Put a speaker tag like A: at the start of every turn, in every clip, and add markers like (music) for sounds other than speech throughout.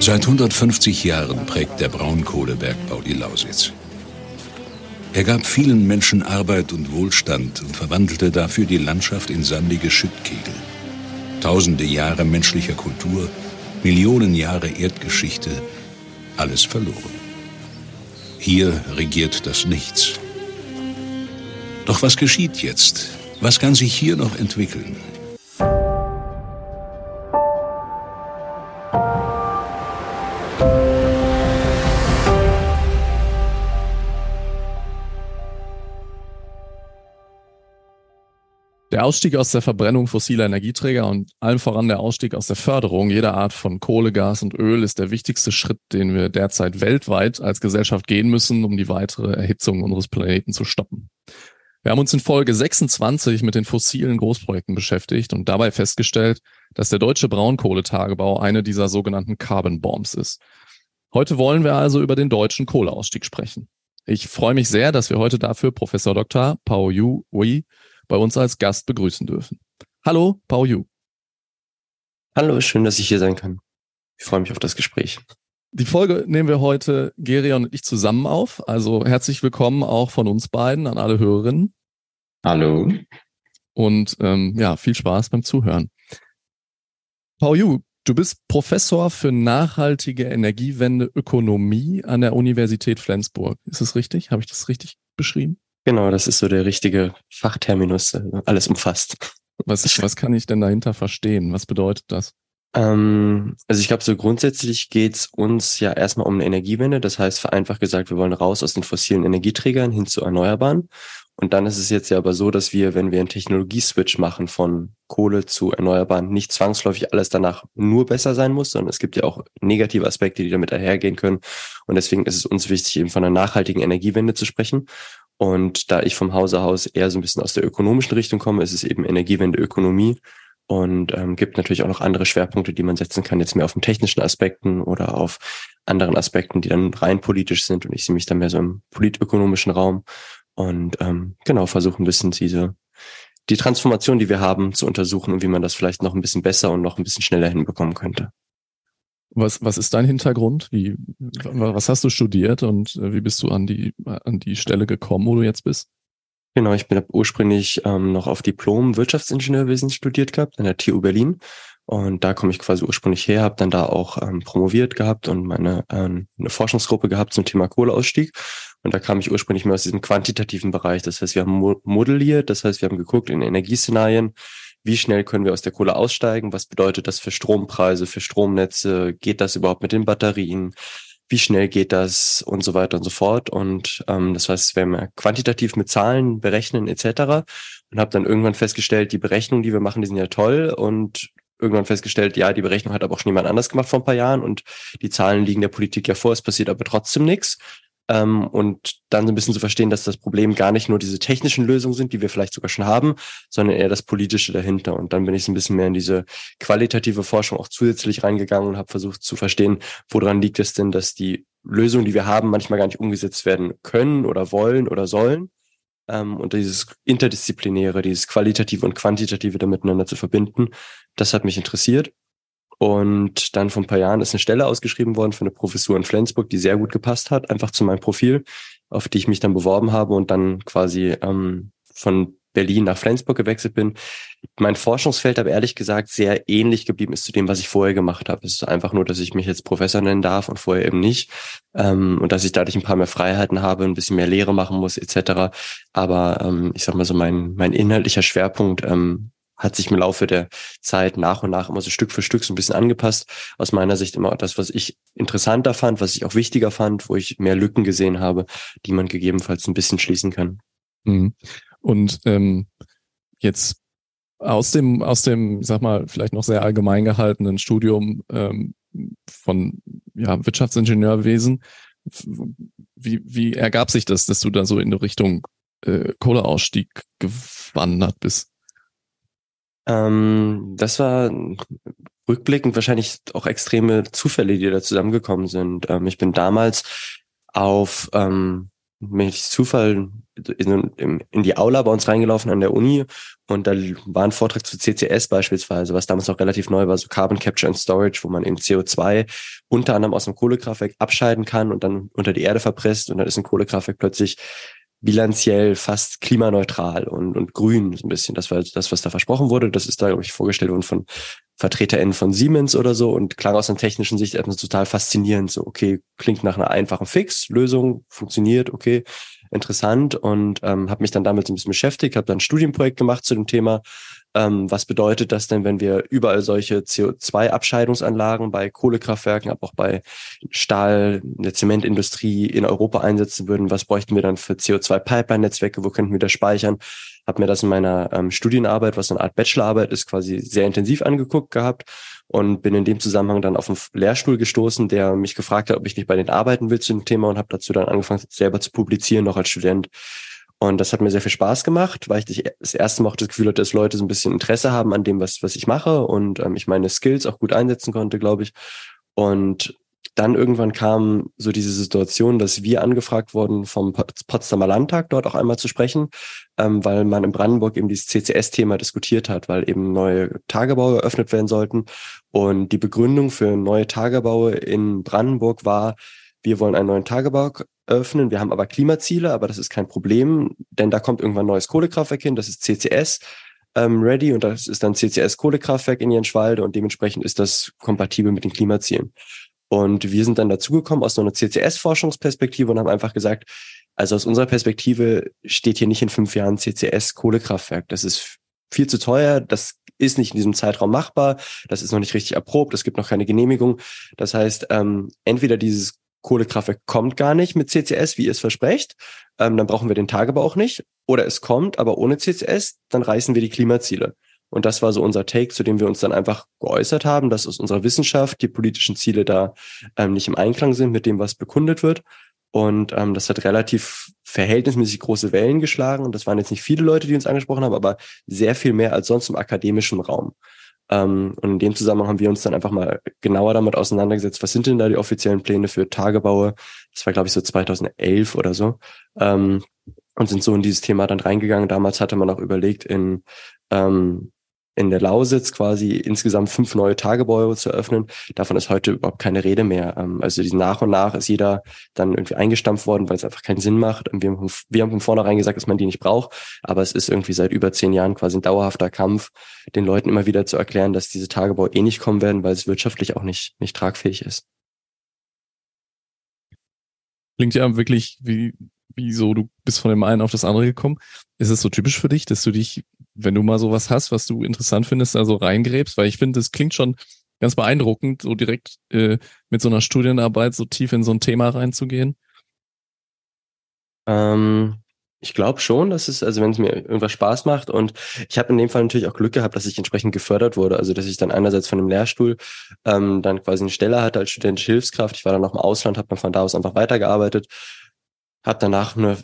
A: Seit 150 Jahren prägt der Braunkohlebergbau die Lausitz. Er gab vielen Menschen Arbeit und Wohlstand und verwandelte dafür die Landschaft in sandige Schüttkegel. Tausende Jahre menschlicher Kultur, Millionen Jahre Erdgeschichte, alles verloren. Hier regiert das Nichts. Doch was geschieht jetzt? Was kann sich hier noch entwickeln?
B: Der Ausstieg aus der Verbrennung fossiler Energieträger und allen voran der Ausstieg aus der Förderung jeder Art von Kohle, Gas und Öl ist der wichtigste Schritt, den wir derzeit weltweit als Gesellschaft gehen müssen, um die weitere Erhitzung unseres Planeten zu stoppen. Wir haben uns in Folge 26 mit den fossilen Großprojekten beschäftigt und dabei festgestellt, dass der deutsche Braunkohletagebau eine dieser sogenannten Carbon Bombs ist. Heute wollen wir also über den deutschen Kohleausstieg sprechen. Ich freue mich sehr, dass wir heute dafür Professor Dr. Pao Yu Wei bei uns als Gast begrüßen dürfen. Hallo, Pao Yu.
C: Hallo, schön, dass ich hier sein kann. Ich freue mich auf das Gespräch.
B: Die Folge nehmen wir heute Gerion und ich zusammen auf. Also herzlich willkommen auch von uns beiden an alle Hörerinnen.
C: Hallo.
B: Und ähm, ja, viel Spaß beim Zuhören. Pao Yu, du bist Professor für nachhaltige Energiewende Ökonomie an der Universität Flensburg. Ist das richtig? Habe ich das richtig beschrieben?
C: Genau, das ist so der richtige Fachterminus, äh, alles umfasst.
B: Was, (laughs) was kann ich denn dahinter verstehen? Was bedeutet das?
C: Ähm, also ich glaube, so grundsätzlich geht's uns ja erstmal um eine Energiewende. Das heißt, vereinfacht gesagt, wir wollen raus aus den fossilen Energieträgern hin zu Erneuerbaren. Und dann ist es jetzt ja aber so, dass wir, wenn wir einen Technologieswitch machen von Kohle zu Erneuerbaren, nicht zwangsläufig alles danach nur besser sein muss, sondern es gibt ja auch negative Aspekte, die damit einhergehen können. Und deswegen ist es uns wichtig, eben von einer nachhaltigen Energiewende zu sprechen. Und da ich vom Hause aus eher so ein bisschen aus der ökonomischen Richtung komme, ist es eben Energiewende Ökonomie und ähm, gibt natürlich auch noch andere Schwerpunkte, die man setzen kann, jetzt mehr auf den technischen Aspekten oder auf anderen Aspekten, die dann rein politisch sind. Und ich sehe mich dann mehr so im politökonomischen Raum und ähm, genau versuchen ein bisschen diese die Transformation, die wir haben, zu untersuchen und wie man das vielleicht noch ein bisschen besser und noch ein bisschen schneller hinbekommen könnte.
B: Was, was ist dein Hintergrund? Wie, was hast du studiert und äh, wie bist du an die, an die Stelle gekommen, wo du jetzt bist?
C: Genau, ich bin ursprünglich ähm, noch auf Diplom Wirtschaftsingenieurwesen studiert gehabt an der TU Berlin. Und da komme ich quasi ursprünglich her, habe dann da auch ähm, promoviert gehabt und meine ähm, eine Forschungsgruppe gehabt zum Thema Kohleausstieg. Und da kam ich ursprünglich mehr aus diesem quantitativen Bereich. Das heißt, wir haben modelliert, das heißt, wir haben geguckt in Energieszenarien, wie schnell können wir aus der Kohle aussteigen, was bedeutet das für Strompreise, für Stromnetze, geht das überhaupt mit den Batterien, wie schnell geht das und so weiter und so fort. Und ähm, das heißt, wir haben quantitativ mit Zahlen berechnen etc. Und habe dann irgendwann festgestellt, die Berechnungen, die wir machen, die sind ja toll und irgendwann festgestellt, ja, die Berechnung hat aber auch schon jemand anders gemacht vor ein paar Jahren und die Zahlen liegen der Politik ja vor, es passiert aber trotzdem nichts ähm, und dann so ein bisschen zu verstehen, dass das Problem gar nicht nur diese technischen Lösungen sind, die wir vielleicht sogar schon haben, sondern eher das Politische dahinter. Und dann bin ich so ein bisschen mehr in diese qualitative Forschung auch zusätzlich reingegangen und habe versucht zu verstehen, woran liegt es denn, dass die Lösungen, die wir haben, manchmal gar nicht umgesetzt werden können oder wollen oder sollen. Ähm, und dieses Interdisziplinäre, dieses Qualitative und Quantitative da miteinander zu verbinden, das hat mich interessiert. Und dann vor ein paar Jahren ist eine Stelle ausgeschrieben worden für eine Professur in Flensburg, die sehr gut gepasst hat, einfach zu meinem Profil, auf die ich mich dann beworben habe und dann quasi ähm, von Berlin nach Flensburg gewechselt bin. Mein Forschungsfeld aber ehrlich gesagt sehr ähnlich geblieben ist zu dem, was ich vorher gemacht habe. Es ist einfach nur, dass ich mich jetzt Professor nennen darf und vorher eben nicht. Ähm, und dass ich dadurch ein paar mehr Freiheiten habe, ein bisschen mehr Lehre machen muss, etc. Aber ähm, ich sag mal so, mein, mein inhaltlicher Schwerpunkt ähm, hat sich im Laufe der Zeit nach und nach immer so Stück für Stück so ein bisschen angepasst. Aus meiner Sicht immer das, was ich interessanter fand, was ich auch wichtiger fand, wo ich mehr Lücken gesehen habe, die man gegebenenfalls ein bisschen schließen kann.
B: Mhm. Und ähm, jetzt aus dem, aus dem, sag mal, vielleicht noch sehr allgemein gehaltenen Studium ähm, von ja, Wirtschaftsingenieurwesen, wie, wie ergab sich das, dass du da so in Richtung äh, Kohleausstieg gewandert bist?
C: Ähm, das war rückblickend wahrscheinlich auch extreme Zufälle, die da zusammengekommen sind. Ähm, ich bin damals auf ähm, bin ich Zufall in, die Aula bei uns reingelaufen an der Uni und da war ein Vortrag zu CCS beispielsweise, was damals noch relativ neu war, so Carbon Capture and Storage, wo man eben CO2 unter anderem aus dem Kohlekraftwerk abscheiden kann und dann unter die Erde verpresst und dann ist ein Kohlekraftwerk plötzlich bilanziell fast klimaneutral und, und grün so ein bisschen. Das war das, was da versprochen wurde. Das ist da, glaube ich, vorgestellt worden von VertreterInnen von Siemens oder so und klang aus einer technischen Sicht erstmal total faszinierend. So, okay, klingt nach einer einfachen Fix-Lösung, funktioniert, okay, interessant und ähm, habe mich dann damit ein bisschen beschäftigt, habe dann ein Studienprojekt gemacht zu dem Thema, ähm, was bedeutet das denn, wenn wir überall solche CO2-Abscheidungsanlagen bei Kohlekraftwerken, aber auch bei Stahl, der Zementindustrie in Europa einsetzen würden? Was bräuchten wir dann für CO2-Pipeline-Netzwerke? Wo könnten wir das speichern? Habe mir das in meiner ähm, Studienarbeit, was eine Art Bachelorarbeit ist, quasi sehr intensiv angeguckt gehabt und bin in dem Zusammenhang dann auf einen Lehrstuhl gestoßen, der mich gefragt hat, ob ich nicht bei denen arbeiten will zu dem Thema und habe dazu dann angefangen, selber zu publizieren, noch als Student. Und das hat mir sehr viel Spaß gemacht, weil ich das erste Mal auch das Gefühl hatte, dass Leute so ein bisschen Interesse haben an dem, was, was ich mache und ähm, ich meine Skills auch gut einsetzen konnte, glaube ich. Und dann irgendwann kam so diese Situation, dass wir angefragt wurden vom Potsdamer Landtag dort auch einmal zu sprechen, ähm, weil man in Brandenburg eben dieses CCS-Thema diskutiert hat, weil eben neue Tagebaue eröffnet werden sollten. Und die Begründung für neue Tagebaue in Brandenburg war, wir wollen einen neuen Tagebau öffnen, wir haben aber Klimaziele, aber das ist kein Problem, denn da kommt irgendwann ein neues Kohlekraftwerk hin, das ist CCS ähm, ready und das ist dann CCS Kohlekraftwerk in Jenschwalde und dementsprechend ist das kompatibel mit den Klimazielen. Und wir sind dann dazugekommen aus so einer CCS-Forschungsperspektive und haben einfach gesagt, also aus unserer Perspektive steht hier nicht in fünf Jahren CCS-Kohlekraftwerk. Das ist viel zu teuer, das ist nicht in diesem Zeitraum machbar, das ist noch nicht richtig erprobt, es gibt noch keine Genehmigung. Das heißt, ähm, entweder dieses Kohlekraftwerk kommt gar nicht mit CCS, wie ihr es versprecht, ähm, dann brauchen wir den Tagebau auch nicht. Oder es kommt, aber ohne CCS, dann reißen wir die Klimaziele. Und das war so unser Take, zu dem wir uns dann einfach geäußert haben, dass aus unserer Wissenschaft die politischen Ziele da ähm, nicht im Einklang sind mit dem, was bekundet wird. Und ähm, das hat relativ verhältnismäßig große Wellen geschlagen. Und das waren jetzt nicht viele Leute, die uns angesprochen haben, aber sehr viel mehr als sonst im akademischen Raum. Ähm, und in dem Zusammenhang haben wir uns dann einfach mal genauer damit auseinandergesetzt, was sind denn da die offiziellen Pläne für Tagebaue? Das war, glaube ich, so 2011 oder so. Ähm, und sind so in dieses Thema dann reingegangen. Damals hatte man auch überlegt, in ähm, in der Lausitz quasi insgesamt fünf neue Tagebäume zu eröffnen. Davon ist heute überhaupt keine Rede mehr. Ähm, also nach und nach ist jeder dann irgendwie eingestampft worden, weil es einfach keinen Sinn macht. Wir haben, wir haben von vornherein gesagt, dass man die nicht braucht. Aber es ist irgendwie seit über zehn Jahren quasi ein dauerhafter Kampf, den Leuten immer wieder zu erklären, dass diese Tagebau eh nicht kommen werden, weil es wirtschaftlich auch nicht, nicht tragfähig ist.
B: Klingt ja wirklich wie, wie so, du bist von dem einen auf das andere gekommen. Ist es so typisch für dich, dass du dich wenn du mal sowas hast, was du interessant findest, da so reingräbst, weil ich finde, das klingt schon ganz beeindruckend, so direkt äh, mit so einer Studienarbeit so tief in so ein Thema reinzugehen.
C: Ähm, ich glaube schon, dass es, also wenn es mir irgendwas Spaß macht und ich habe in dem Fall natürlich auch Glück gehabt, dass ich entsprechend gefördert wurde. Also dass ich dann einerseits von einem Lehrstuhl ähm, dann quasi eine Stelle hatte als studentische Hilfskraft. Ich war dann noch im Ausland, habe dann von da aus einfach weitergearbeitet, habe danach eine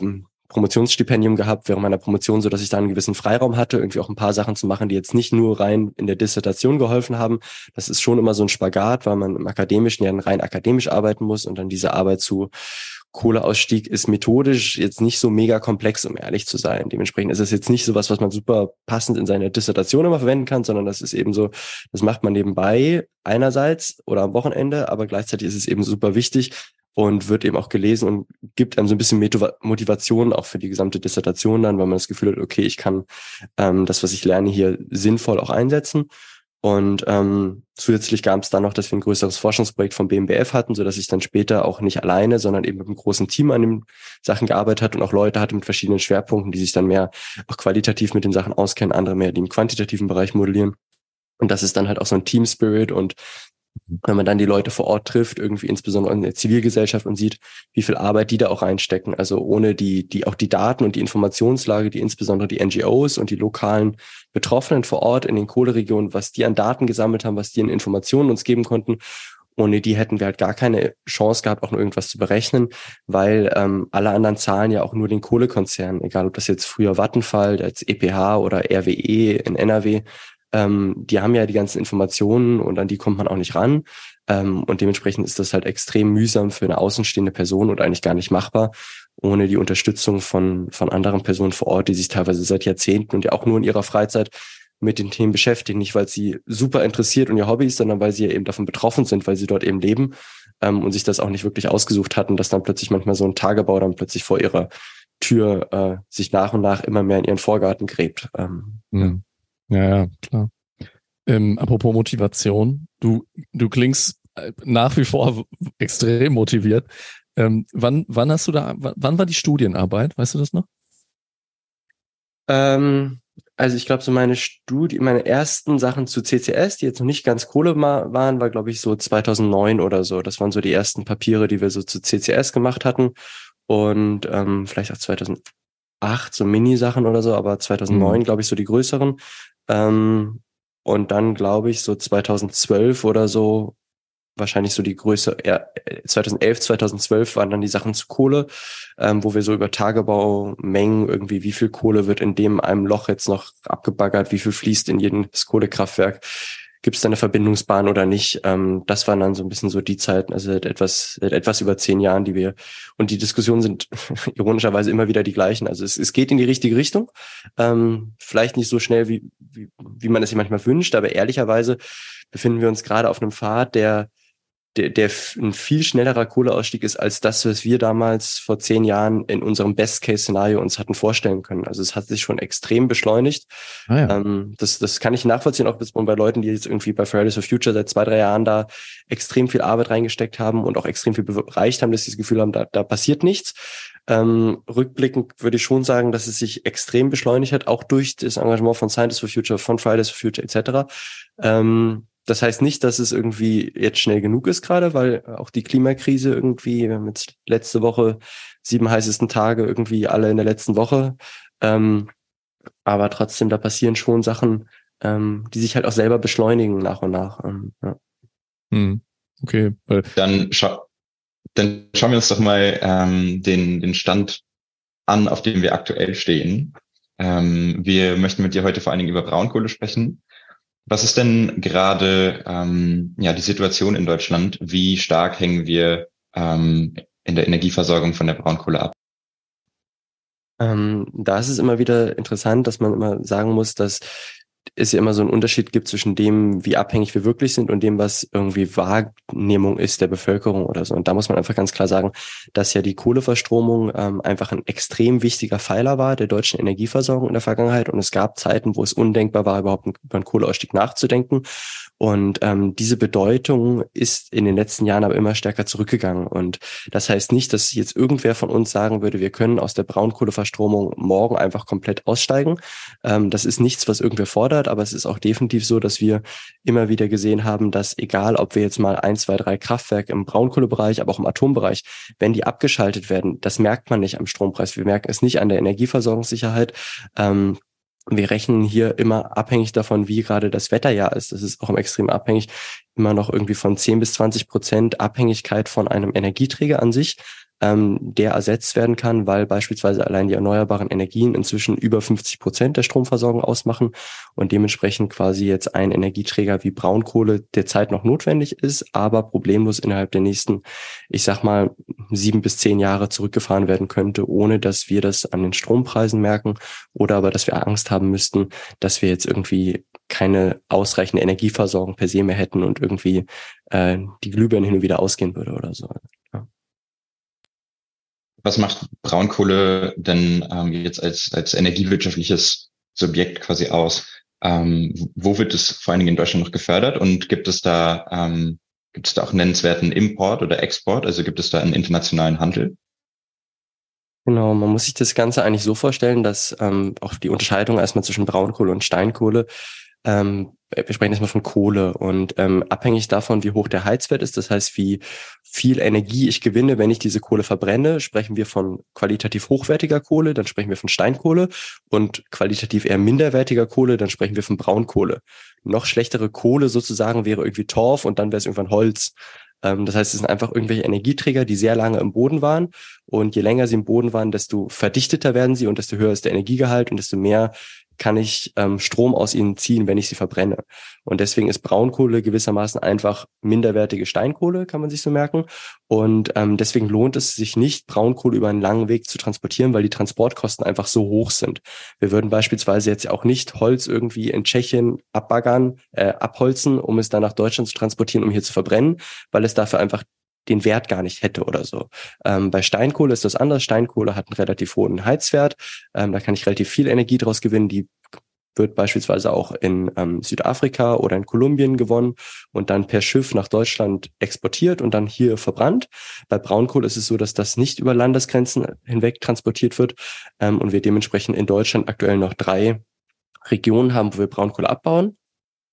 C: Promotionsstipendium gehabt während meiner Promotion, so dass ich da einen gewissen Freiraum hatte, irgendwie auch ein paar Sachen zu machen, die jetzt nicht nur rein in der Dissertation geholfen haben. Das ist schon immer so ein Spagat, weil man im Akademischen ja rein akademisch arbeiten muss und dann diese Arbeit zu Kohleausstieg ist methodisch jetzt nicht so mega komplex, um ehrlich zu sein. Dementsprechend ist es jetzt nicht so was, was man super passend in seiner Dissertation immer verwenden kann, sondern das ist eben so, das macht man nebenbei einerseits oder am Wochenende, aber gleichzeitig ist es eben super wichtig, und wird eben auch gelesen und gibt einem so ein bisschen Motivation auch für die gesamte Dissertation dann, weil man das Gefühl hat, okay, ich kann ähm, das, was ich lerne, hier sinnvoll auch einsetzen. Und ähm, zusätzlich gab es dann noch, dass wir ein größeres Forschungsprojekt vom BMBF hatten, so dass ich dann später auch nicht alleine, sondern eben mit einem großen Team an den Sachen gearbeitet hat und auch Leute hatte mit verschiedenen Schwerpunkten, die sich dann mehr auch qualitativ mit den Sachen auskennen, andere mehr, die im quantitativen Bereich modellieren. Und das ist dann halt auch so ein Team Spirit und wenn man dann die Leute vor Ort trifft, irgendwie insbesondere in der Zivilgesellschaft und sieht, wie viel Arbeit die da auch reinstecken. Also ohne die, die auch die Daten und die Informationslage, die insbesondere die NGOs und die lokalen Betroffenen vor Ort in den Kohleregionen, was die an Daten gesammelt haben, was die an Informationen uns geben konnten, ohne die hätten wir halt gar keine Chance gehabt, auch nur irgendwas zu berechnen, weil ähm, alle anderen zahlen ja auch nur den Kohlekonzernen, egal ob das jetzt früher Vattenfall, jetzt EPH oder RWE in NRW ähm, die haben ja die ganzen Informationen und an die kommt man auch nicht ran. Ähm, und dementsprechend ist das halt extrem mühsam für eine außenstehende Person oder eigentlich gar nicht machbar. ohne die Unterstützung von, von anderen Personen vor Ort, die sich teilweise seit Jahrzehnten und ja auch nur in ihrer Freizeit mit den Themen beschäftigen. Nicht, weil sie super interessiert und ihr Hobby ist, sondern weil sie ja eben davon betroffen sind, weil sie dort eben leben ähm, und sich das auch nicht wirklich ausgesucht hatten, dass dann plötzlich manchmal so ein Tagebau dann plötzlich vor ihrer Tür äh, sich nach und nach immer mehr in ihren Vorgarten gräbt. Ähm,
B: mhm. Ja, ja, klar. Ähm, apropos Motivation, du, du klingst äh, nach wie vor (laughs) extrem motiviert. Ähm, wann, wann hast du da, wann war die Studienarbeit? Weißt du das noch?
C: Ähm, also ich glaube, so meine Studie, meine ersten Sachen zu CCS, die jetzt noch nicht ganz Kohle waren, war glaube ich so 2009 oder so. Das waren so die ersten Papiere, die wir so zu CCS gemacht hatten und ähm, vielleicht auch 2008 so Mini-Sachen oder so, aber 2009 mhm. glaube ich so die größeren. Ähm, und dann glaube ich so 2012 oder so wahrscheinlich so die Größe, ja, 2011, 2012 waren dann die Sachen zu Kohle, ähm, wo wir so über Tagebaumengen irgendwie, wie viel Kohle wird in dem einem Loch jetzt noch abgebaggert, wie viel fließt in jedes Kohlekraftwerk, gibt es da eine Verbindungsbahn oder nicht. Ähm, das waren dann so ein bisschen so die Zeiten, also seit etwas, seit etwas über zehn Jahren, die wir, und die Diskussionen sind (laughs) ironischerweise immer wieder die gleichen. Also es, es geht in die richtige Richtung, ähm, vielleicht nicht so schnell, wie, wie, wie man es sich manchmal wünscht, aber ehrlicherweise befinden wir uns gerade auf einem Pfad, der der, der ein viel schnellerer Kohleausstieg ist als das, was wir damals vor zehn Jahren in unserem Best-Case-Szenario uns hatten vorstellen können. Also es hat sich schon extrem beschleunigt. Ah, ja. ähm, das, das kann ich nachvollziehen, auch bei Leuten, die jetzt irgendwie bei Fridays for Future seit zwei, drei Jahren da extrem viel Arbeit reingesteckt haben und auch extrem viel erreicht haben, dass sie das Gefühl haben, da, da passiert nichts. Ähm, rückblickend würde ich schon sagen, dass es sich extrem beschleunigt hat, auch durch das Engagement von Scientists for Future, von Fridays for Future etc. Ähm, das heißt nicht, dass es irgendwie jetzt schnell genug ist gerade, weil auch die Klimakrise irgendwie, wir haben jetzt letzte Woche sieben heißesten Tage irgendwie alle in der letzten Woche. Ähm, aber trotzdem, da passieren schon Sachen, ähm, die sich halt auch selber beschleunigen nach und nach. Ähm, ja.
B: Hm. Okay.
D: Dann, scha dann schauen wir uns doch mal ähm, den, den Stand an, auf dem wir aktuell stehen. Ähm, wir möchten mit dir heute vor allen Dingen über Braunkohle sprechen. Was ist denn gerade ähm, ja die Situation in Deutschland? Wie stark hängen wir ähm, in der Energieversorgung von der Braunkohle ab?
C: Ähm, da ist es immer wieder interessant, dass man immer sagen muss, dass es ja immer so einen Unterschied gibt zwischen dem, wie abhängig wir wirklich sind und dem, was irgendwie Wahrnehmung ist der Bevölkerung oder so. Und da muss man einfach ganz klar sagen, dass ja die Kohleverstromung ähm, einfach ein extrem wichtiger Pfeiler war der deutschen Energieversorgung in der Vergangenheit. Und es gab Zeiten, wo es undenkbar war, überhaupt über einen Kohleausstieg nachzudenken. Und ähm, diese Bedeutung ist in den letzten Jahren aber immer stärker zurückgegangen. Und das heißt nicht, dass jetzt irgendwer von uns sagen würde, wir können aus der Braunkohleverstromung morgen einfach komplett aussteigen. Ähm, das ist nichts, was irgendwer fordert, aber es ist auch definitiv so, dass wir immer wieder gesehen haben, dass egal, ob wir jetzt mal ein, zwei, drei Kraftwerke im Braunkohlebereich, aber auch im Atombereich, wenn die abgeschaltet werden, das merkt man nicht am Strompreis. Wir merken es nicht an der Energieversorgungssicherheit. Ähm, wir rechnen hier immer abhängig davon, wie gerade das Wetterjahr ist. Das ist auch extrem abhängig, immer noch irgendwie von 10 bis 20 Prozent Abhängigkeit von einem Energieträger an sich ähm, der ersetzt werden kann, weil beispielsweise allein die erneuerbaren Energien inzwischen über 50 Prozent der Stromversorgung ausmachen und dementsprechend quasi jetzt ein Energieträger wie Braunkohle derzeit noch notwendig ist, aber problemlos innerhalb der nächsten, ich sag mal, sieben bis zehn Jahre zurückgefahren werden könnte, ohne dass wir das an den Strompreisen merken oder aber, dass wir Angst haben müssten, dass wir jetzt irgendwie keine ausreichende Energieversorgung per se mehr hätten und irgendwie äh, die Glühbirne hin und wieder ausgehen würde oder so. Ja
D: was macht Braunkohle denn ähm, jetzt als, als energiewirtschaftliches Subjekt quasi aus? Ähm, wo wird es vor allen Dingen in Deutschland noch gefördert und gibt es da, ähm, gibt es da auch nennenswerten Import oder Export? Also gibt es da einen internationalen Handel?
C: Genau, man muss sich das Ganze eigentlich so vorstellen, dass ähm, auch die Unterscheidung erstmal zwischen Braunkohle und Steinkohle ähm, wir sprechen jetzt mal von Kohle und ähm, abhängig davon, wie hoch der Heizwert ist, das heißt, wie viel Energie ich gewinne, wenn ich diese Kohle verbrenne, sprechen wir von qualitativ hochwertiger Kohle, dann sprechen wir von Steinkohle und qualitativ eher minderwertiger Kohle, dann sprechen wir von Braunkohle. Noch schlechtere Kohle sozusagen wäre irgendwie Torf und dann wäre es irgendwann Holz. Ähm, das heißt, es sind einfach irgendwelche Energieträger, die sehr lange im Boden waren und je länger sie im Boden waren, desto verdichteter werden sie und desto höher ist der Energiegehalt und desto mehr kann ich ähm, Strom aus ihnen ziehen, wenn ich sie verbrenne. Und deswegen ist Braunkohle gewissermaßen einfach minderwertige Steinkohle, kann man sich so merken. Und ähm, deswegen lohnt es sich nicht, Braunkohle über einen langen Weg zu transportieren, weil die Transportkosten einfach so hoch sind. Wir würden beispielsweise jetzt auch nicht Holz irgendwie in Tschechien abbaggern, äh, abholzen, um es dann nach Deutschland zu transportieren, um hier zu verbrennen, weil es dafür einfach den Wert gar nicht hätte oder so. Ähm, bei Steinkohle ist das anders. Steinkohle hat einen relativ hohen Heizwert. Ähm, da kann ich relativ viel Energie draus gewinnen. Die wird beispielsweise auch in ähm, Südafrika oder in Kolumbien gewonnen und dann per Schiff nach Deutschland exportiert und dann hier verbrannt. Bei Braunkohle ist es so, dass das nicht über Landesgrenzen hinweg transportiert wird ähm, und wir dementsprechend in Deutschland aktuell noch drei Regionen haben, wo wir Braunkohle abbauen.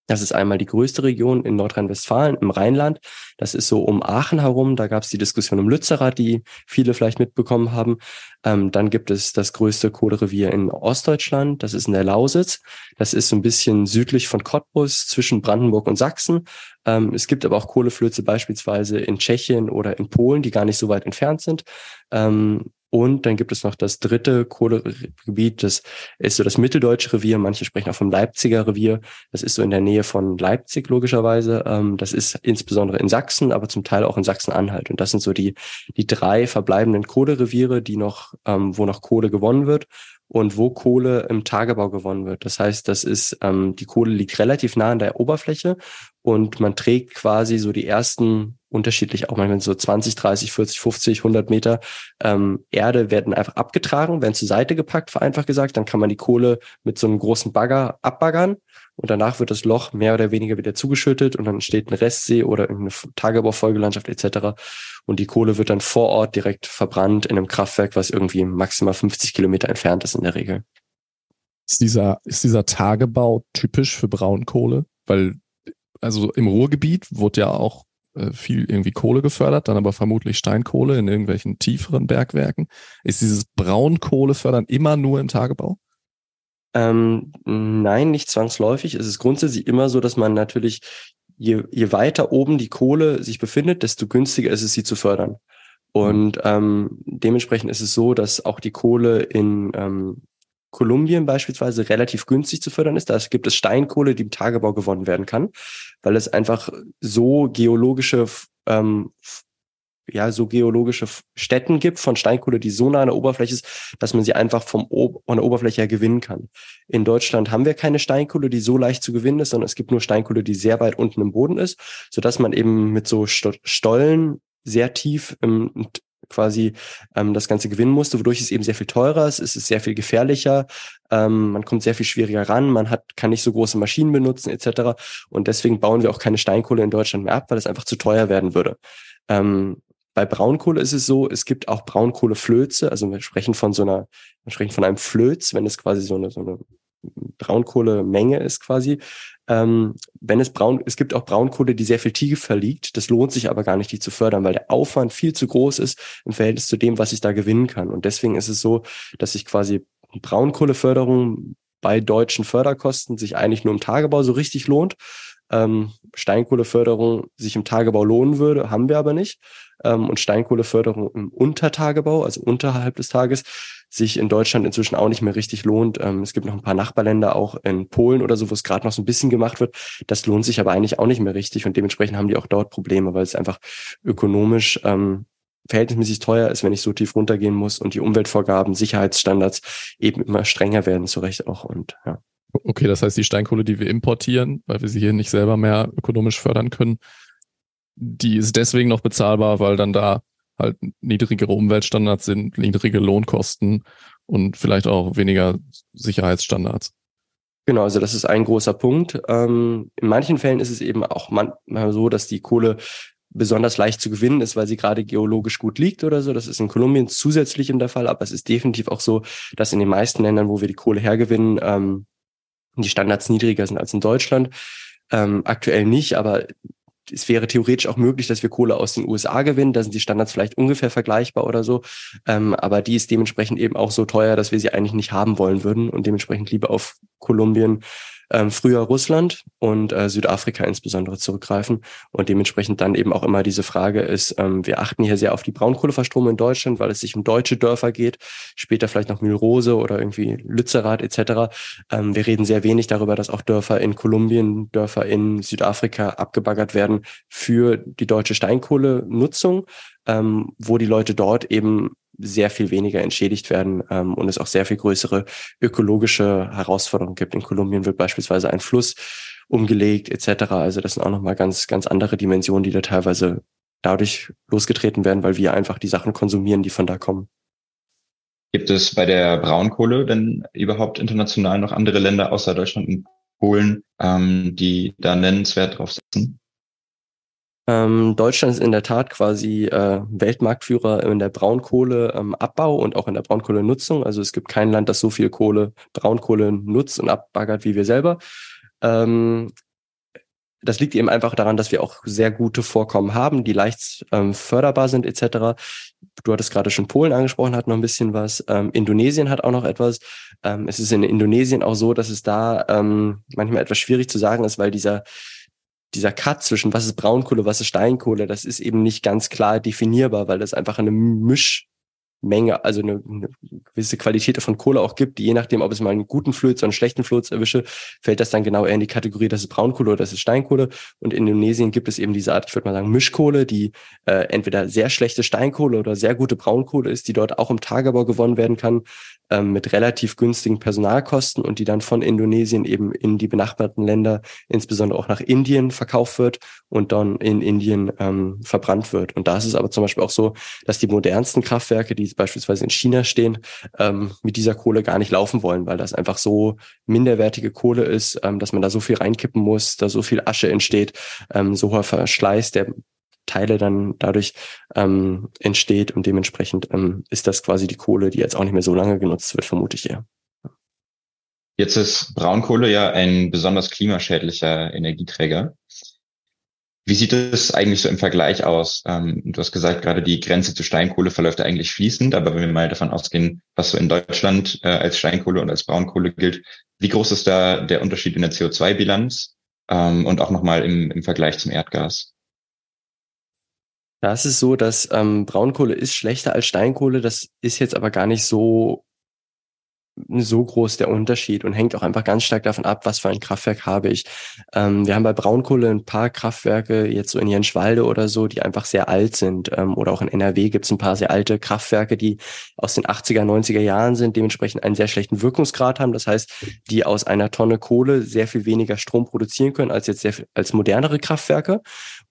C: Das ist einmal die größte Region in Nordrhein-Westfalen im Rheinland. Das ist so um Aachen herum. Da gab es die Diskussion um Lützerath, die viele vielleicht mitbekommen haben. Ähm, dann gibt es das größte Kohlerevier in Ostdeutschland. Das ist in der Lausitz. Das ist so ein bisschen südlich von Cottbus zwischen Brandenburg und Sachsen. Ähm, es gibt aber auch Kohleflöze beispielsweise in Tschechien oder in Polen, die gar nicht so weit entfernt sind. Ähm, und dann gibt es noch das dritte Kohlegebiet, das ist so das mitteldeutsche Revier. Manche sprechen auch vom Leipziger Revier. Das ist so in der Nähe von Leipzig logischerweise. Ähm, das ist insbesondere in Sachsen, aber zum Teil auch in Sachsen-Anhalt. Und das sind so die, die drei verbleibenden Kohlereviere, die noch, ähm, wo noch Kohle gewonnen wird und wo Kohle im Tagebau gewonnen wird. Das heißt, das ist, ähm, die Kohle liegt relativ nah an der Oberfläche und man trägt quasi so die ersten unterschiedlich auch manchmal so 20, 30, 40, 50, 100 Meter ähm, Erde werden einfach abgetragen, werden zur Seite gepackt, vereinfacht gesagt. Dann kann man die Kohle mit so einem großen Bagger abbaggern und danach wird das Loch mehr oder weniger wieder zugeschüttet und dann entsteht ein Restsee oder irgendeine Tagebaufolgelandschaft etc. Und die Kohle wird dann vor Ort direkt verbrannt in einem Kraftwerk, was irgendwie maximal 50 Kilometer entfernt ist in der Regel.
B: Ist dieser, ist dieser Tagebau typisch für Braunkohle? Weil, also im Ruhrgebiet wurde ja auch viel irgendwie Kohle gefördert, dann aber vermutlich Steinkohle in irgendwelchen tieferen Bergwerken. Ist dieses Braunkohlefördern immer nur im Tagebau?
C: Ähm, nein, nicht zwangsläufig. Es ist grundsätzlich immer so, dass man natürlich, je, je weiter oben die Kohle sich befindet, desto günstiger ist es, sie zu fördern. Und ähm, dementsprechend ist es so, dass auch die Kohle in ähm, Kolumbien beispielsweise relativ günstig zu fördern ist. Da gibt es Steinkohle, die im Tagebau gewonnen werden kann, weil es einfach so geologische ähm, ja, so geologische Stätten gibt von Steinkohle, die so nah an der Oberfläche ist, dass man sie einfach vom von der Oberfläche her gewinnen kann. In Deutschland haben wir keine Steinkohle, die so leicht zu gewinnen ist, sondern es gibt nur Steinkohle, die sehr weit unten im Boden ist, so dass man eben mit so Stollen sehr tief im, quasi ähm, das Ganze gewinnen musste, wodurch es eben sehr viel teurer ist, es ist sehr viel gefährlicher, ähm, man kommt sehr viel schwieriger ran, man hat kann nicht so große Maschinen benutzen etc. Und deswegen bauen wir auch keine Steinkohle in Deutschland mehr ab, weil es einfach zu teuer werden würde. Ähm, bei Braunkohle ist es so, es gibt auch Braunkohleflöze, also wir sprechen von so einer, wir sprechen von einem Flöz, wenn es quasi so eine, so eine Braunkohlemenge ist quasi. Ähm, wenn es braun, es gibt auch Braunkohle, die sehr viel tiefer liegt. Das lohnt sich aber gar nicht, die zu fördern, weil der Aufwand viel zu groß ist im Verhältnis zu dem, was ich da gewinnen kann. Und deswegen ist es so, dass sich quasi Braunkohleförderung bei deutschen Förderkosten sich eigentlich nur im Tagebau so richtig lohnt. Ähm, Steinkohleförderung sich im Tagebau lohnen würde, haben wir aber nicht ähm, und Steinkohleförderung im Untertagebau, also unterhalb des Tages, sich in Deutschland inzwischen auch nicht mehr richtig lohnt. Ähm, es gibt noch ein paar Nachbarländer, auch in Polen oder so, wo es gerade noch so ein bisschen gemacht wird. Das lohnt sich aber eigentlich auch nicht mehr richtig und dementsprechend haben die auch dort Probleme, weil es einfach ökonomisch ähm, verhältnismäßig teuer ist, wenn ich so tief runtergehen muss und die Umweltvorgaben, Sicherheitsstandards eben immer strenger werden, zu Recht auch. Und ja.
B: Okay, das heißt, die Steinkohle, die wir importieren, weil wir sie hier nicht selber mehr ökonomisch fördern können, die ist deswegen noch bezahlbar, weil dann da halt niedrigere Umweltstandards sind, niedrige Lohnkosten und vielleicht auch weniger Sicherheitsstandards.
C: Genau, also das ist ein großer Punkt. Ähm, in manchen Fällen ist es eben auch manchmal so, dass die Kohle besonders leicht zu gewinnen ist, weil sie gerade geologisch gut liegt oder so. Das ist in Kolumbien zusätzlich in der Fall, aber es ist definitiv auch so, dass in den meisten Ländern, wo wir die Kohle hergewinnen, ähm, die Standards niedriger sind als in Deutschland. Ähm, aktuell nicht, aber es wäre theoretisch auch möglich, dass wir Kohle aus den USA gewinnen. Da sind die Standards vielleicht ungefähr vergleichbar oder so. Ähm, aber die ist dementsprechend eben auch so teuer, dass wir sie eigentlich nicht haben wollen würden und dementsprechend lieber auf Kolumbien ähm, früher Russland und äh, Südafrika insbesondere zurückgreifen. Und dementsprechend dann eben auch immer diese Frage ist, ähm, wir achten hier sehr auf die Braunkohleverstromung in Deutschland, weil es sich um deutsche Dörfer geht, später vielleicht noch Mühlrose oder irgendwie Lützerath etc. Ähm, wir reden sehr wenig darüber, dass auch Dörfer in Kolumbien, Dörfer in Südafrika abgebaggert werden für die deutsche Steinkohlenutzung, ähm, wo die Leute dort eben sehr viel weniger entschädigt werden ähm, und es auch sehr viel größere ökologische Herausforderungen gibt. In Kolumbien wird beispielsweise ein Fluss umgelegt etc. Also das sind auch nochmal ganz, ganz andere Dimensionen, die da teilweise dadurch losgetreten werden, weil wir einfach die Sachen konsumieren, die von da kommen.
D: Gibt es bei der Braunkohle denn überhaupt international noch andere Länder außer Deutschland und Polen, ähm, die da nennenswert drauf setzen?
C: Ähm, Deutschland ist in der Tat quasi äh, Weltmarktführer in der Braunkohleabbau ähm, und auch in der Braunkohlenutzung. Also es gibt kein Land, das so viel Kohle, Braunkohle nutzt und abbaggert wie wir selber. Ähm, das liegt eben einfach daran, dass wir auch sehr gute Vorkommen haben, die leicht ähm, förderbar sind etc. Du hattest gerade schon Polen angesprochen, hat noch ein bisschen was. Ähm, Indonesien hat auch noch etwas. Ähm, es ist in Indonesien auch so, dass es da ähm, manchmal etwas schwierig zu sagen ist, weil dieser dieser Cut zwischen was ist Braunkohle, was ist Steinkohle, das ist eben nicht ganz klar definierbar, weil das einfach eine Misch Menge, also eine, eine gewisse Qualität von Kohle auch gibt, die je nachdem, ob es mal einen guten Fluid oder einen schlechten Fluid erwische, fällt das dann genau eher in die Kategorie, das ist Braunkohle oder das ist Steinkohle. Und in Indonesien gibt es eben diese Art, ich würde mal sagen, Mischkohle, die äh, entweder sehr schlechte Steinkohle oder sehr gute Braunkohle ist, die dort auch im Tagebau gewonnen werden kann, ähm, mit relativ günstigen Personalkosten und die dann von Indonesien eben in die benachbarten Länder, insbesondere auch nach Indien verkauft wird und dann in Indien ähm, verbrannt wird. Und da ist es aber zum Beispiel auch so, dass die modernsten Kraftwerke, die beispielsweise in China stehen, ähm, mit dieser Kohle gar nicht laufen wollen, weil das einfach so minderwertige Kohle ist, ähm, dass man da so viel reinkippen muss, da so viel Asche entsteht, ähm, so hoher Verschleiß der Teile dann dadurch ähm, entsteht und dementsprechend ähm, ist das quasi die Kohle, die jetzt auch nicht mehr so lange genutzt wird, vermute ich eher.
D: Jetzt ist Braunkohle ja ein besonders klimaschädlicher Energieträger. Wie sieht es eigentlich so im Vergleich aus? Ähm, du hast gesagt, gerade die Grenze zu Steinkohle verläuft eigentlich fließend, aber wenn wir mal davon ausgehen, was so in Deutschland äh, als Steinkohle und als Braunkohle gilt, wie groß ist da der Unterschied in der CO2-Bilanz ähm, und auch nochmal im, im Vergleich zum Erdgas?
C: Da ist so, dass ähm, Braunkohle ist schlechter als Steinkohle. Das ist jetzt aber gar nicht so so groß der Unterschied und hängt auch einfach ganz stark davon ab, was für ein Kraftwerk habe ich. Ähm, wir haben bei Braunkohle ein paar Kraftwerke, jetzt so in Jenschwalde oder so, die einfach sehr alt sind. Ähm, oder auch in NRW gibt es ein paar sehr alte Kraftwerke, die aus den 80er, 90er Jahren sind, dementsprechend einen sehr schlechten Wirkungsgrad haben. Das heißt, die aus einer Tonne Kohle sehr viel weniger Strom produzieren können als jetzt sehr als modernere Kraftwerke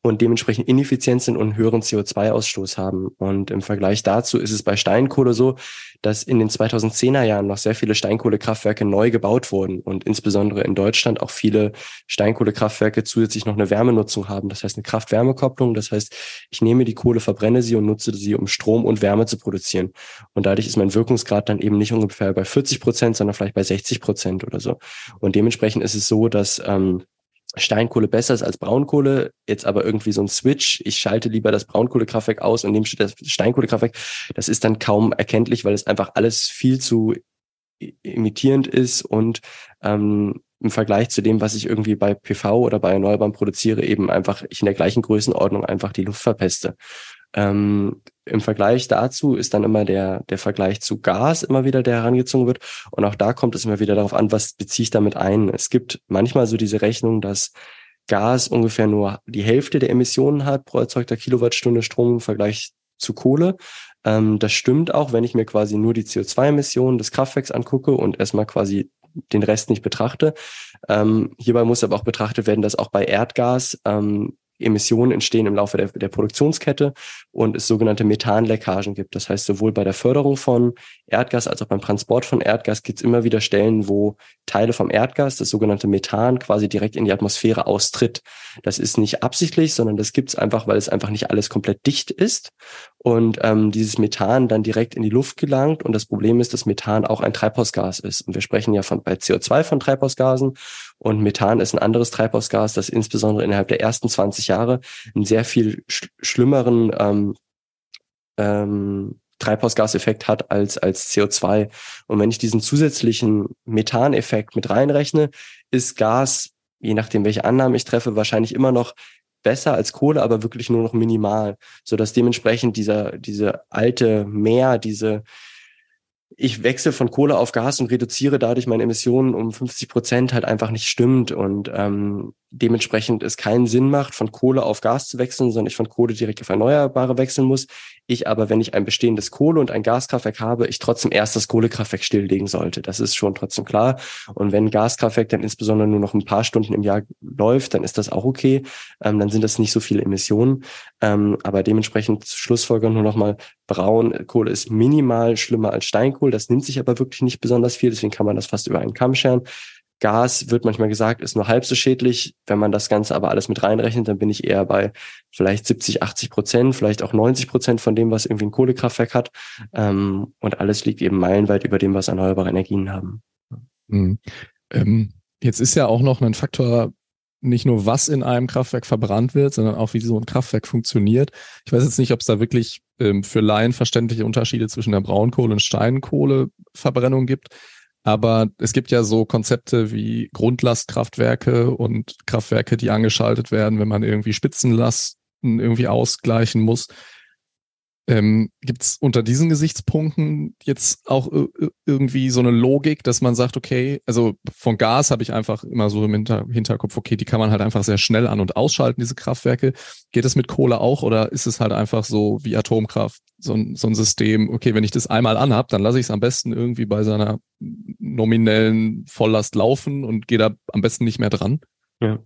C: und dementsprechend ineffizient sind und einen höheren CO2-Ausstoß haben. Und im Vergleich dazu ist es bei Steinkohle so, dass in den 2010er Jahren noch sehr viele Steinkohlekraftwerke neu gebaut wurden und insbesondere in Deutschland auch viele Steinkohlekraftwerke zusätzlich noch eine Wärmenutzung haben. Das heißt eine Kraft-Wärme-Kopplung. Das heißt, ich nehme die Kohle, verbrenne sie und nutze sie, um Strom und Wärme zu produzieren. Und dadurch ist mein Wirkungsgrad dann eben nicht ungefähr bei 40 Prozent, sondern vielleicht bei 60 Prozent oder so. Und dementsprechend ist es so, dass ähm, Steinkohle besser ist als Braunkohle, jetzt aber irgendwie so ein Switch, ich schalte lieber das Braunkohlekraftwerk aus und nehme das Steinkohlekraftwerk, das ist dann kaum erkenntlich, weil es einfach alles viel zu imitierend ist und ähm, im Vergleich zu dem, was ich irgendwie bei PV oder bei Erneuerbaren produziere, eben einfach ich in der gleichen Größenordnung einfach die Luft verpeste. Ähm, Im Vergleich dazu ist dann immer der, der Vergleich zu Gas immer wieder, der herangezogen wird. Und auch da kommt es immer wieder darauf an, was beziehe ich damit ein. Es gibt manchmal so diese Rechnung, dass Gas ungefähr nur die Hälfte der Emissionen hat pro erzeugter Kilowattstunde Strom im Vergleich zu Kohle. Ähm, das stimmt auch, wenn ich mir quasi nur die CO2-Emissionen des Kraftwerks angucke und erstmal quasi den Rest nicht betrachte. Ähm, hierbei muss aber auch betrachtet werden, dass auch bei Erdgas ähm, Emissionen entstehen im Laufe der, der Produktionskette und es sogenannte Methanleckagen gibt. Das heißt, sowohl bei der Förderung von Erdgas als auch beim Transport von Erdgas gibt es immer wieder Stellen, wo Teile vom Erdgas, das sogenannte Methan, quasi direkt in die Atmosphäre austritt. Das ist nicht absichtlich, sondern das gibt es einfach, weil es einfach nicht alles komplett dicht ist und ähm, dieses Methan dann direkt in die Luft gelangt. Und das Problem ist, dass Methan auch ein Treibhausgas ist. Und wir sprechen ja von bei CO2 von Treibhausgasen und Methan ist ein anderes Treibhausgas, das insbesondere innerhalb der ersten 20 Jahre einen sehr viel sch schlimmeren ähm, ähm, Treibhausgaseffekt hat als, als CO2. Und wenn ich diesen zusätzlichen Methaneffekt mit reinrechne, ist Gas, je nachdem, welche Annahmen ich treffe, wahrscheinlich immer noch besser als Kohle, aber wirklich nur noch minimal, so dass dementsprechend dieser, diese alte Meer, diese, ich wechsle von Kohle auf Gas und reduziere dadurch meine Emissionen um 50 Prozent halt einfach nicht stimmt. Und ähm, dementsprechend es keinen Sinn macht, von Kohle auf Gas zu wechseln, sondern ich von Kohle direkt auf Erneuerbare wechseln muss. Ich aber, wenn ich ein bestehendes Kohle- und ein Gaskraftwerk habe, ich trotzdem erst das Kohlekraftwerk stilllegen sollte. Das ist schon trotzdem klar. Und wenn Gaskraftwerk dann insbesondere nur noch ein paar Stunden im Jahr läuft, dann ist das auch okay. Ähm, dann sind das nicht so viele Emissionen. Ähm, aber dementsprechend Schlussfolgerung nur nochmal, Braunkohle ist minimal schlimmer als Steinkohle. Das nimmt sich aber wirklich nicht besonders viel. Deswegen kann man das fast über einen Kamm scheren. Gas wird manchmal gesagt, ist nur halb so schädlich. Wenn man das Ganze aber alles mit reinrechnet, dann bin ich eher bei vielleicht 70, 80 Prozent, vielleicht auch 90 Prozent von dem, was irgendwie ein Kohlekraftwerk hat. Ähm, und alles liegt eben meilenweit über dem, was erneuerbare Energien haben.
B: Mhm. Ähm, jetzt ist ja auch noch ein Faktor, nicht nur was in einem Kraftwerk verbrannt wird, sondern auch wie so ein Kraftwerk funktioniert. Ich weiß jetzt nicht, ob es da wirklich ähm, für Laien verständliche Unterschiede zwischen der Braunkohle- und Steinkohleverbrennung gibt. Aber es gibt ja so Konzepte wie Grundlastkraftwerke und Kraftwerke, die angeschaltet werden, wenn man irgendwie Spitzenlasten irgendwie ausgleichen muss. Ähm, Gibt es unter diesen Gesichtspunkten jetzt auch irgendwie so eine Logik, dass man sagt, okay, also von Gas habe ich einfach immer so im Hinter Hinterkopf, okay, die kann man halt einfach sehr schnell an- und ausschalten, diese Kraftwerke. Geht es mit Kohle auch oder ist es halt einfach so wie Atomkraft, so ein, so ein System, okay, wenn ich das einmal anhab, dann lasse ich es am besten irgendwie bei seiner nominellen Volllast laufen und gehe da am besten nicht mehr dran?
C: Ja.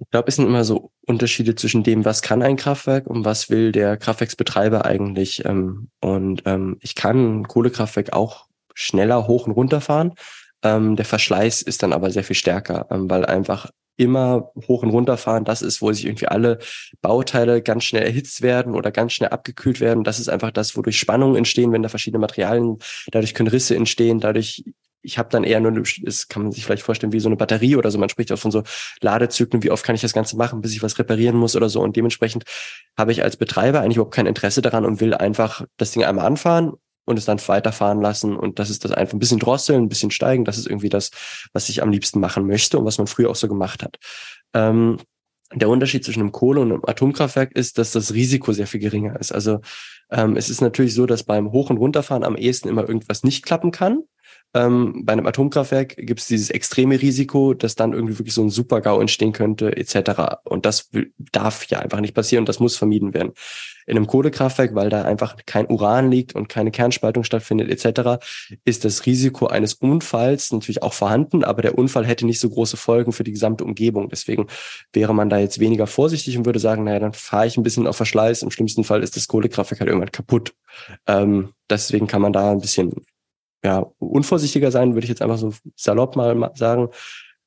C: Ich glaube, es sind immer so Unterschiede zwischen dem, was kann ein Kraftwerk und was will der Kraftwerksbetreiber eigentlich. Ähm, und ähm, ich kann ein Kohlekraftwerk auch schneller hoch und runter fahren. Ähm, der Verschleiß ist dann aber sehr viel stärker, ähm, weil einfach immer hoch und runter fahren, das ist, wo sich irgendwie alle Bauteile ganz schnell erhitzt werden oder ganz schnell abgekühlt werden. Das ist einfach das, wodurch Spannungen entstehen, wenn da verschiedene Materialien, dadurch können Risse entstehen, dadurch ich habe dann eher nur, das kann man sich vielleicht vorstellen, wie so eine Batterie oder so. Man spricht auch von so Ladezyklen, wie oft kann ich das Ganze machen, bis ich was reparieren muss oder so. Und dementsprechend habe ich als Betreiber eigentlich überhaupt kein Interesse daran und will einfach das Ding einmal anfahren und es dann weiterfahren lassen. Und das ist das einfach ein bisschen drosseln, ein bisschen steigen. Das ist irgendwie das, was ich am liebsten machen möchte und was man früher auch so gemacht hat. Ähm, der Unterschied zwischen einem Kohle- und einem Atomkraftwerk ist, dass das Risiko sehr viel geringer ist. Also ähm, es ist natürlich so, dass beim Hoch- und Runterfahren am ehesten immer irgendwas nicht klappen kann. Ähm, bei einem Atomkraftwerk gibt es dieses extreme Risiko, dass dann irgendwie wirklich so ein Super-GAU entstehen könnte, etc. Und das darf ja einfach nicht passieren und das muss vermieden werden. In einem Kohlekraftwerk, weil da einfach kein Uran liegt und keine Kernspaltung stattfindet, etc., ist das Risiko eines Unfalls natürlich auch vorhanden, aber der Unfall hätte nicht so große Folgen für die gesamte Umgebung. Deswegen wäre man da jetzt weniger vorsichtig und würde sagen, naja, dann fahre ich ein bisschen auf Verschleiß. Im schlimmsten Fall ist das Kohlekraftwerk halt irgendwann kaputt. Ähm, deswegen kann man da ein bisschen ja, unvorsichtiger sein, würde ich jetzt einfach so salopp mal sagen.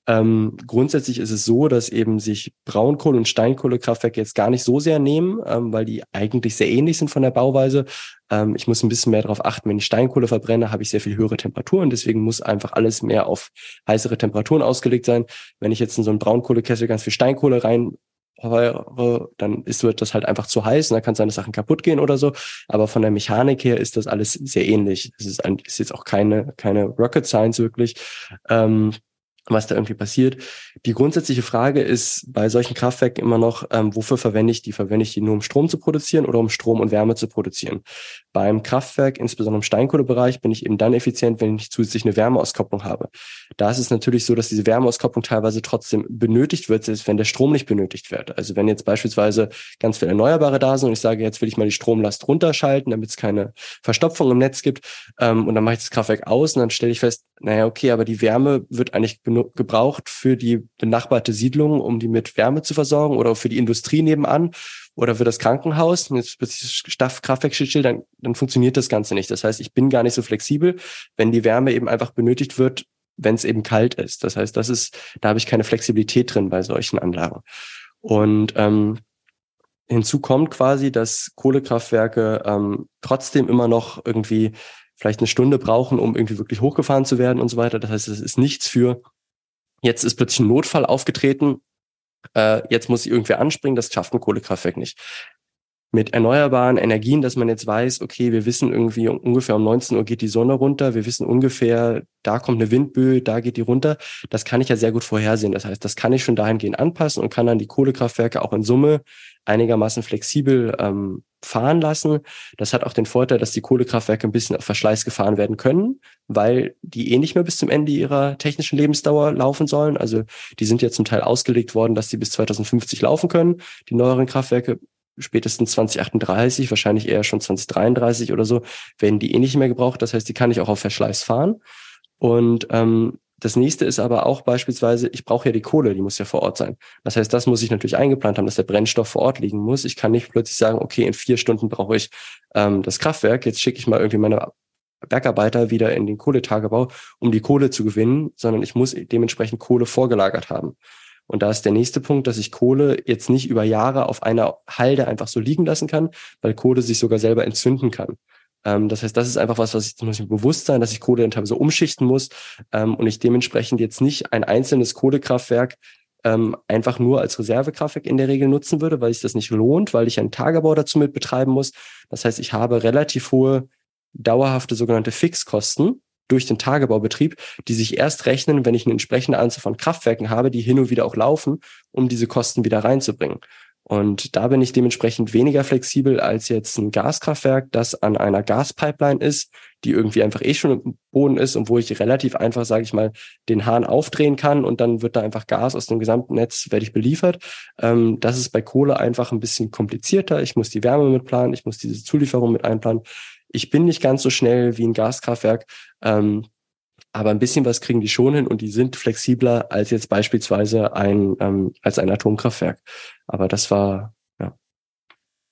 C: Ähm, grundsätzlich ist es so, dass eben sich Braunkohle- und Steinkohlekraftwerke jetzt gar nicht so sehr nehmen, ähm, weil die eigentlich sehr ähnlich sind von der Bauweise. Ähm, ich muss ein bisschen mehr darauf achten, wenn ich Steinkohle verbrenne, habe ich sehr viel höhere Temperaturen. Deswegen muss einfach alles mehr auf heißere Temperaturen ausgelegt sein. Wenn ich jetzt in so einen Braunkohlekessel ganz viel Steinkohle rein dann ist, wird das halt einfach zu heiß und dann kann seine Sachen kaputt gehen oder so. Aber von der Mechanik her ist das alles sehr ähnlich. Es ist, ist jetzt auch keine, keine Rocket Science wirklich. Ähm, was da irgendwie passiert. Die grundsätzliche Frage ist bei solchen Kraftwerken immer noch, ähm, wofür verwende ich die? Verwende ich die nur, um Strom zu produzieren oder um Strom und Wärme zu produzieren? Beim Kraftwerk, insbesondere im Steinkohlebereich, bin ich eben dann effizient, wenn ich zusätzlich eine Wärmeauskopplung habe. Da ist es natürlich so, dass diese Wärmeauskopplung teilweise trotzdem benötigt wird, selbst wenn der Strom nicht benötigt wird. Also wenn jetzt beispielsweise ganz viele Erneuerbare da sind und ich sage, jetzt will ich mal die Stromlast runterschalten, damit es keine Verstopfung im Netz gibt, ähm, und dann mache ich das Kraftwerk aus und dann stelle ich fest, naja, okay, aber die Wärme wird eigentlich gebraucht für die benachbarte Siedlung, um die mit Wärme zu versorgen oder für die Industrie nebenan oder für das Krankenhaus. Und jetzt Kraftwerk steht still, dann, dann funktioniert das Ganze nicht. Das heißt, ich bin gar nicht so flexibel, wenn die Wärme eben einfach benötigt wird, wenn es eben kalt ist. Das heißt, das ist, da habe ich keine Flexibilität drin bei solchen Anlagen. Und ähm, hinzu kommt quasi, dass Kohlekraftwerke ähm, trotzdem immer noch irgendwie vielleicht eine Stunde brauchen, um irgendwie wirklich hochgefahren zu werden und so weiter. Das heißt, es ist nichts für, jetzt ist plötzlich ein Notfall aufgetreten, äh, jetzt muss ich irgendwer anspringen, das schafft ein Kohlekraftwerk nicht. mit erneuerbaren Energien, dass man jetzt weiß, okay, wir wissen irgendwie ungefähr um 19 Uhr geht die Sonne runter, wir wissen ungefähr, da kommt eine Windböe, da geht die runter. Das kann ich ja sehr gut vorhersehen. Das heißt, das kann ich schon dahingehend anpassen und kann dann die Kohlekraftwerke auch in Summe einigermaßen flexibel ähm, fahren lassen. Das hat auch den Vorteil, dass die Kohlekraftwerke ein bisschen auf Verschleiß gefahren werden können, weil die eh nicht mehr bis zum Ende ihrer technischen Lebensdauer laufen sollen. Also die sind ja zum Teil ausgelegt worden, dass sie bis 2050 laufen können. Die neueren Kraftwerke spätestens 2038, wahrscheinlich eher schon 2033 oder so, werden die eh nicht mehr gebraucht. Das heißt, die kann ich auch auf Verschleiß fahren. Und ähm, das nächste ist aber auch beispielsweise, ich brauche ja die Kohle, die muss ja vor Ort sein. Das heißt, das muss ich natürlich eingeplant haben, dass der Brennstoff vor Ort liegen muss. Ich kann nicht plötzlich sagen, okay, in vier Stunden brauche ich ähm, das Kraftwerk, jetzt schicke ich mal irgendwie meine Bergarbeiter wieder in den Kohletagebau, um die Kohle zu gewinnen, sondern ich muss dementsprechend Kohle vorgelagert haben. Und da ist der nächste Punkt, dass ich Kohle jetzt nicht über Jahre auf einer Halde einfach so liegen lassen kann, weil Kohle sich sogar selber entzünden kann. Ähm, das heißt, das ist einfach was, was ich, muss mir bewusst sein, dass ich Kohle dann teilweise umschichten muss ähm, und ich dementsprechend jetzt nicht ein einzelnes Kohlekraftwerk ähm, einfach nur als Reservekraftwerk in der Regel nutzen würde, weil sich das nicht lohnt, weil ich einen Tagebau dazu mit betreiben muss. Das heißt, ich habe relativ hohe dauerhafte sogenannte Fixkosten, durch den Tagebaubetrieb, die sich erst rechnen, wenn ich eine entsprechende Anzahl von Kraftwerken habe, die hin und wieder auch laufen, um diese Kosten wieder reinzubringen. Und da bin ich dementsprechend weniger flexibel als jetzt ein Gaskraftwerk, das an einer Gaspipeline ist, die irgendwie einfach eh schon im Boden ist und wo ich relativ einfach, sage ich mal, den Hahn aufdrehen kann und dann wird da einfach Gas aus dem gesamten Netz, werde ich beliefert. Ähm, das ist bei Kohle einfach ein bisschen komplizierter. Ich muss die Wärme mitplanen, ich muss diese Zulieferung mit einplanen. Ich bin nicht ganz so schnell wie ein Gaskraftwerk, ähm, aber ein bisschen was kriegen die schon hin und die sind flexibler als jetzt beispielsweise ein ähm, als ein Atomkraftwerk. Aber das war ja.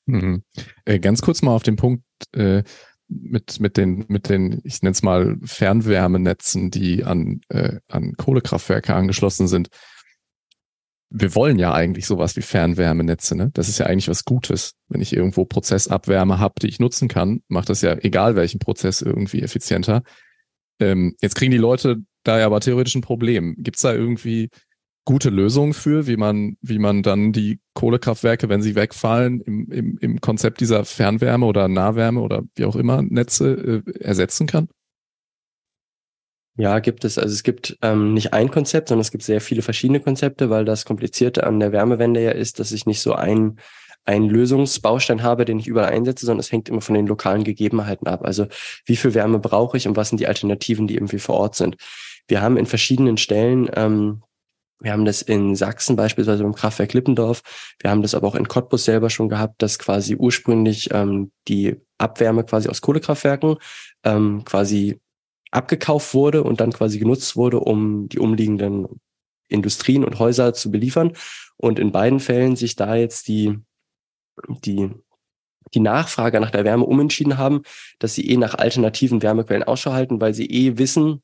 B: Mhm. Äh, ganz kurz mal auf den Punkt äh, mit mit den mit den ich nenne es mal Fernwärmenetzen, die an äh, an Kohlekraftwerke angeschlossen sind wir wollen ja eigentlich sowas wie Fernwärmenetze, ne? Das ist ja eigentlich was Gutes. Wenn ich irgendwo Prozessabwärme habe, die ich nutzen kann, macht das ja egal welchen Prozess irgendwie effizienter. Ähm, jetzt kriegen die Leute da ja aber theoretisch ein Problem. Gibt's da irgendwie gute Lösungen für, wie man, wie man dann die Kohlekraftwerke, wenn sie wegfallen, im, im, im Konzept dieser Fernwärme oder Nahwärme oder wie auch immer Netze äh, ersetzen kann?
C: Ja, gibt es. Also es gibt ähm, nicht ein Konzept, sondern es gibt sehr viele verschiedene Konzepte, weil das Komplizierte an der Wärmewende ja ist, dass ich nicht so ein einen Lösungsbaustein habe, den ich überall einsetze, sondern es hängt immer von den lokalen Gegebenheiten ab. Also wie viel Wärme brauche ich und was sind die Alternativen, die irgendwie vor Ort sind. Wir haben in verschiedenen Stellen, ähm, wir haben das in Sachsen beispielsweise beim Kraftwerk Lippendorf, wir haben das aber auch in Cottbus selber schon gehabt, dass quasi ursprünglich ähm, die Abwärme quasi aus Kohlekraftwerken ähm, quasi abgekauft wurde und dann quasi genutzt wurde, um die umliegenden Industrien und Häuser zu beliefern. Und in beiden Fällen sich da jetzt die, die, die Nachfrage nach der Wärme umentschieden haben, dass sie eh nach alternativen Wärmequellen Ausschau halten, weil sie eh wissen,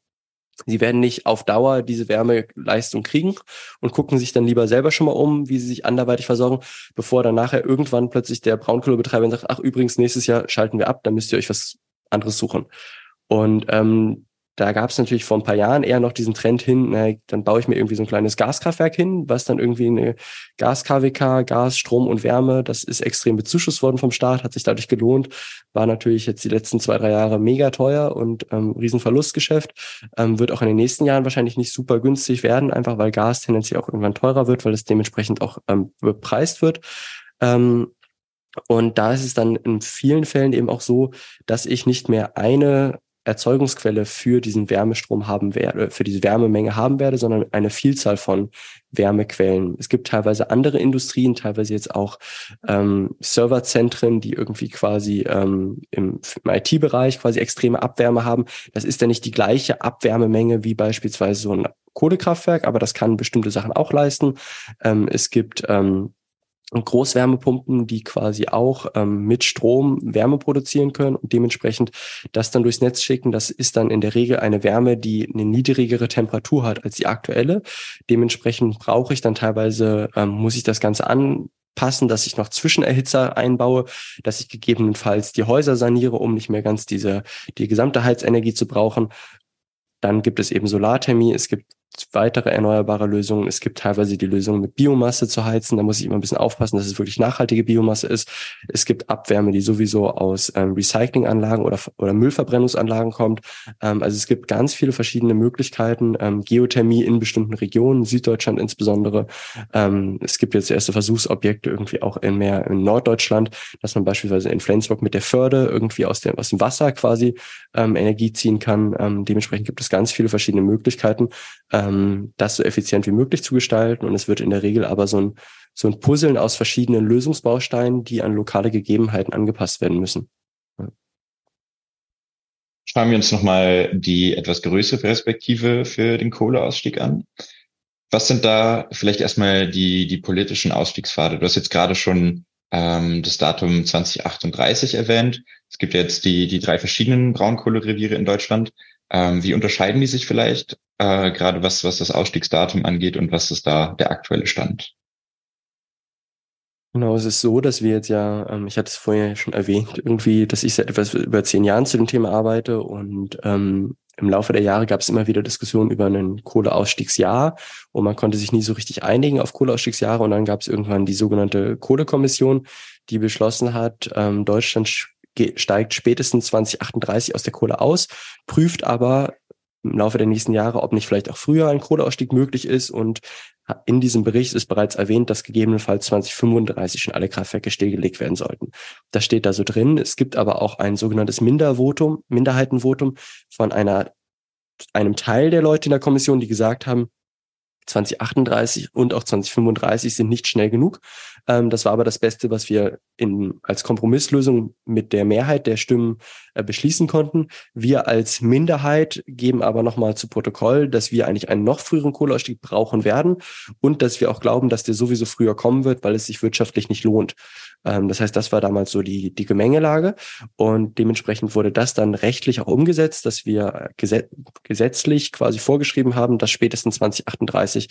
C: sie werden nicht auf Dauer diese Wärmeleistung kriegen und gucken sich dann lieber selber schon mal um, wie sie sich anderweitig versorgen, bevor dann nachher irgendwann plötzlich der Braunkohlebetreiber sagt, ach übrigens, nächstes Jahr schalten wir ab, dann müsst ihr euch was anderes suchen. Und ähm, da gab es natürlich vor ein paar Jahren eher noch diesen Trend hin, na, dann baue ich mir irgendwie so ein kleines Gaskraftwerk hin, was dann irgendwie eine Gas-KWK, Gas, Strom und Wärme, das ist extrem bezuschusst worden vom Staat, hat sich dadurch gelohnt, war natürlich jetzt die letzten zwei, drei Jahre mega teuer und ähm, Riesenverlustgeschäft, ähm, wird auch in den nächsten Jahren wahrscheinlich nicht super günstig werden, einfach weil Gas tendenziell auch irgendwann teurer wird, weil es dementsprechend auch ähm, bepreist wird. Ähm, und da ist es dann in vielen Fällen eben auch so, dass ich nicht mehr eine Erzeugungsquelle für diesen Wärmestrom haben werde, für diese Wärmemenge haben werde, sondern eine Vielzahl von Wärmequellen. Es gibt teilweise andere Industrien, teilweise jetzt auch ähm, Serverzentren, die irgendwie quasi ähm, im, im IT-Bereich quasi extreme Abwärme haben. Das ist ja nicht die gleiche Abwärmemenge wie beispielsweise so ein Kohlekraftwerk, aber das kann bestimmte Sachen auch leisten. Ähm, es gibt ähm, Großwärmepumpen, die quasi auch ähm, mit Strom Wärme produzieren können und dementsprechend das dann durchs Netz schicken. Das ist dann in der Regel eine Wärme, die eine niedrigere Temperatur hat als die aktuelle. Dementsprechend brauche ich dann teilweise, ähm, muss ich das Ganze anpassen, dass ich noch Zwischenerhitzer einbaue, dass ich gegebenenfalls die Häuser saniere, um nicht mehr ganz diese, die gesamte Heizenergie zu brauchen. Dann gibt es eben Solarthermie. Es gibt weitere erneuerbare Lösungen. Es gibt teilweise die Lösung mit Biomasse zu heizen. Da muss ich immer ein bisschen aufpassen, dass es wirklich nachhaltige Biomasse ist. Es gibt Abwärme, die sowieso aus ähm, Recyclinganlagen oder, oder Müllverbrennungsanlagen kommt. Ähm, also es gibt ganz viele verschiedene Möglichkeiten. Ähm, Geothermie in bestimmten Regionen, Süddeutschland insbesondere. Ähm, es gibt jetzt erste Versuchsobjekte irgendwie auch in mehr in Norddeutschland, dass man beispielsweise in Flensburg mit der Förde irgendwie aus dem, aus dem Wasser quasi ähm, Energie ziehen kann. Ähm, dementsprechend gibt es ganz viele verschiedene Möglichkeiten, ähm, das so effizient wie möglich zu gestalten. Und es wird in der Regel aber so ein, so ein Puzzeln aus verschiedenen Lösungsbausteinen, die an lokale Gegebenheiten angepasst werden müssen.
D: Schauen wir uns nochmal die etwas größere Perspektive für den Kohleausstieg an. Was sind da vielleicht erstmal die, die politischen Ausstiegspfade? Du hast jetzt gerade schon ähm, das Datum 2038 erwähnt. Es gibt jetzt die, die drei verschiedenen Braunkohlereviere in Deutschland. Ähm, wie unterscheiden die sich vielleicht, äh, gerade was, was das Ausstiegsdatum angeht und was ist da der aktuelle Stand?
C: Genau, es ist so, dass wir jetzt ja, ähm, ich hatte es vorher schon erwähnt, irgendwie, dass ich seit etwas über zehn Jahren zu dem Thema arbeite und ähm, im Laufe der Jahre gab es immer wieder Diskussionen über ein Kohleausstiegsjahr und man konnte sich nie so richtig einigen auf Kohleausstiegsjahre und dann gab es irgendwann die sogenannte Kohlekommission, die beschlossen hat, ähm, Deutschland steigt spätestens 2038 aus der Kohle aus, prüft aber im Laufe der nächsten Jahre, ob nicht vielleicht auch früher ein Kohleausstieg möglich ist. Und in diesem Bericht ist bereits erwähnt, dass gegebenenfalls 2035 schon alle Kraftwerke stillgelegt werden sollten. Das steht da so drin. Es gibt aber auch ein sogenanntes Mindervotum, Minderheitenvotum von einer, einem Teil der Leute in der Kommission, die gesagt haben, 2038 und auch 2035 sind nicht schnell genug. Ähm, das war aber das Beste, was wir in, als Kompromisslösung mit der Mehrheit der Stimmen äh, beschließen konnten. Wir als Minderheit geben aber nochmal zu Protokoll, dass wir eigentlich einen noch früheren Kohleausstieg brauchen werden und dass wir auch glauben, dass der sowieso früher kommen wird, weil es sich wirtschaftlich nicht lohnt. Ähm, das heißt, das war damals so die, die Gemengelage und dementsprechend wurde das dann rechtlich auch umgesetzt, dass wir gesetz gesetzlich quasi vorgeschrieben haben, dass spätestens 2038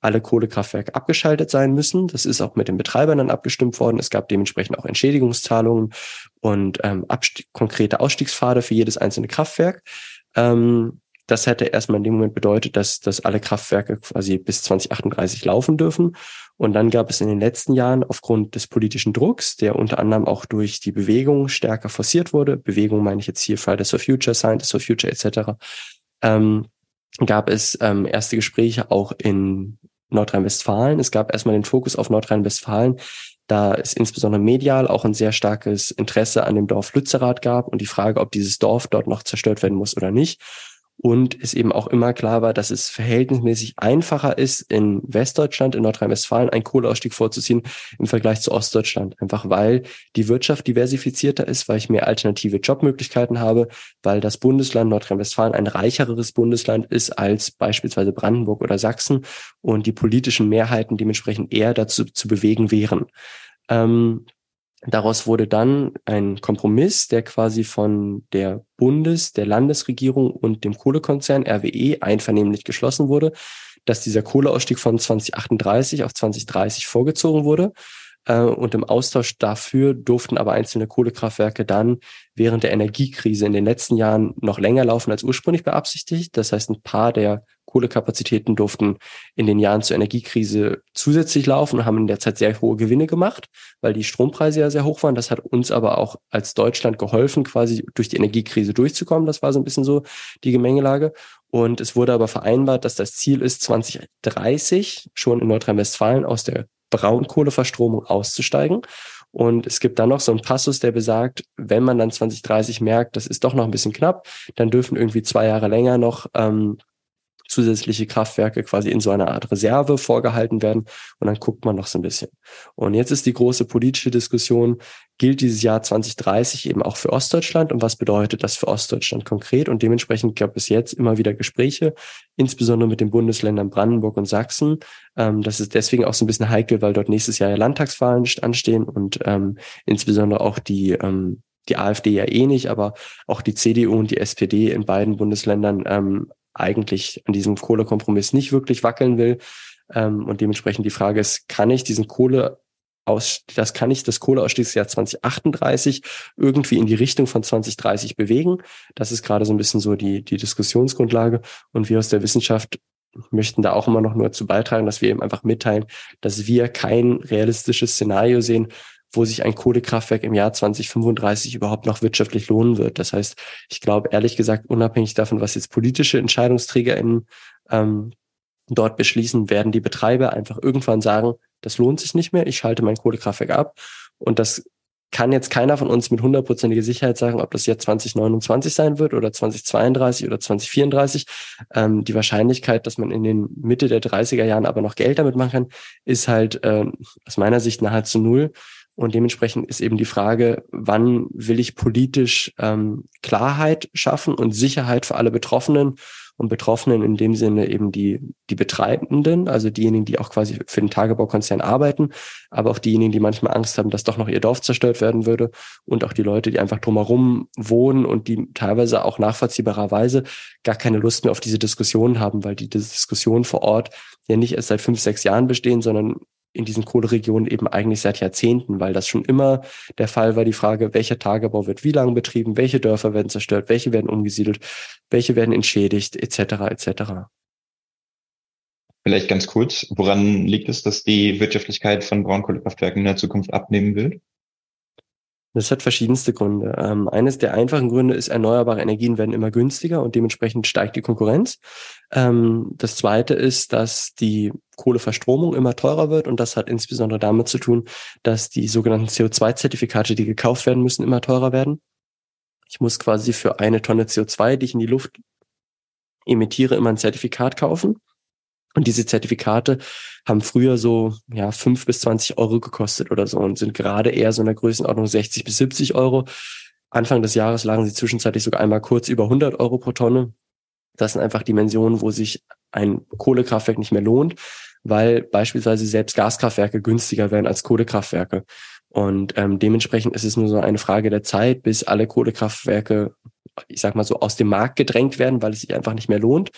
C: alle Kohlekraftwerke abgeschaltet sein müssen. Das ist auch mit den Betreibern dann abgestimmt worden. Es gab dementsprechend auch Entschädigungszahlungen und ähm, konkrete Ausstiegspfade für jedes einzelne Kraftwerk. Ähm, das hätte erstmal in dem Moment bedeutet, dass, dass alle Kraftwerke quasi bis 2038 laufen dürfen. Und dann gab es in den letzten Jahren aufgrund des politischen Drucks, der unter anderem auch durch die Bewegung stärker forciert wurde, Bewegung meine ich jetzt hier Fridays for Future, Scientists for Future etc., ähm, gab es ähm, erste Gespräche auch in Nordrhein-Westfalen. Es gab erstmal den Fokus auf Nordrhein-Westfalen, da es insbesondere medial auch ein sehr starkes Interesse an dem Dorf Lützerath gab und die Frage, ob dieses Dorf dort noch zerstört werden muss oder nicht und es eben auch immer klar war, dass es verhältnismäßig einfacher ist, in Westdeutschland, in Nordrhein-Westfalen einen Kohleausstieg vorzuziehen im Vergleich zu Ostdeutschland. Einfach weil die Wirtschaft diversifizierter ist, weil ich mehr alternative Jobmöglichkeiten habe, weil das Bundesland Nordrhein-Westfalen ein reicheres Bundesland ist als beispielsweise Brandenburg oder Sachsen und die politischen Mehrheiten dementsprechend eher dazu zu bewegen wären. Ähm, Daraus wurde dann ein Kompromiss, der quasi von der Bundes-, der Landesregierung und dem Kohlekonzern RWE einvernehmlich geschlossen wurde, dass dieser Kohleausstieg von 2038 auf 2030 vorgezogen wurde. Äh, und im Austausch dafür durften aber einzelne Kohlekraftwerke dann während der Energiekrise in den letzten Jahren noch länger laufen als ursprünglich beabsichtigt. Das heißt, ein paar der Kohlekapazitäten durften in den Jahren zur Energiekrise zusätzlich laufen und haben in der Zeit sehr hohe Gewinne gemacht, weil die Strompreise ja sehr hoch waren. Das hat uns aber auch als Deutschland geholfen, quasi durch die Energiekrise durchzukommen. Das war so ein bisschen so die Gemengelage. Und es wurde aber vereinbart, dass das Ziel ist, 2030 schon in Nordrhein-Westfalen aus der Braunkohleverstromung auszusteigen. Und es gibt dann noch so einen Passus, der besagt, wenn man dann 2030 merkt, das ist doch noch ein bisschen knapp, dann dürfen irgendwie zwei Jahre länger noch ähm, zusätzliche Kraftwerke quasi in so einer Art Reserve vorgehalten werden und dann guckt man noch so ein bisschen. Und jetzt ist die große politische Diskussion, gilt dieses Jahr 2030 eben auch für Ostdeutschland und was bedeutet das für Ostdeutschland konkret? Und dementsprechend gab es jetzt immer wieder Gespräche, insbesondere mit den Bundesländern Brandenburg und Sachsen. Ähm, das ist deswegen auch so ein bisschen heikel, weil dort nächstes Jahr ja Landtagswahlen anstehen und ähm, insbesondere auch die ähm, die AfD ja eh nicht, aber auch die CDU und die SPD in beiden Bundesländern ähm, eigentlich an diesem Kohlekompromiss nicht wirklich wackeln will. Ähm, und dementsprechend die Frage ist, kann ich diesen Kohle aus, das kann ich das Kohleausstiegsjahr 2038 irgendwie in die Richtung von 2030 bewegen. Das ist gerade so ein bisschen so die, die Diskussionsgrundlage. Und wir aus der Wissenschaft möchten da auch immer noch nur zu beitragen, dass wir eben einfach mitteilen, dass wir kein realistisches Szenario sehen, wo sich ein Kohlekraftwerk im Jahr 2035 überhaupt noch wirtschaftlich lohnen wird. Das heißt, ich glaube ehrlich gesagt, unabhängig davon, was jetzt politische EntscheidungsträgerInnen ähm, dort beschließen, werden die Betreiber einfach irgendwann sagen, das lohnt sich nicht mehr, ich schalte mein Kohlekraftwerk ab. Und das kann jetzt keiner von uns mit hundertprozentiger Sicherheit sagen, ob das jetzt 2029 sein wird oder 2032 oder 2034. Ähm, die Wahrscheinlichkeit, dass man in den Mitte der 30er Jahren aber noch Geld damit machen kann, ist halt äh, aus meiner Sicht nahezu null. Und dementsprechend ist eben die Frage, wann will ich politisch ähm, Klarheit schaffen und Sicherheit für alle Betroffenen und Betroffenen in dem Sinne eben die, die Betreibenden, also diejenigen, die auch quasi für den Tagebaukonzern arbeiten, aber auch diejenigen, die manchmal Angst haben, dass doch noch ihr Dorf zerstört werden würde und auch die Leute, die einfach drumherum wohnen und die teilweise auch nachvollziehbarerweise gar keine Lust mehr auf diese Diskussionen haben, weil die Diskussionen vor Ort ja nicht erst seit fünf, sechs Jahren bestehen, sondern in diesen Kohleregionen eben eigentlich seit Jahrzehnten, weil das schon immer der Fall war, die Frage, welcher Tagebau wird wie lange betrieben, welche Dörfer werden zerstört, welche werden umgesiedelt, welche werden entschädigt, etc. etc.
D: Vielleicht ganz kurz, woran liegt es, dass die Wirtschaftlichkeit von Braunkohlekraftwerken in der Zukunft abnehmen wird?
C: Das hat verschiedenste Gründe. Ähm, eines der einfachen Gründe ist, erneuerbare Energien werden immer günstiger und dementsprechend steigt die Konkurrenz. Ähm, das zweite ist, dass die Kohleverstromung immer teurer wird und das hat insbesondere damit zu tun, dass die sogenannten CO2-Zertifikate, die gekauft werden müssen, immer teurer werden. Ich muss quasi für eine Tonne CO2, die ich in die Luft emittiere, immer ein Zertifikat kaufen. Und diese Zertifikate haben früher so ja fünf bis zwanzig Euro gekostet oder so und sind gerade eher so in der Größenordnung 60 bis 70 Euro. Anfang des Jahres lagen sie zwischenzeitlich sogar einmal kurz über 100 Euro pro Tonne. Das sind einfach Dimensionen, wo sich ein Kohlekraftwerk nicht mehr lohnt, weil beispielsweise selbst Gaskraftwerke günstiger werden als Kohlekraftwerke. Und ähm, dementsprechend ist es nur so eine Frage der Zeit, bis alle Kohlekraftwerke, ich sag mal so, aus dem Markt gedrängt werden, weil es sich einfach nicht mehr lohnt.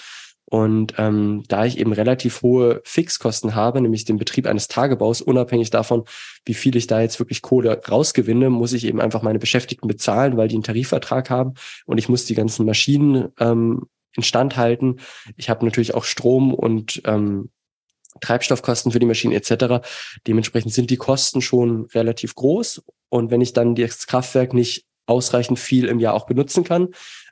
C: Und ähm, da ich eben relativ hohe Fixkosten habe, nämlich den Betrieb eines Tagebaus, unabhängig davon, wie viel ich da jetzt wirklich Kohle rausgewinne, muss ich eben einfach meine Beschäftigten bezahlen, weil die einen Tarifvertrag haben und ich muss die ganzen Maschinen ähm, instand halten. Ich habe natürlich auch Strom und ähm, Treibstoffkosten für die Maschinen etc. Dementsprechend sind die Kosten schon relativ groß. Und wenn ich dann das Kraftwerk nicht ausreichend viel im Jahr auch benutzen kann,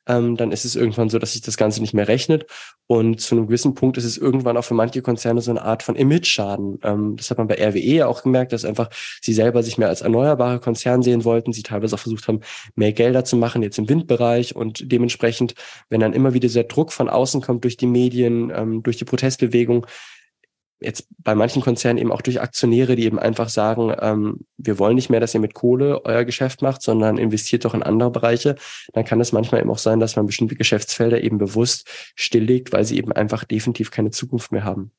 C: ähm, dann ist es irgendwann so, dass sich das Ganze nicht mehr rechnet. Und zu einem gewissen Punkt ist es irgendwann auch für manche Konzerne so eine Art von Image-Schaden. Ähm, das hat man bei RWE auch gemerkt, dass einfach sie selber sich mehr als erneuerbare Konzern sehen wollten, sie teilweise auch versucht haben, mehr Gelder zu machen, jetzt im Windbereich. Und dementsprechend, wenn dann immer wieder dieser Druck von außen kommt durch die Medien, ähm, durch die Protestbewegung, jetzt bei manchen Konzernen eben auch durch Aktionäre, die eben einfach sagen, ähm, wir wollen nicht mehr, dass ihr mit Kohle euer Geschäft macht, sondern investiert doch in andere Bereiche, dann kann es manchmal eben auch sein, dass man bestimmte Geschäftsfelder eben bewusst stilllegt, weil sie eben einfach definitiv keine Zukunft mehr haben.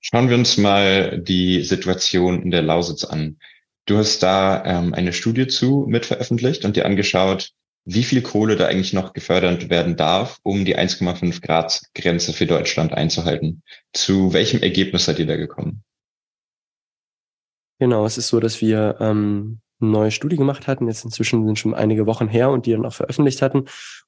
D: Schauen wir uns mal die Situation in der Lausitz an. Du hast da ähm, eine Studie zu mit veröffentlicht und dir angeschaut, wie viel Kohle da eigentlich noch gefördert werden darf, um die 1,5 Grad Grenze für Deutschland einzuhalten. Zu welchem Ergebnis seid ihr da gekommen?
C: Genau, es ist so, dass wir ähm, eine neue Studie gemacht hatten, jetzt inzwischen sind schon einige Wochen her und die dann auch veröffentlicht hatten.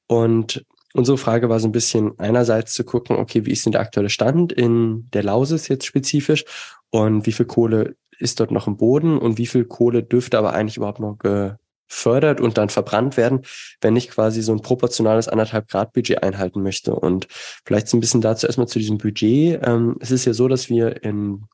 C: Und unsere Frage war so ein bisschen einerseits zu gucken, okay, wie ist denn der aktuelle Stand in der Lausitz jetzt spezifisch und wie viel Kohle ist dort noch im Boden und wie viel Kohle dürfte aber eigentlich überhaupt noch fördert und dann verbrannt werden, wenn ich quasi so ein proportionales anderthalb Grad Budget einhalten möchte. Und vielleicht so ein bisschen dazu erstmal zu diesem Budget. Ähm, es ist ja so, dass wir in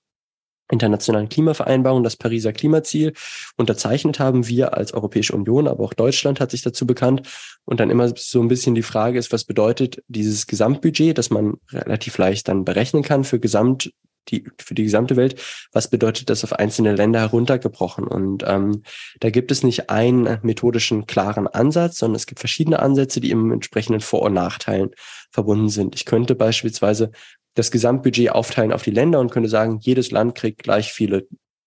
C: internationalen Klimavereinbarung, das Pariser Klimaziel, unterzeichnet haben. Wir als Europäische Union, aber auch Deutschland hat sich dazu bekannt. Und dann immer so ein bisschen die Frage ist, was bedeutet dieses Gesamtbudget, das man relativ leicht dann berechnen kann für Gesamt die, für die gesamte Welt. Was bedeutet das auf einzelne Länder heruntergebrochen? Und ähm, da gibt es nicht einen methodischen klaren Ansatz, sondern es gibt verschiedene Ansätze, die im entsprechenden Vor- und Nachteilen verbunden sind. Ich könnte beispielsweise das Gesamtbudget aufteilen auf die Länder und könnte sagen, jedes Land kriegt gleich viele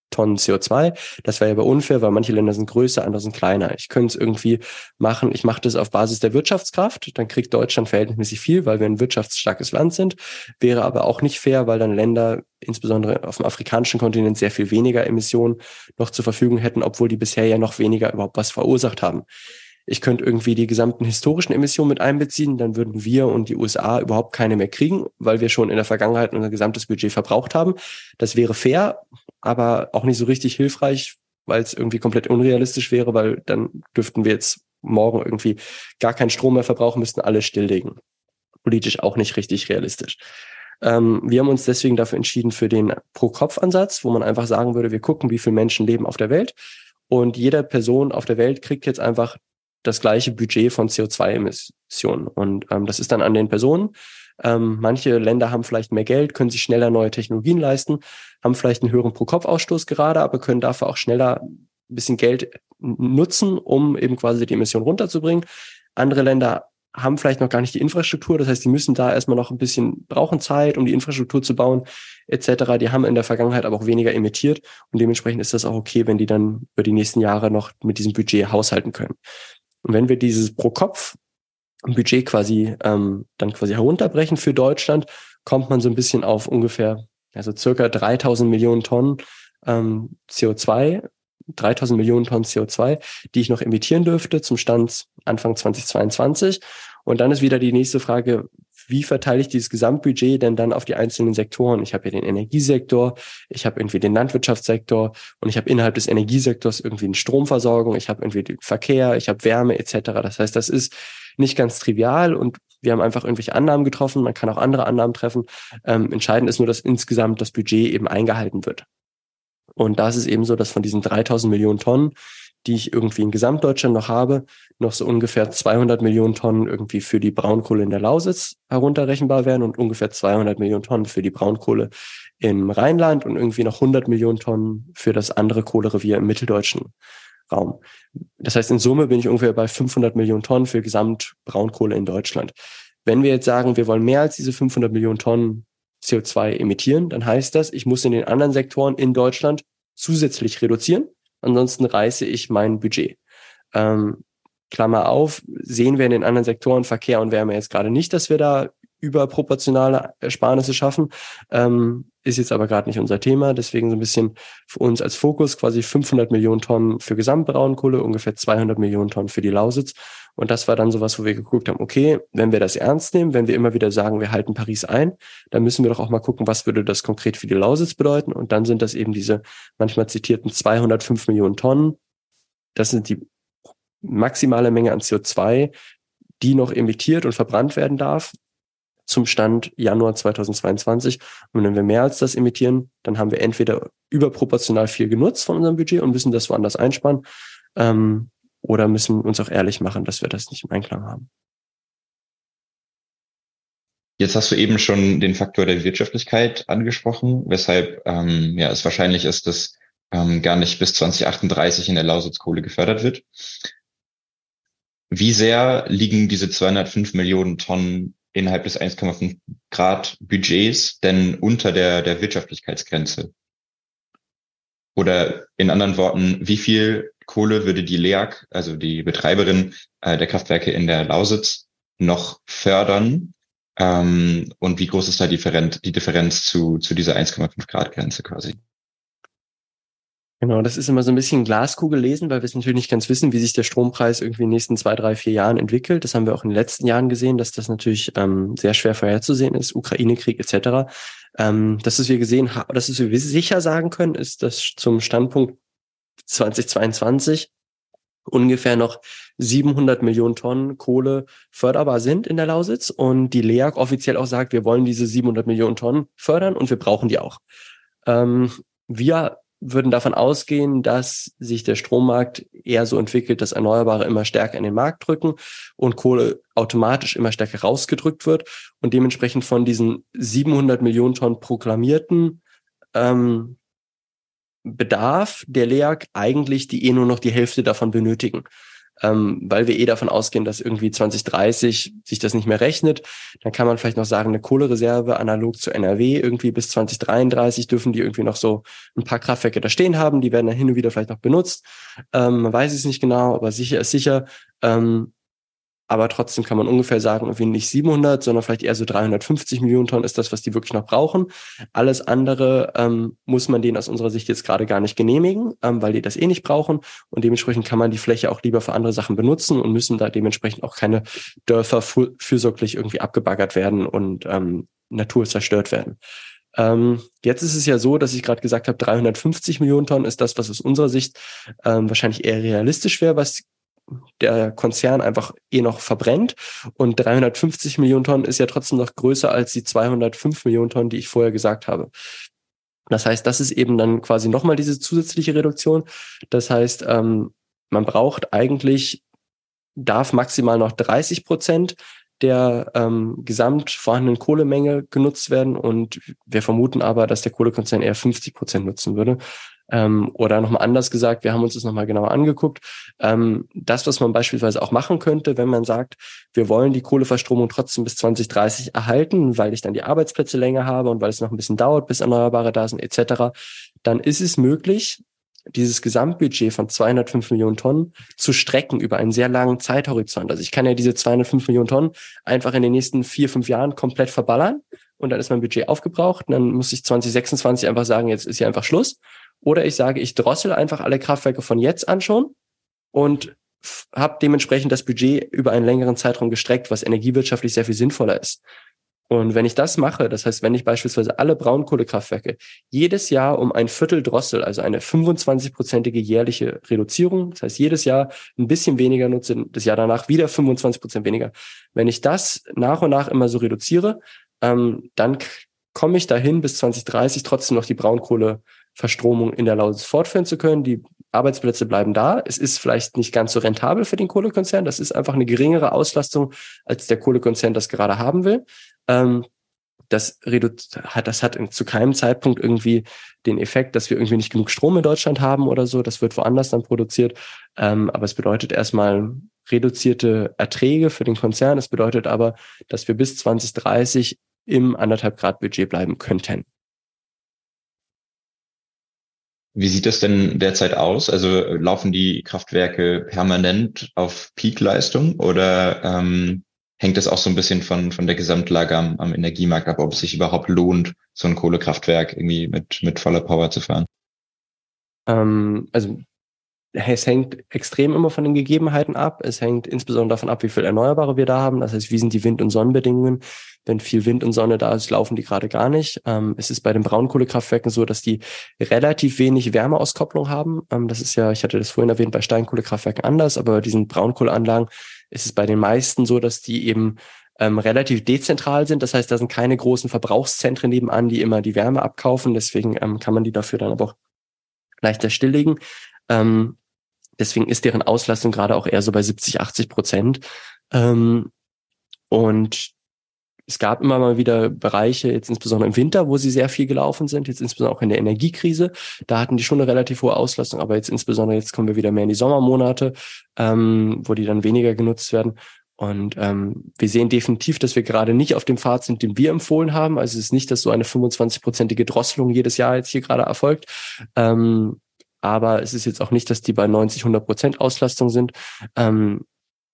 C: Tonnen CO2. Das wäre aber unfair, weil manche Länder sind größer, andere sind kleiner. Ich könnte es irgendwie machen, ich mache das auf Basis der Wirtschaftskraft, dann kriegt Deutschland verhältnismäßig viel, weil wir ein wirtschaftsstarkes Land sind. Wäre aber auch nicht fair, weil dann Länder, insbesondere auf dem afrikanischen Kontinent, sehr viel weniger Emissionen noch zur Verfügung hätten, obwohl die bisher ja noch weniger überhaupt was verursacht haben. Ich könnte irgendwie die gesamten historischen Emissionen mit einbeziehen, dann würden wir und die USA überhaupt keine mehr kriegen, weil wir schon in der Vergangenheit unser gesamtes Budget verbraucht haben. Das wäre fair, aber auch nicht so richtig hilfreich, weil es irgendwie komplett unrealistisch wäre, weil dann dürften wir jetzt morgen irgendwie gar keinen Strom mehr verbrauchen, müssten alle stilllegen. Politisch auch nicht richtig realistisch. Ähm, wir haben uns deswegen dafür entschieden für den Pro-Kopf-Ansatz, wo man einfach sagen würde, wir gucken, wie viele Menschen leben auf der Welt und jede Person auf der Welt kriegt jetzt einfach das gleiche Budget von CO2-Emissionen. Und ähm, das ist dann an den Personen. Ähm, manche Länder haben vielleicht mehr Geld, können sich schneller neue Technologien leisten, haben vielleicht einen höheren Pro-Kopf-Ausstoß gerade, aber können dafür auch schneller ein bisschen Geld nutzen, um eben quasi die Emissionen runterzubringen. Andere Länder haben vielleicht noch gar nicht die Infrastruktur. Das heißt, die müssen da erstmal noch ein bisschen brauchen Zeit, um die Infrastruktur zu bauen, etc. Die haben in der Vergangenheit aber auch weniger emittiert und dementsprechend ist das auch okay, wenn die dann über die nächsten Jahre noch mit diesem Budget haushalten können. Und wenn wir dieses pro Kopf Budget quasi ähm, dann quasi herunterbrechen für Deutschland, kommt man so ein bisschen auf ungefähr, also circa 3000 Millionen Tonnen ähm, CO2 3000 Millionen Tonnen CO2, die ich noch emittieren dürfte zum Stand Anfang 2022. Und dann ist wieder die nächste Frage, wie verteile ich dieses Gesamtbudget denn dann auf die einzelnen Sektoren? Ich habe ja den Energiesektor, ich habe irgendwie den Landwirtschaftssektor und ich habe innerhalb des Energiesektors irgendwie eine Stromversorgung, ich habe irgendwie den Verkehr, ich habe Wärme etc. Das heißt, das ist nicht ganz trivial und wir haben einfach irgendwelche Annahmen getroffen, man kann auch andere Annahmen treffen. Ähm, entscheidend ist nur, dass insgesamt das Budget eben eingehalten wird. Und da ist es eben so, dass von diesen 3000 Millionen Tonnen, die ich irgendwie in Gesamtdeutschland noch habe, noch so ungefähr 200 Millionen Tonnen irgendwie für die Braunkohle in der Lausitz herunterrechenbar werden und ungefähr 200 Millionen Tonnen für die Braunkohle im Rheinland und irgendwie noch 100 Millionen Tonnen für das andere Kohlerevier im mitteldeutschen Raum. Das heißt, in Summe bin ich ungefähr bei 500 Millionen Tonnen für Gesamtbraunkohle in Deutschland. Wenn wir jetzt sagen, wir wollen mehr als diese 500 Millionen Tonnen CO2 emittieren, dann heißt das, ich muss in den anderen Sektoren in Deutschland zusätzlich reduzieren. Ansonsten reiße ich mein Budget. Ähm, Klammer auf, sehen wir in den anderen Sektoren Verkehr und Wärme jetzt gerade nicht, dass wir da überproportionale Ersparnisse schaffen. Ähm, ist jetzt aber gerade nicht unser Thema. Deswegen so ein bisschen für uns als Fokus quasi 500 Millionen Tonnen für Gesamtbraunkohle, ungefähr 200 Millionen Tonnen für die Lausitz. Und das war dann sowas, wo wir geguckt haben, okay, wenn wir das ernst nehmen, wenn wir immer wieder sagen, wir halten Paris ein, dann müssen wir doch auch mal gucken, was würde das konkret für die Lausitz bedeuten. Und dann sind das eben diese manchmal zitierten 205 Millionen Tonnen. Das sind die maximale Menge an CO2, die noch emittiert und verbrannt werden darf zum Stand Januar 2022. Und wenn wir mehr als das emittieren, dann haben wir entweder überproportional viel genutzt von unserem Budget und müssen das woanders einsparen, ähm, oder müssen uns auch ehrlich machen, dass wir das nicht im Einklang haben.
D: Jetzt hast du eben schon den Faktor der Wirtschaftlichkeit angesprochen, weshalb ähm, ja, es wahrscheinlich ist, dass ähm, gar nicht bis 2038 in der Lausitz Kohle gefördert wird. Wie sehr liegen diese 205 Millionen Tonnen innerhalb des 1,5 Grad Budgets denn unter der, der Wirtschaftlichkeitsgrenze? Oder in anderen Worten, wie viel Kohle würde die LEAG, also die Betreiberin äh, der Kraftwerke in der Lausitz, noch fördern? Ähm, und wie groß ist da die Differenz, die Differenz zu, zu dieser 1,5 Grad Grenze quasi?
C: Genau, das ist immer so ein bisschen Glaskugel lesen, weil wir es natürlich nicht ganz wissen, wie sich der Strompreis irgendwie in den nächsten zwei, drei, vier Jahren entwickelt. Das haben wir auch in den letzten Jahren gesehen, dass das natürlich ähm, sehr schwer vorherzusehen ist, Ukraine-Krieg etc. Ähm, das, was wir gesehen haben, das, was wir sicher sagen können, ist, dass zum Standpunkt 2022 ungefähr noch 700 Millionen Tonnen Kohle förderbar sind in der Lausitz und die LEAG offiziell auch sagt, wir wollen diese 700 Millionen Tonnen fördern und wir brauchen die auch. Ähm, wir würden davon ausgehen, dass sich der Strommarkt eher so entwickelt, dass Erneuerbare immer stärker in den Markt drücken und Kohle automatisch immer stärker rausgedrückt wird und dementsprechend von diesen 700 Millionen Tonnen proklamierten ähm, Bedarf der LEAG eigentlich die eh nur noch die Hälfte davon benötigen ähm, weil wir eh davon ausgehen, dass irgendwie 2030 sich das nicht mehr rechnet. Dann kann man vielleicht noch sagen, eine Kohlereserve analog zu NRW irgendwie bis 2033 dürfen die irgendwie noch so ein paar Kraftwerke da stehen haben. Die werden dann hin und wieder vielleicht noch benutzt. Ähm, man weiß es nicht genau, aber sicher ist sicher. Ähm, aber trotzdem kann man ungefähr sagen, irgendwie nicht 700, sondern vielleicht eher so 350 Millionen Tonnen ist das, was die wirklich noch brauchen. Alles andere ähm, muss man denen aus unserer Sicht jetzt gerade gar nicht genehmigen, ähm, weil die das eh nicht brauchen und dementsprechend kann man die Fläche auch lieber für andere Sachen benutzen und müssen da dementsprechend auch keine Dörfer fürsorglich irgendwie abgebaggert werden und ähm, Natur zerstört werden. Ähm, jetzt ist es ja so, dass ich gerade gesagt habe, 350 Millionen Tonnen ist das, was aus unserer Sicht ähm, wahrscheinlich eher realistisch wäre, was der Konzern einfach eh noch verbrennt. Und 350 Millionen Tonnen ist ja trotzdem noch größer als die 205 Millionen Tonnen, die ich vorher gesagt habe. Das heißt, das ist eben dann quasi nochmal diese zusätzliche Reduktion. Das heißt, ähm, man braucht eigentlich, darf maximal noch 30 Prozent der ähm, gesamt vorhandenen Kohlemenge genutzt werden und wir vermuten aber, dass der Kohlekonzern eher 50 Prozent nutzen würde. Ähm, oder nochmal anders gesagt, wir haben uns das nochmal genauer angeguckt. Ähm, das, was man beispielsweise auch machen könnte, wenn man sagt, wir wollen die Kohleverstromung trotzdem bis 2030 erhalten, weil ich dann die Arbeitsplätze länger habe und weil es noch ein bisschen dauert, bis Erneuerbare da sind, etc., dann ist es möglich, dieses Gesamtbudget von 205 Millionen Tonnen zu strecken über einen sehr langen Zeithorizont. Also ich kann ja diese 205 Millionen Tonnen einfach in den nächsten vier, fünf Jahren komplett verballern und dann ist mein Budget aufgebraucht und dann muss ich 2026 einfach sagen, jetzt ist hier einfach Schluss oder ich sage, ich drossel einfach alle Kraftwerke von jetzt an schon und habe dementsprechend das Budget über einen längeren Zeitraum gestreckt, was energiewirtschaftlich sehr viel sinnvoller ist. Und wenn ich das mache, das heißt, wenn ich beispielsweise alle Braunkohlekraftwerke jedes Jahr um ein Viertel drossel, also eine 25-prozentige jährliche Reduzierung, das heißt jedes Jahr ein bisschen weniger nutze, das Jahr danach wieder 25 Prozent weniger. Wenn ich das nach und nach immer so reduziere, ähm, dann komme ich dahin, bis 2030 trotzdem noch die Braunkohle Verstromung in der Lausitz fortführen zu können. Die Arbeitsplätze bleiben da. Es ist vielleicht nicht ganz so rentabel für den Kohlekonzern. Das ist einfach eine geringere Auslastung, als der Kohlekonzern das gerade haben will. Ähm, das hat, das hat zu keinem Zeitpunkt irgendwie den Effekt, dass wir irgendwie nicht genug Strom in Deutschland haben oder so. Das wird woanders dann produziert. Ähm, aber es bedeutet erstmal reduzierte Erträge für den Konzern. Es bedeutet aber, dass wir bis 2030 im anderthalb Grad Budget bleiben könnten.
D: Wie sieht das denn derzeit aus? Also laufen die Kraftwerke permanent auf Peakleistung oder ähm, hängt das auch so ein bisschen von, von der Gesamtlage am, am Energiemarkt ab, ob es sich überhaupt lohnt, so ein Kohlekraftwerk irgendwie mit, mit voller Power zu fahren?
C: Ähm, also es hängt extrem immer von den Gegebenheiten ab. Es hängt insbesondere davon ab, wie viel Erneuerbare wir da haben. Das heißt, wie sind die Wind- und Sonnenbedingungen? Wenn viel Wind und Sonne da ist, laufen die gerade gar nicht. Ähm, es ist bei den Braunkohlekraftwerken so, dass die relativ wenig Wärmeauskopplung haben. Ähm, das ist ja, ich hatte das vorhin erwähnt, bei Steinkohlekraftwerken anders, aber bei diesen Braunkohleanlagen ist es bei den meisten so, dass die eben ähm, relativ dezentral sind. Das heißt, da sind keine großen Verbrauchszentren nebenan, die immer die Wärme abkaufen. Deswegen ähm, kann man die dafür dann aber auch leichter stilllegen. Ähm, deswegen ist deren Auslastung gerade auch eher so bei 70, 80 Prozent. Ähm, und es gab immer mal wieder Bereiche, jetzt insbesondere im Winter, wo sie sehr viel gelaufen sind, jetzt insbesondere auch in der Energiekrise. Da hatten die schon eine relativ hohe Auslastung, aber jetzt insbesondere jetzt kommen wir wieder mehr in die Sommermonate, ähm, wo die dann weniger genutzt werden. Und ähm, wir sehen definitiv, dass wir gerade nicht auf dem Pfad sind, den wir empfohlen haben. Also es ist nicht, dass so eine 25-prozentige Drosselung jedes Jahr jetzt hier gerade erfolgt. Ähm, aber es ist jetzt auch nicht, dass die bei 90, 100 Prozent Auslastung sind. Ähm,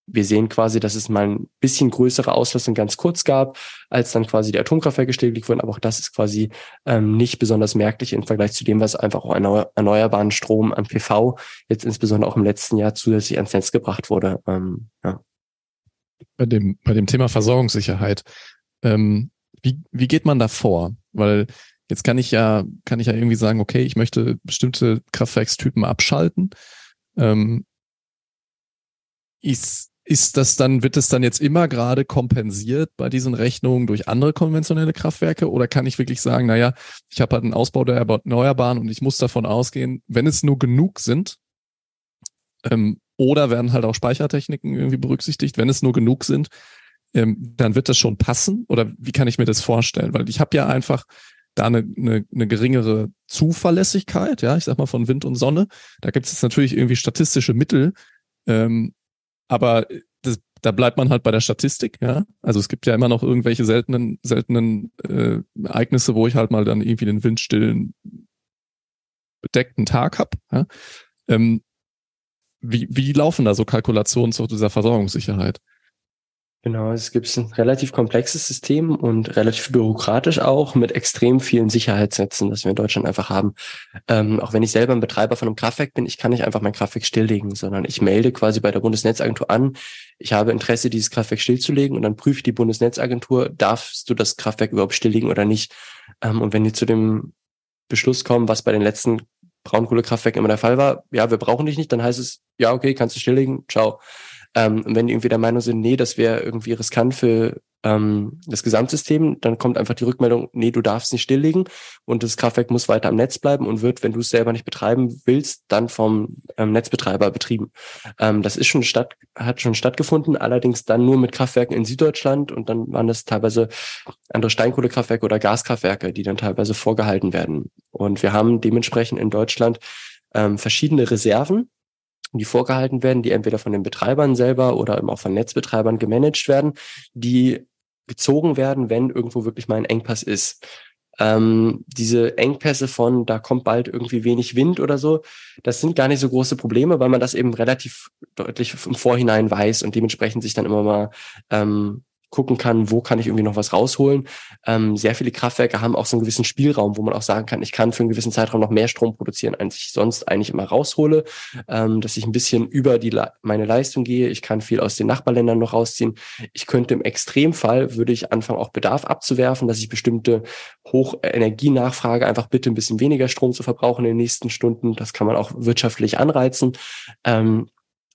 C: wir sehen quasi, dass es mal ein bisschen größere Auslastung ganz kurz gab, als dann quasi die Atomkraftwerke stillgelegt wurden. Aber auch das ist quasi ähm, nicht besonders merklich im Vergleich zu dem, was einfach auch erneuer erneuerbaren Strom am PV jetzt insbesondere auch im letzten Jahr zusätzlich ans Netz gebracht wurde. Ähm, ja.
B: Bei dem, bei dem Thema Versorgungssicherheit, ähm, wie, wie geht man da vor? Weil jetzt kann ich ja, kann ich ja irgendwie sagen, okay, ich möchte bestimmte Kraftwerkstypen abschalten. Ähm, ist, ist das dann, wird es dann jetzt immer gerade kompensiert bei diesen Rechnungen durch andere konventionelle Kraftwerke? Oder kann ich wirklich sagen, naja, ich habe halt einen Ausbau der Erneuerbaren und ich muss davon ausgehen, wenn es nur genug sind, ähm, oder werden halt auch Speichertechniken irgendwie berücksichtigt, wenn es nur genug sind, ähm, dann wird das schon passen? Oder wie kann ich mir das vorstellen? Weil ich habe ja einfach da eine, eine, eine geringere Zuverlässigkeit, ja, ich sag mal von Wind und Sonne. Da gibt es jetzt natürlich irgendwie statistische Mittel, ähm, aber das, da bleibt man halt bei der Statistik, ja. Also es gibt ja immer noch irgendwelche seltenen, seltenen äh, Ereignisse, wo ich halt mal dann irgendwie den windstillen bedeckten Tag hab. Ja? Ähm, wie, wie laufen da so Kalkulationen zu dieser Versorgungssicherheit?
C: Genau, es gibt ein relativ komplexes System und relativ bürokratisch auch mit extrem vielen Sicherheitssätzen, das wir in Deutschland einfach haben. Ähm, auch wenn ich selber ein Betreiber von einem Kraftwerk bin, ich kann nicht einfach mein Kraftwerk stilllegen, sondern ich melde quasi bei der Bundesnetzagentur an, ich habe Interesse, dieses Kraftwerk stillzulegen und dann prüft die Bundesnetzagentur, darfst du das Kraftwerk überhaupt stilllegen oder nicht. Ähm, und wenn die zu dem Beschluss kommen, was bei den letzten Braunkohlekraftwerken immer der Fall war, ja, wir brauchen dich nicht, dann heißt es, ja, okay, kannst du stilllegen, ciao. Ähm, und wenn die irgendwie der Meinung sind, nee, das wäre irgendwie riskant für ähm, das Gesamtsystem, dann kommt einfach die Rückmeldung, nee, du darfst nicht stilllegen und das Kraftwerk muss weiter am Netz bleiben und wird, wenn du es selber nicht betreiben willst, dann vom ähm, Netzbetreiber betrieben. Ähm, das ist schon statt, hat schon stattgefunden, allerdings dann nur mit Kraftwerken in Süddeutschland und dann waren das teilweise andere Steinkohlekraftwerke oder Gaskraftwerke, die dann teilweise vorgehalten werden. Und wir haben dementsprechend in Deutschland ähm, verschiedene Reserven, die vorgehalten werden, die entweder von den Betreibern selber oder eben auch von Netzbetreibern gemanagt werden, die gezogen werden, wenn irgendwo wirklich mal ein Engpass ist. Ähm, diese Engpässe von, da kommt bald irgendwie wenig Wind oder so, das sind gar nicht so große Probleme, weil man das eben relativ deutlich im Vorhinein weiß und dementsprechend sich dann immer mal ähm, gucken kann, wo kann ich irgendwie noch was rausholen. Ähm, sehr viele Kraftwerke haben auch so einen gewissen Spielraum, wo man auch sagen kann, ich kann für einen gewissen Zeitraum noch mehr Strom produzieren, als ich sonst eigentlich immer raushole, ähm, dass ich ein bisschen über die meine Leistung gehe. Ich kann viel aus den Nachbarländern noch rausziehen. Ich könnte im Extremfall, würde ich anfangen, auch Bedarf abzuwerfen, dass ich bestimmte Hochenergienachfrage einfach bitte ein bisschen weniger Strom zu verbrauchen in den nächsten Stunden. Das kann man auch wirtschaftlich anreizen. Ähm,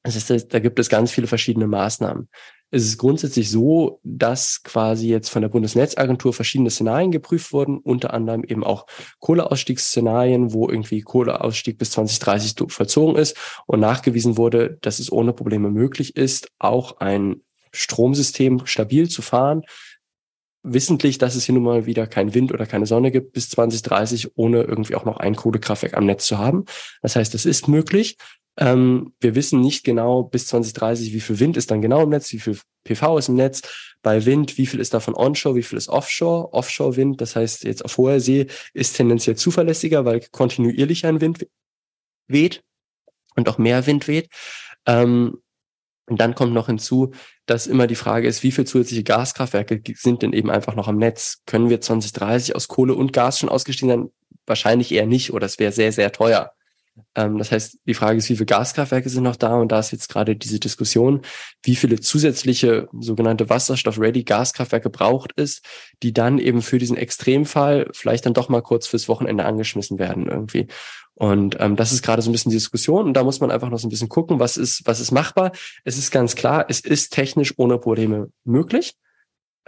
C: das ist, da gibt es ganz viele verschiedene Maßnahmen es ist grundsätzlich so, dass quasi jetzt von der Bundesnetzagentur verschiedene Szenarien geprüft wurden, unter anderem eben auch Kohleausstiegsszenarien, wo irgendwie Kohleausstieg bis 2030 vollzogen ist und nachgewiesen wurde, dass es ohne Probleme möglich ist, auch ein Stromsystem stabil zu fahren, wissentlich, dass es hier nun mal wieder kein Wind oder keine Sonne gibt bis 2030, ohne irgendwie auch noch ein Kohlekraftwerk am Netz zu haben. Das heißt, es ist möglich. Ähm, wir wissen nicht genau bis 2030, wie viel Wind ist dann genau im Netz, wie viel PV ist im Netz. Bei Wind, wie viel ist davon onshore, wie viel ist offshore? Offshore-Wind, das heißt jetzt auf hoher See, ist tendenziell zuverlässiger, weil kontinuierlich ein Wind weht und auch mehr Wind weht. Ähm, und dann kommt noch hinzu, dass immer die Frage ist, wie viel zusätzliche Gaskraftwerke sind denn eben einfach noch am Netz? Können wir 2030 aus Kohle und Gas schon ausgestiegen sein? Wahrscheinlich eher nicht oder es wäre sehr, sehr teuer. Ähm, das heißt, die Frage ist, wie viele Gaskraftwerke sind noch da? Und da ist jetzt gerade diese Diskussion, wie viele zusätzliche sogenannte Wasserstoff-Ready-Gaskraftwerke braucht es, die dann eben für diesen Extremfall vielleicht dann doch mal kurz fürs Wochenende angeschmissen werden irgendwie. Und ähm, das ist gerade so ein bisschen die Diskussion und da muss man einfach noch so ein bisschen gucken, was ist, was ist machbar. Es ist ganz klar, es ist technisch ohne Probleme möglich.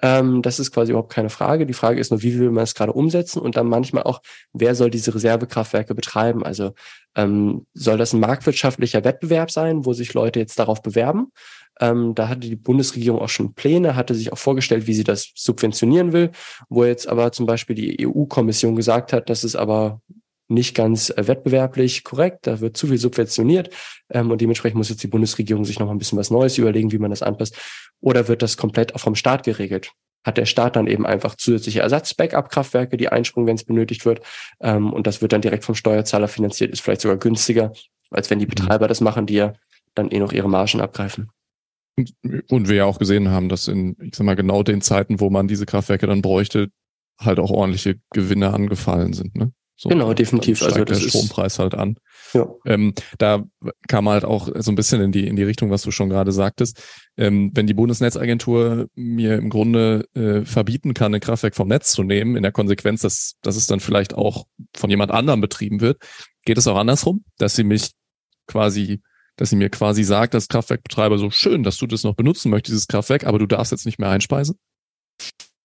C: Ähm, das ist quasi überhaupt keine Frage. Die Frage ist nur, wie will man es gerade umsetzen und dann manchmal auch, wer soll diese Reservekraftwerke betreiben? Also ähm, soll das ein marktwirtschaftlicher Wettbewerb sein, wo sich Leute jetzt darauf bewerben? Ähm, da hatte die Bundesregierung auch schon Pläne, hatte sich auch vorgestellt, wie sie das subventionieren will, wo jetzt aber zum Beispiel die EU-Kommission gesagt hat, dass es aber nicht ganz äh, wettbewerblich korrekt, da wird zu viel subventioniert ähm, und dementsprechend muss jetzt die Bundesregierung sich noch ein bisschen was Neues überlegen, wie man das anpasst. Oder wird das komplett auch vom Staat geregelt? Hat der Staat dann eben einfach zusätzliche Ersatz-Backup-Kraftwerke, die einspringen, wenn es benötigt wird ähm, und das wird dann direkt vom Steuerzahler finanziert, ist vielleicht sogar günstiger, als wenn die mhm. Betreiber das machen, die ja dann eh noch ihre Margen abgreifen.
B: Und wir ja auch gesehen haben, dass in, ich sag mal, genau den Zeiten, wo man diese Kraftwerke dann bräuchte, halt auch ordentliche Gewinne angefallen sind. Ne?
C: So, genau, definitiv.
B: Also das der Strompreis halt an. Ja. Ähm, da kam halt auch so ein bisschen in die in die Richtung, was du schon gerade sagtest. Ähm, wenn die Bundesnetzagentur mir im Grunde äh, verbieten kann, ein Kraftwerk vom Netz zu nehmen, in der Konsequenz, dass, dass es dann vielleicht auch von jemand anderem betrieben wird, geht es auch andersrum, dass sie mich quasi dass sie mir quasi sagt, als Kraftwerkbetreiber, so schön, dass du das noch benutzen möchtest, dieses Kraftwerk, aber du darfst jetzt nicht mehr einspeisen?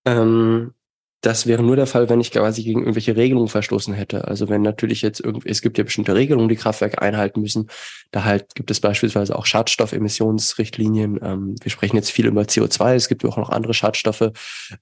C: Ähm, das wäre nur der Fall, wenn ich quasi gegen irgendwelche Regelungen verstoßen hätte. Also wenn natürlich jetzt irgendwie, es gibt ja bestimmte Regelungen, die Kraftwerke einhalten müssen. Da halt gibt es beispielsweise auch Schadstoffemissionsrichtlinien. Ähm, wir sprechen jetzt viel über CO2. Es gibt auch noch andere Schadstoffe,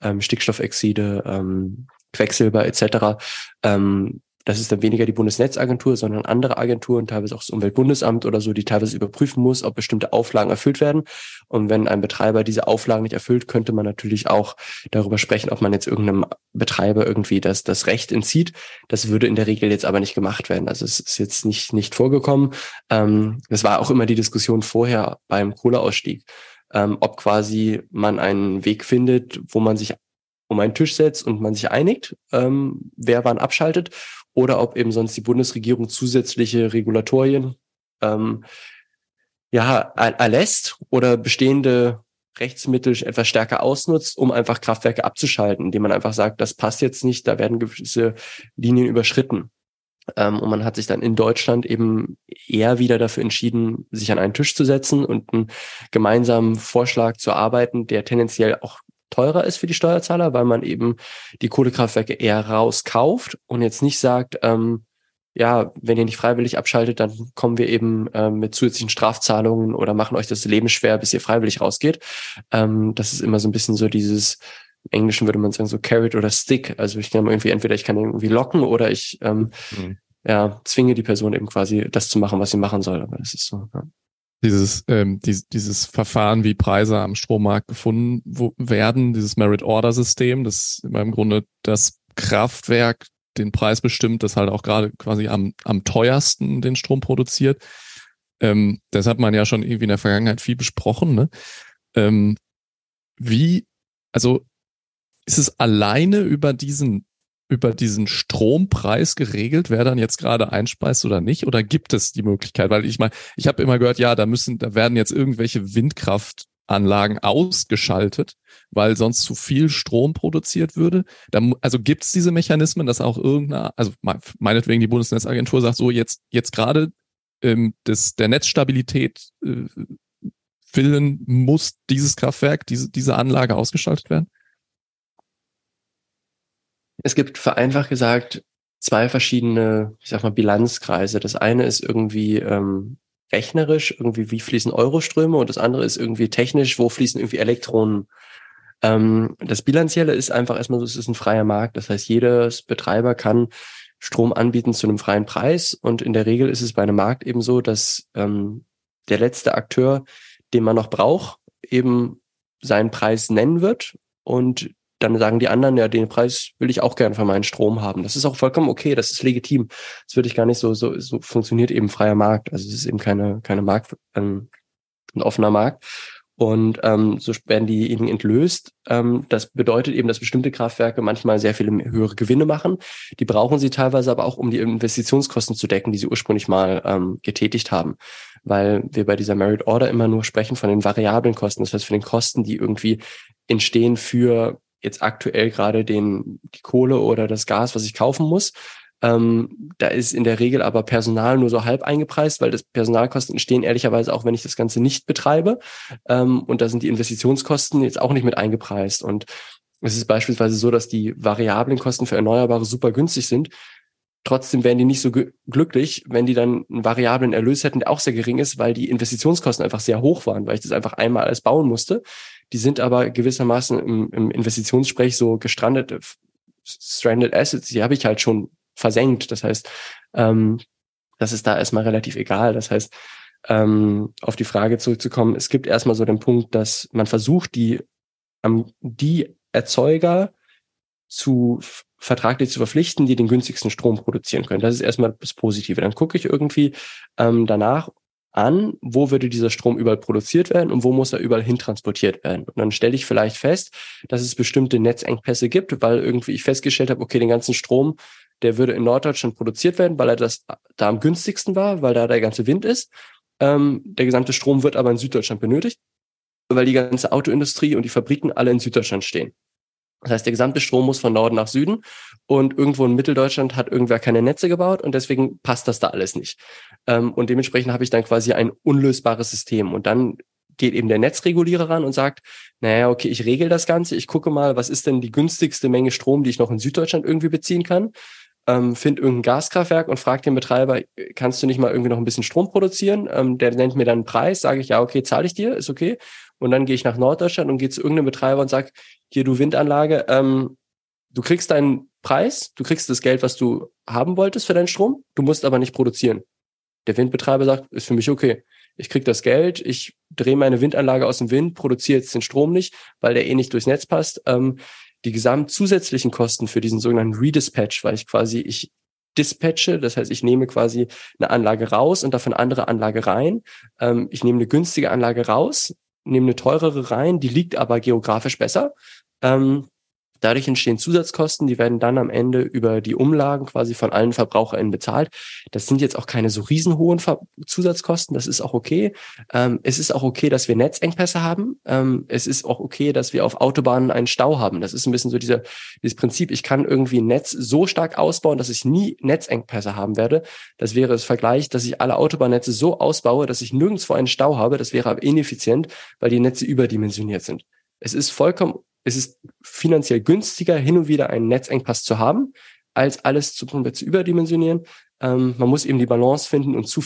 C: ähm, Stickstoffexide, ähm, Quecksilber etc. Ähm, das ist dann weniger die Bundesnetzagentur, sondern andere Agenturen, teilweise auch das Umweltbundesamt oder so, die teilweise überprüfen muss, ob bestimmte Auflagen erfüllt werden. Und wenn ein Betreiber diese Auflagen nicht erfüllt, könnte man natürlich auch darüber sprechen, ob man jetzt irgendeinem Betreiber irgendwie das, das Recht entzieht. Das würde in der Regel jetzt aber nicht gemacht werden. Also es ist jetzt nicht, nicht vorgekommen. Ähm, das war auch immer die Diskussion vorher beim Kohleausstieg ähm, ob quasi man einen Weg findet, wo man sich um einen Tisch setzt und man sich einigt, ähm, wer wann abschaltet, oder ob eben sonst die Bundesregierung zusätzliche Regulatorien ähm, ja, erlässt oder bestehende Rechtsmittel etwas stärker ausnutzt, um einfach Kraftwerke abzuschalten, indem man einfach sagt, das passt jetzt nicht, da werden gewisse Linien überschritten. Ähm, und man hat sich dann in Deutschland eben eher wieder dafür entschieden, sich an einen Tisch zu setzen und einen gemeinsamen Vorschlag zu arbeiten, der tendenziell auch teurer ist für die Steuerzahler, weil man eben die Kohlekraftwerke eher rauskauft und jetzt nicht sagt, ähm, ja, wenn ihr nicht freiwillig abschaltet, dann kommen wir eben ähm, mit zusätzlichen Strafzahlungen oder machen euch das Leben schwer, bis ihr freiwillig rausgeht. Ähm, das ist immer so ein bisschen so dieses, im Englischen würde man sagen, so carrot oder stick. Also ich kann irgendwie, entweder ich kann irgendwie locken oder ich ähm, mhm. ja, zwinge die Person eben quasi das zu machen, was sie machen soll. Aber das ist so, ja.
B: Dieses, ähm, dies, dieses Verfahren, wie Preise am Strommarkt gefunden wo, werden, dieses Merit-Order-System, das im Grunde das Kraftwerk den Preis bestimmt, das halt auch gerade quasi am, am teuersten den Strom produziert. Ähm, das hat man ja schon irgendwie in der Vergangenheit viel besprochen. Ne? Ähm, wie, also ist es alleine über diesen über diesen Strompreis geregelt, wer dann jetzt gerade einspeist oder nicht? Oder gibt es die Möglichkeit? Weil ich meine, ich habe immer gehört, ja, da müssen, da werden jetzt irgendwelche Windkraftanlagen ausgeschaltet, weil sonst zu viel Strom produziert würde. Da, also gibt es diese Mechanismen, dass auch irgendeine, also meinetwegen die Bundesnetzagentur sagt so, jetzt, jetzt gerade ähm, das, der Netzstabilität äh, willen muss dieses Kraftwerk, diese, diese Anlage ausgeschaltet werden?
C: Es gibt vereinfacht gesagt zwei verschiedene, ich sag mal, Bilanzkreise. Das eine ist irgendwie ähm, rechnerisch, irgendwie wie fließen Euroströme und das andere ist irgendwie technisch, wo fließen irgendwie Elektronen ähm, das Bilanzielle ist einfach erstmal so, es ist ein freier Markt. Das heißt, jedes Betreiber kann Strom anbieten zu einem freien Preis. Und in der Regel ist es bei einem Markt eben so, dass ähm, der letzte Akteur, den man noch braucht, eben seinen Preis nennen wird. Und dann sagen die anderen, ja, den Preis will ich auch gerne für meinen Strom haben. Das ist auch vollkommen okay, das ist legitim. Das würde ich gar nicht so, so, so funktioniert eben freier Markt. Also es ist eben keine, keine Markt, ähm, ein offener Markt. Und ähm, so werden diejenigen entlöst. Ähm, das bedeutet eben, dass bestimmte Kraftwerke manchmal sehr viele höhere Gewinne machen. Die brauchen sie teilweise aber auch, um die Investitionskosten zu decken, die sie ursprünglich mal ähm, getätigt haben. Weil wir bei dieser Merit Order immer nur sprechen von den variablen Kosten, das heißt für den Kosten, die irgendwie entstehen für jetzt aktuell gerade den, die Kohle oder das Gas, was ich kaufen muss. Ähm, da ist in der Regel aber Personal nur so halb eingepreist, weil das Personalkosten entstehen ehrlicherweise auch, wenn ich das Ganze nicht betreibe. Ähm, und da sind die Investitionskosten jetzt auch nicht mit eingepreist. Und es ist beispielsweise so, dass die variablen Kosten für Erneuerbare super günstig sind. Trotzdem wären die nicht so glücklich, wenn die dann einen variablen Erlös hätten, der auch sehr gering ist, weil die Investitionskosten einfach sehr hoch waren, weil ich das einfach einmal alles bauen musste. Die sind aber gewissermaßen im, im Investitionssprech so gestrandet, stranded assets, die habe ich halt schon versenkt. Das heißt, ähm, das ist da erstmal relativ egal. Das heißt, ähm, auf die Frage zurückzukommen, es gibt erstmal so den Punkt, dass man versucht, die, die Erzeuger zu vertraglich zu verpflichten, die den günstigsten Strom produzieren können. Das ist erstmal das Positive. Dann gucke ich irgendwie ähm, danach, an, wo würde dieser Strom überall produziert werden und wo muss er überall hin transportiert werden. Und dann stelle ich vielleicht fest, dass es bestimmte Netzengpässe gibt, weil irgendwie ich festgestellt habe, okay, den ganzen Strom, der würde in Norddeutschland produziert werden, weil er das da am günstigsten war, weil da der ganze Wind ist. Ähm, der gesamte Strom wird aber in Süddeutschland benötigt, weil die ganze Autoindustrie und die Fabriken alle in Süddeutschland stehen. Das heißt, der gesamte Strom muss von Norden nach Süden und irgendwo in Mitteldeutschland hat irgendwer keine Netze gebaut und deswegen passt das da alles nicht. Ähm, und dementsprechend habe ich dann quasi ein unlösbares System und dann geht eben der Netzregulierer ran und sagt, naja, okay, ich regel das Ganze, ich gucke mal, was ist denn die günstigste Menge Strom, die ich noch in Süddeutschland irgendwie beziehen kann, ähm, find irgendein Gaskraftwerk und frag den Betreiber, kannst du nicht mal irgendwie noch ein bisschen Strom produzieren? Ähm, der nennt mir dann einen Preis, sage ich, ja, okay, zahle ich dir, ist okay. Und dann gehe ich nach Norddeutschland und gehe zu irgendeinem Betreiber und sag, hier, du Windanlage, ähm, du kriegst deinen Preis, du kriegst das Geld, was du haben wolltest für deinen Strom, du musst aber nicht produzieren. Der Windbetreiber sagt, ist für mich okay. Ich krieg das Geld, ich drehe meine Windanlage aus dem Wind, produziere jetzt den Strom nicht, weil der eh nicht durchs Netz passt. Ähm, die gesamt zusätzlichen Kosten für diesen sogenannten Redispatch, weil ich quasi, ich dispatche, das heißt, ich nehme quasi eine Anlage raus und davon andere Anlage rein. Ähm, ich nehme eine günstige Anlage raus, nehmen eine teurere rein, die liegt aber geografisch besser. Ähm, Dadurch entstehen Zusatzkosten, die werden dann am Ende über die Umlagen quasi von allen VerbraucherInnen bezahlt. Das sind jetzt auch keine so riesenhohen Ver Zusatzkosten, das ist auch okay. Ähm, es ist auch okay, dass wir Netzengpässe haben. Ähm, es ist auch okay, dass wir auf Autobahnen einen Stau haben. Das ist ein bisschen so dieser, dieses Prinzip, ich kann irgendwie ein Netz so stark ausbauen, dass ich nie Netzengpässe haben werde. Das wäre das Vergleich, dass ich alle Autobahnnetze so ausbaue, dass ich nirgendwo einen Stau habe. Das wäre aber ineffizient, weil die Netze überdimensioniert sind. Es ist vollkommen es ist finanziell günstiger, hin und wieder einen Netzengpass zu haben, als alles zu, zu überdimensionieren. Ähm, man muss eben die Balance finden und zu,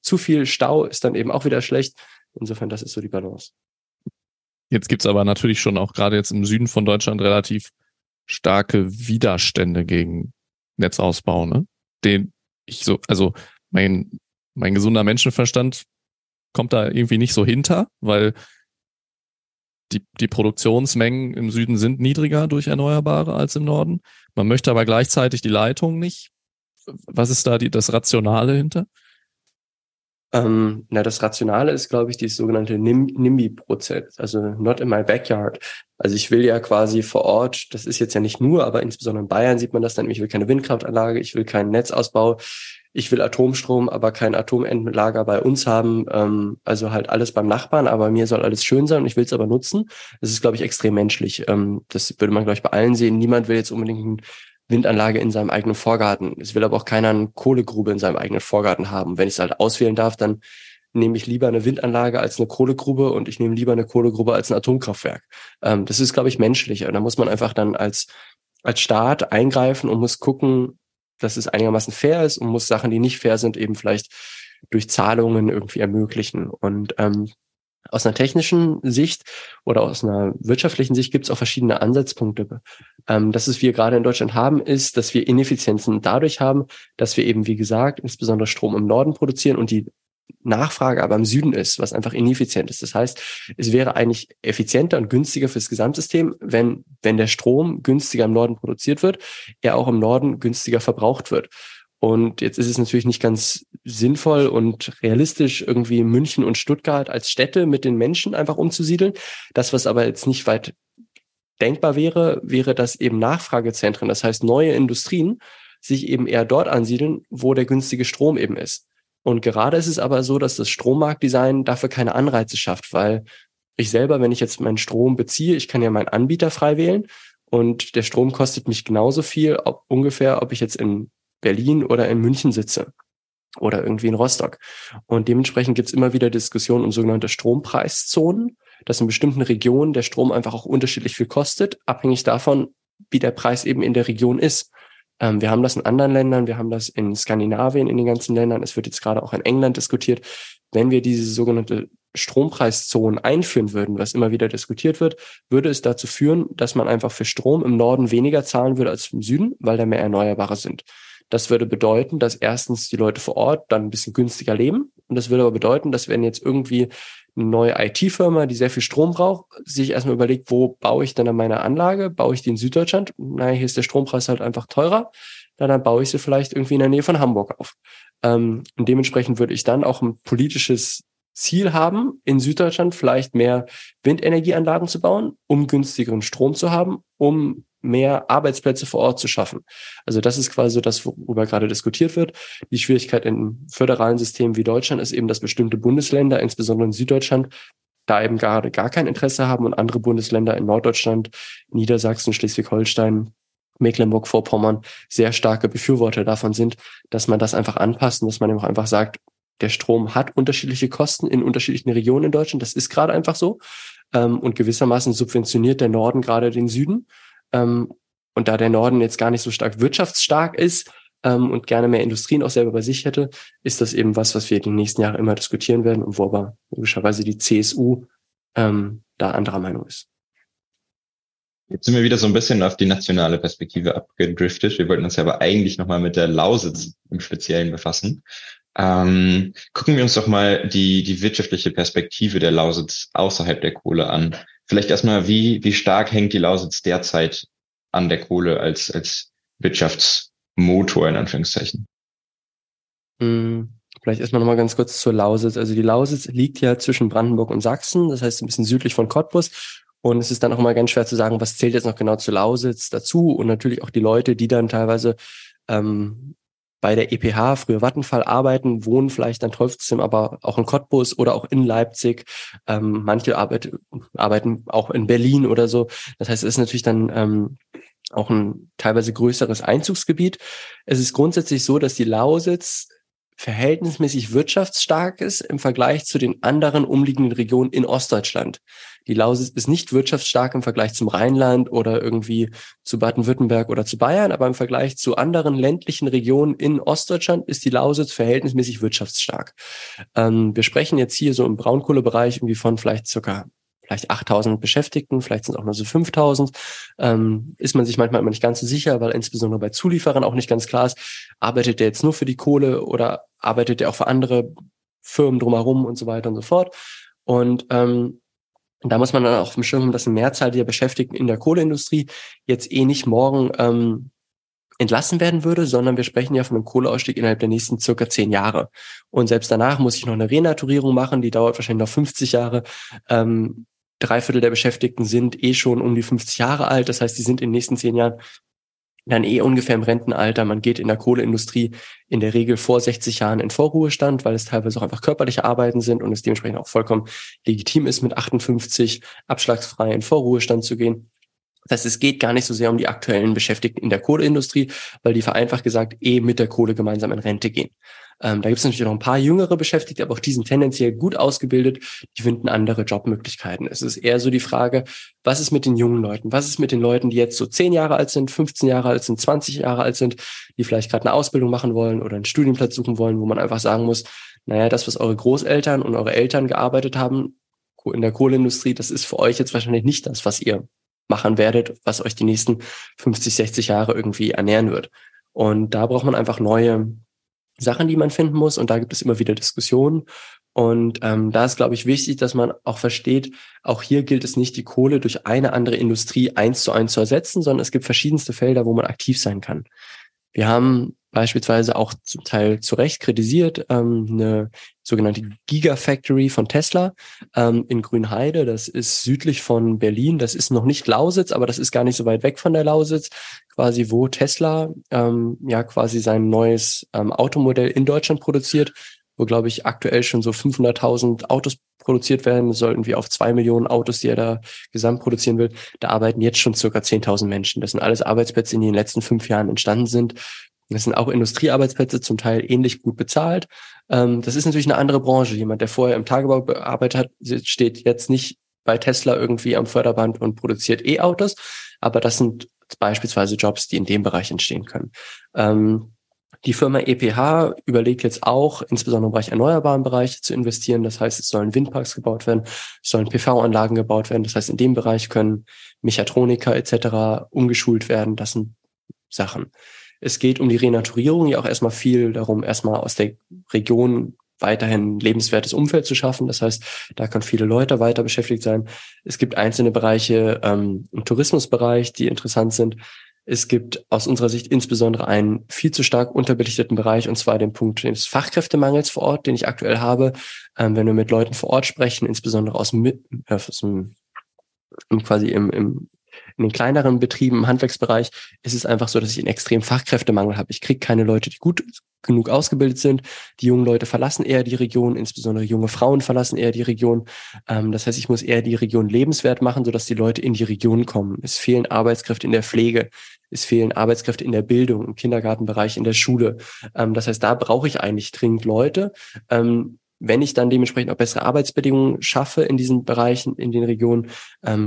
C: zu viel Stau ist dann eben auch wieder schlecht. Insofern, das ist so die Balance.
B: Jetzt gibt's aber natürlich schon auch gerade jetzt im Süden von Deutschland relativ starke Widerstände gegen Netzausbau, ne? Den ich so, also mein, mein gesunder Menschenverstand kommt da irgendwie nicht so hinter, weil die, die Produktionsmengen im Süden sind niedriger durch Erneuerbare als im Norden. Man möchte aber gleichzeitig die Leitung nicht. Was ist da die, das Rationale hinter?
C: Ähm, na, das Rationale ist, glaube ich, dieses sogenannte NIMBY-Prozess, also not in my backyard. Also ich will ja quasi vor Ort, das ist jetzt ja nicht nur, aber insbesondere in Bayern sieht man das dann, ich will keine Windkraftanlage, ich will keinen Netzausbau, ich will Atomstrom, aber kein Atomendlager bei uns haben. Ähm, also halt alles beim Nachbarn, aber mir soll alles schön sein und ich will es aber nutzen. Das ist, glaube ich, extrem menschlich. Ähm, das würde man, glaube ich, bei allen sehen. Niemand will jetzt unbedingt eine Windanlage in seinem eigenen Vorgarten. Es will aber auch keiner eine Kohlegrube in seinem eigenen Vorgarten haben. Wenn ich es halt auswählen darf, dann nehme ich lieber eine Windanlage als eine Kohlegrube und ich nehme lieber eine Kohlegrube als ein Atomkraftwerk. Ähm, das ist, glaube ich, menschlicher. Da muss man einfach dann als als Staat eingreifen und muss gucken, dass es einigermaßen fair ist und muss Sachen, die nicht fair sind, eben vielleicht durch Zahlungen irgendwie ermöglichen. Und ähm, aus einer technischen Sicht oder aus einer wirtschaftlichen Sicht gibt es auch verschiedene Ansatzpunkte. Ähm, das, was wir gerade in Deutschland haben, ist, dass wir Ineffizienzen dadurch haben, dass wir eben, wie gesagt, insbesondere Strom im Norden produzieren und die Nachfrage aber im Süden ist, was einfach ineffizient ist. Das heißt, es wäre eigentlich effizienter und günstiger fürs Gesamtsystem, wenn, wenn der Strom günstiger im Norden produziert wird, er auch im Norden günstiger verbraucht wird. Und jetzt ist es natürlich nicht ganz sinnvoll und realistisch, irgendwie München und Stuttgart als Städte mit den Menschen einfach umzusiedeln. Das, was aber jetzt nicht weit denkbar wäre, wäre, dass eben Nachfragezentren, das heißt neue Industrien, sich eben eher dort ansiedeln, wo der günstige Strom eben ist. Und gerade ist es aber so, dass das Strommarktdesign dafür keine Anreize schafft, weil ich selber, wenn ich jetzt meinen Strom beziehe, ich kann ja meinen Anbieter frei wählen und der Strom kostet mich genauso viel, ob, ungefähr, ob ich jetzt in Berlin oder in München sitze oder irgendwie in Rostock. Und dementsprechend gibt es immer wieder Diskussionen um sogenannte Strompreiszonen, dass in bestimmten Regionen der Strom einfach auch unterschiedlich viel kostet, abhängig davon, wie der Preis eben in der Region ist. Ähm, wir haben das in anderen Ländern, wir haben das in Skandinavien, in den ganzen Ländern. Es wird jetzt gerade auch in England diskutiert. Wenn wir diese sogenannte Strompreiszonen einführen würden, was immer wieder diskutiert wird, würde es dazu führen, dass man einfach für Strom im Norden weniger zahlen würde als im Süden, weil da mehr Erneuerbare sind. Das würde bedeuten, dass erstens die Leute vor Ort dann ein bisschen günstiger leben. Und das würde aber bedeuten, dass wenn jetzt irgendwie neue IT-Firma, die sehr viel Strom braucht, sich erstmal überlegt, wo baue ich denn meine Anlage? Baue ich die in Süddeutschland? Naja, hier ist der Strompreis halt einfach teurer. Na, dann baue ich sie vielleicht irgendwie in der Nähe von Hamburg auf. Ähm, und dementsprechend würde ich dann auch ein politisches Ziel haben, in Süddeutschland vielleicht mehr Windenergieanlagen zu bauen, um günstigeren Strom zu haben, um mehr Arbeitsplätze vor Ort zu schaffen. Also das ist quasi so das, worüber gerade diskutiert wird. Die Schwierigkeit in föderalen Systemen wie Deutschland ist eben, dass bestimmte Bundesländer, insbesondere in Süddeutschland, da eben gerade gar kein Interesse haben und andere Bundesländer in Norddeutschland, Niedersachsen, Schleswig-Holstein, Mecklenburg-Vorpommern sehr starke Befürworter davon sind, dass man das einfach anpasst und dass man eben auch einfach sagt, der Strom hat unterschiedliche Kosten in unterschiedlichen Regionen in Deutschland. Das ist gerade einfach so. Ähm, und gewissermaßen subventioniert der Norden gerade den Süden. Ähm, und da der Norden jetzt gar nicht so stark wirtschaftsstark ist ähm, und gerne mehr Industrien auch selber bei sich hätte, ist das eben was, was wir die nächsten Jahre immer diskutieren werden und wo aber logischerweise die CSU ähm, da anderer Meinung ist.
D: Jetzt sind wir wieder so ein bisschen auf die nationale Perspektive abgedriftet. Wir wollten uns ja aber eigentlich nochmal mit der Lausitz im Speziellen befassen. Ähm, gucken wir uns doch mal die, die wirtschaftliche Perspektive der Lausitz außerhalb der Kohle an. Vielleicht erstmal, wie, wie stark hängt die Lausitz derzeit an der Kohle als, als Wirtschaftsmotor in Anführungszeichen?
C: Hm, Vielleicht erstmal nochmal ganz kurz zur Lausitz. Also die Lausitz liegt ja zwischen Brandenburg und Sachsen, das heißt ein bisschen südlich von Cottbus. Und es ist dann auch immer ganz schwer zu sagen, was zählt jetzt noch genau zu Lausitz dazu und natürlich auch die Leute, die dann teilweise ähm, bei der EPH, früher Vattenfall, arbeiten, wohnen vielleicht dann trotzdem aber auch in Cottbus oder auch in Leipzig. Ähm, manche arbeit, arbeiten auch in Berlin oder so. Das heißt, es ist natürlich dann ähm, auch ein teilweise größeres Einzugsgebiet. Es ist grundsätzlich so, dass die Lausitz verhältnismäßig wirtschaftsstark ist im Vergleich zu den anderen umliegenden Regionen in Ostdeutschland. Die Lausitz ist nicht wirtschaftsstark im Vergleich zum Rheinland oder irgendwie zu Baden-Württemberg oder zu Bayern, aber im Vergleich zu anderen ländlichen Regionen in Ostdeutschland ist die Lausitz verhältnismäßig wirtschaftsstark. Ähm, wir sprechen jetzt hier so im Braunkohlebereich irgendwie von vielleicht circa vielleicht 8000 Beschäftigten, vielleicht sind es auch nur so 5000. Ähm, ist man sich manchmal immer nicht ganz so sicher, weil insbesondere bei Zulieferern auch nicht ganz klar ist, arbeitet der jetzt nur für die Kohle oder arbeitet der auch für andere Firmen drumherum und so weiter und so fort. Und ähm, da muss man dann auch auf dem Schirm haben, dass eine Mehrzahl der Beschäftigten in der Kohleindustrie jetzt eh nicht morgen ähm, entlassen werden würde, sondern wir sprechen ja von einem Kohleausstieg innerhalb der nächsten circa zehn Jahre. Und selbst danach muss ich noch eine Renaturierung machen, die dauert wahrscheinlich noch 50 Jahre. Ähm, drei Viertel der Beschäftigten sind eh schon um die 50 Jahre alt. Das heißt, die sind in den nächsten zehn Jahren dann eh ungefähr im Rentenalter. Man geht in der Kohleindustrie in der Regel vor 60 Jahren in Vorruhestand, weil es teilweise auch einfach körperliche Arbeiten sind und es dementsprechend auch vollkommen legitim ist, mit 58 abschlagsfrei in Vorruhestand zu gehen. Das heißt, es geht gar nicht so sehr um die aktuellen Beschäftigten in der Kohleindustrie, weil die vereinfacht gesagt eh mit der Kohle gemeinsam in Rente gehen. Ähm, da gibt es natürlich noch ein paar jüngere Beschäftigte, aber auch die sind tendenziell gut ausgebildet. Die finden andere Jobmöglichkeiten. Es ist eher so die Frage, was ist mit den jungen Leuten? Was ist mit den Leuten, die jetzt so 10 Jahre alt sind, 15 Jahre alt sind, 20 Jahre alt sind, die vielleicht gerade eine Ausbildung machen wollen oder einen Studienplatz suchen wollen, wo man einfach sagen muss, naja, das, was eure Großeltern und eure Eltern gearbeitet haben in der Kohleindustrie, das ist für euch jetzt wahrscheinlich nicht das, was ihr machen werdet, was euch die nächsten 50, 60 Jahre irgendwie ernähren wird. Und da braucht man einfach neue Sachen, die man finden muss. Und da gibt es immer wieder Diskussionen. Und ähm, da ist, glaube ich, wichtig, dass man auch versteht, auch hier gilt es nicht, die Kohle durch eine andere Industrie eins zu eins zu ersetzen, sondern es gibt verschiedenste Felder, wo man aktiv sein kann. Wir haben beispielsweise auch zum Teil zu Recht kritisiert, ähm, eine sogenannte Gigafactory von Tesla ähm, in Grünheide. Das ist südlich von Berlin. Das ist noch nicht Lausitz, aber das ist gar nicht so weit weg von der Lausitz, quasi wo Tesla ähm, ja quasi sein neues ähm, Automodell in Deutschland produziert, wo glaube ich aktuell schon so 500.000 Autos produziert werden, sollten wir auf zwei Millionen Autos, die er da gesamt produzieren will. Da arbeiten jetzt schon circa 10.000 Menschen. Das sind alles Arbeitsplätze, die in den letzten fünf Jahren entstanden sind. Das sind auch Industriearbeitsplätze, zum Teil ähnlich gut bezahlt. Ähm, das ist natürlich eine andere Branche. Jemand, der vorher im Tagebau gearbeitet hat, steht jetzt nicht bei Tesla irgendwie am Förderband und produziert E-Autos. Aber das sind beispielsweise Jobs, die in dem Bereich entstehen können. Ähm, die Firma EPH überlegt jetzt auch, insbesondere im Bereich erneuerbaren Bereich zu investieren. Das heißt, es sollen Windparks gebaut werden, es sollen PV-Anlagen gebaut werden. Das heißt, in dem Bereich können Mechatroniker etc. umgeschult werden. Das sind Sachen. Es geht um die Renaturierung, ja auch erstmal viel darum, erstmal aus der Region weiterhin lebenswertes Umfeld zu schaffen. Das heißt, da können viele Leute weiter beschäftigt sein. Es gibt einzelne Bereiche ähm, im Tourismusbereich, die interessant sind. Es gibt aus unserer Sicht insbesondere einen viel zu stark unterbelichteten Bereich, und zwar den Punkt des Fachkräftemangels vor Ort, den ich aktuell habe. Ähm, wenn wir mit Leuten vor Ort sprechen, insbesondere aus, äh, aus dem quasi im, im in den kleineren Betrieben im Handwerksbereich ist es einfach so, dass ich einen extremen Fachkräftemangel habe. Ich kriege keine Leute, die gut genug ausgebildet sind. Die jungen Leute verlassen eher die Region, insbesondere junge Frauen verlassen eher die Region. Ähm, das heißt, ich muss eher die Region lebenswert machen, sodass die Leute in die Region kommen. Es fehlen Arbeitskräfte in der Pflege. Es fehlen Arbeitskräfte in der Bildung, im Kindergartenbereich, in der Schule. Ähm, das heißt, da brauche ich eigentlich dringend Leute. Ähm, wenn ich dann dementsprechend auch bessere Arbeitsbedingungen schaffe in diesen Bereichen, in den Regionen,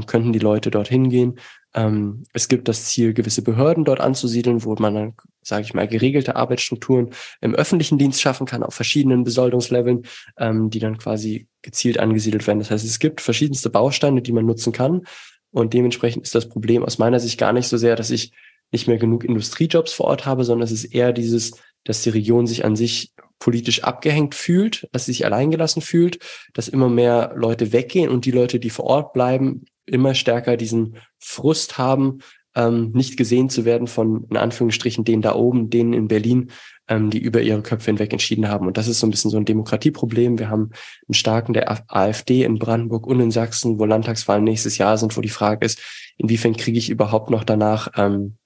C: könnten die Leute dorthin gehen. Ähm, es gibt das Ziel, gewisse Behörden dort anzusiedeln, wo man dann, sage ich mal, geregelte Arbeitsstrukturen im öffentlichen Dienst schaffen kann, auf verschiedenen Besoldungsleveln, ähm, die dann quasi gezielt angesiedelt werden. Das heißt, es gibt verschiedenste Bausteine, die man nutzen kann. Und dementsprechend ist das Problem aus meiner Sicht gar nicht so sehr, dass ich nicht mehr genug Industriejobs vor Ort habe, sondern es ist eher dieses, dass die Region sich an sich politisch abgehängt fühlt, dass sie sich alleingelassen fühlt, dass immer mehr Leute weggehen und die Leute, die vor Ort bleiben, immer stärker diesen Frust haben, ähm, nicht gesehen zu werden von, in Anführungsstrichen, denen da oben, denen in Berlin, ähm, die über ihre Köpfe hinweg entschieden haben. Und das ist so ein bisschen so ein Demokratieproblem. Wir haben einen starken der AfD in Brandenburg und in Sachsen, wo Landtagswahlen nächstes Jahr sind, wo die Frage ist, inwiefern kriege ich überhaupt noch danach ähm,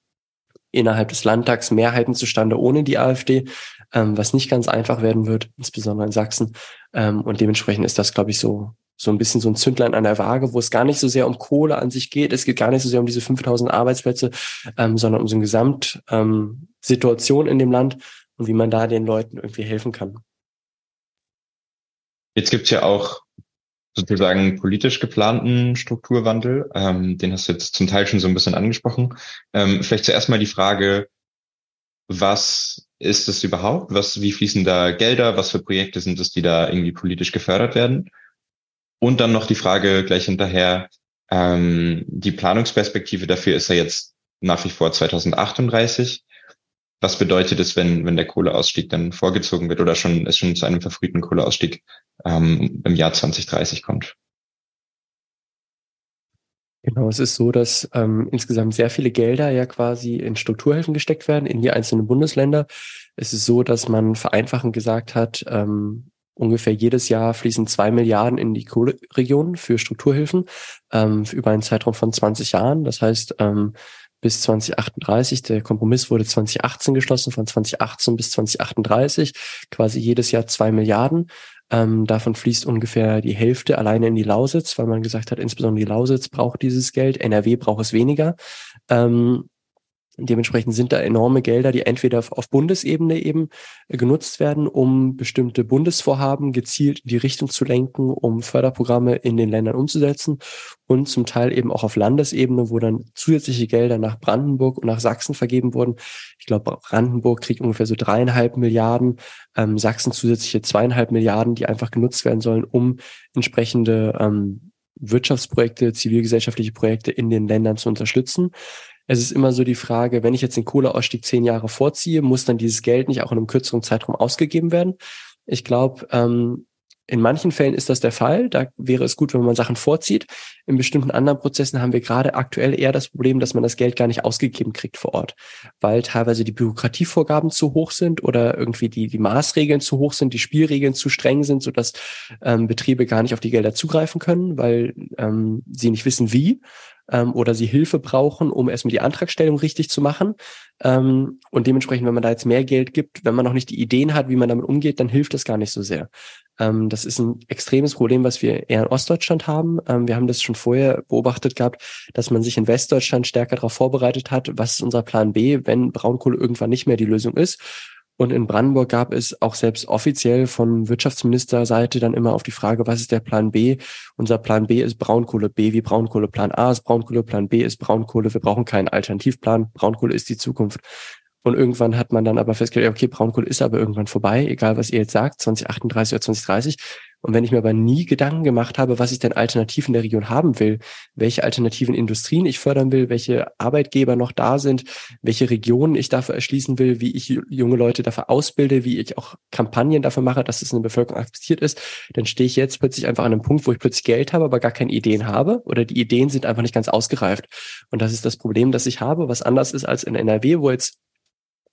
C: innerhalb des Landtags Mehrheiten zustande ohne die AfD, ähm, was nicht ganz einfach werden wird, insbesondere in Sachsen. Ähm, und dementsprechend ist das, glaube ich, so so ein bisschen so ein Zündlein an der Waage, wo es gar nicht so sehr um Kohle an sich geht. Es geht gar nicht so sehr um diese 5000 Arbeitsplätze, ähm, sondern um so eine Gesamtsituation ähm, in dem Land und wie man da den Leuten irgendwie helfen kann.
D: Jetzt gibt's ja auch sozusagen politisch geplanten Strukturwandel. Ähm, den hast du jetzt zum Teil schon so ein bisschen angesprochen. Ähm, vielleicht zuerst mal die Frage, was ist es überhaupt? Was, wie fließen da Gelder? Was für Projekte sind es, die da irgendwie politisch gefördert werden? Und dann noch die Frage gleich hinterher, ähm, die Planungsperspektive dafür ist ja jetzt nach wie vor 2038. Was bedeutet es, wenn, wenn der Kohleausstieg dann vorgezogen wird oder schon, es schon zu einem verfrühten Kohleausstieg ähm, im Jahr 2030 kommt?
C: Genau, es ist so, dass ähm, insgesamt sehr viele Gelder ja quasi in Strukturhilfen gesteckt werden in die einzelnen Bundesländer. Es ist so, dass man vereinfachend gesagt hat, ähm, ungefähr jedes Jahr fließen zwei Milliarden in die Kohleregion für Strukturhilfen ähm, über einen Zeitraum von 20 Jahren. Das heißt, ähm, bis 2038. Der Kompromiss wurde 2018 geschlossen, von 2018 bis 2038, quasi jedes Jahr zwei Milliarden. Ähm, davon fließt ungefähr die Hälfte alleine in die Lausitz, weil man gesagt hat, insbesondere die Lausitz braucht dieses Geld, NRW braucht es weniger. Ähm, Dementsprechend sind da enorme Gelder, die entweder auf Bundesebene eben äh, genutzt werden, um bestimmte Bundesvorhaben gezielt in die Richtung zu lenken, um Förderprogramme in den Ländern umzusetzen und zum Teil eben auch auf Landesebene, wo dann zusätzliche Gelder nach Brandenburg und nach Sachsen vergeben wurden. Ich glaube, Brandenburg kriegt ungefähr so dreieinhalb Milliarden, ähm, Sachsen zusätzliche zweieinhalb Milliarden, die einfach genutzt werden sollen, um entsprechende ähm, Wirtschaftsprojekte, zivilgesellschaftliche Projekte in den Ländern zu unterstützen es ist immer so die Frage, wenn ich jetzt den Kohleausstieg zehn Jahre vorziehe, muss dann dieses Geld nicht auch in einem kürzeren Zeitraum ausgegeben werden? Ich glaube, ähm, in manchen Fällen ist das der Fall. Da wäre es gut, wenn man Sachen vorzieht. In bestimmten anderen Prozessen haben wir gerade aktuell eher das Problem, dass man das Geld gar nicht ausgegeben kriegt vor Ort, weil teilweise die Bürokratievorgaben zu hoch sind oder irgendwie die, die Maßregeln zu hoch sind, die Spielregeln zu streng sind, sodass ähm, Betriebe gar nicht auf die Gelder zugreifen können, weil ähm, sie nicht wissen, wie ähm, oder sie Hilfe brauchen, um erstmal die Antragstellung richtig zu machen. Ähm, und dementsprechend, wenn man da jetzt mehr Geld gibt, wenn man noch nicht die Ideen hat, wie man damit umgeht, dann hilft das gar nicht so sehr. Ähm, das ist ein extremes Problem, was wir eher in Ostdeutschland haben. Ähm, wir haben das schon vorher beobachtet gehabt, dass man sich in Westdeutschland stärker darauf vorbereitet hat, was ist unser Plan B, wenn Braunkohle irgendwann nicht mehr die Lösung ist. Und in Brandenburg gab es auch selbst offiziell von Wirtschaftsministerseite dann immer auf die Frage, was ist der Plan B? Unser Plan B ist Braunkohle, B wie Braunkohle, Plan A ist Braunkohle, Plan B ist Braunkohle. Wir brauchen keinen Alternativplan. Braunkohle ist die Zukunft. Und irgendwann hat man dann aber festgestellt, okay, Braunkohle ist aber irgendwann vorbei, egal was ihr jetzt sagt, 2038 oder 2030. Und wenn ich mir aber nie Gedanken gemacht habe, was ich denn alternativ in der Region haben will, welche alternativen Industrien ich fördern will, welche Arbeitgeber noch da sind, welche Regionen ich dafür erschließen will, wie ich junge Leute dafür ausbilde, wie ich auch Kampagnen dafür mache, dass es in der Bevölkerung akzeptiert ist, dann stehe ich jetzt plötzlich einfach an einem Punkt, wo ich plötzlich Geld habe, aber gar keine Ideen habe oder die Ideen sind einfach nicht ganz ausgereift. Und das ist das Problem, das ich habe, was anders ist als in NRW, wo jetzt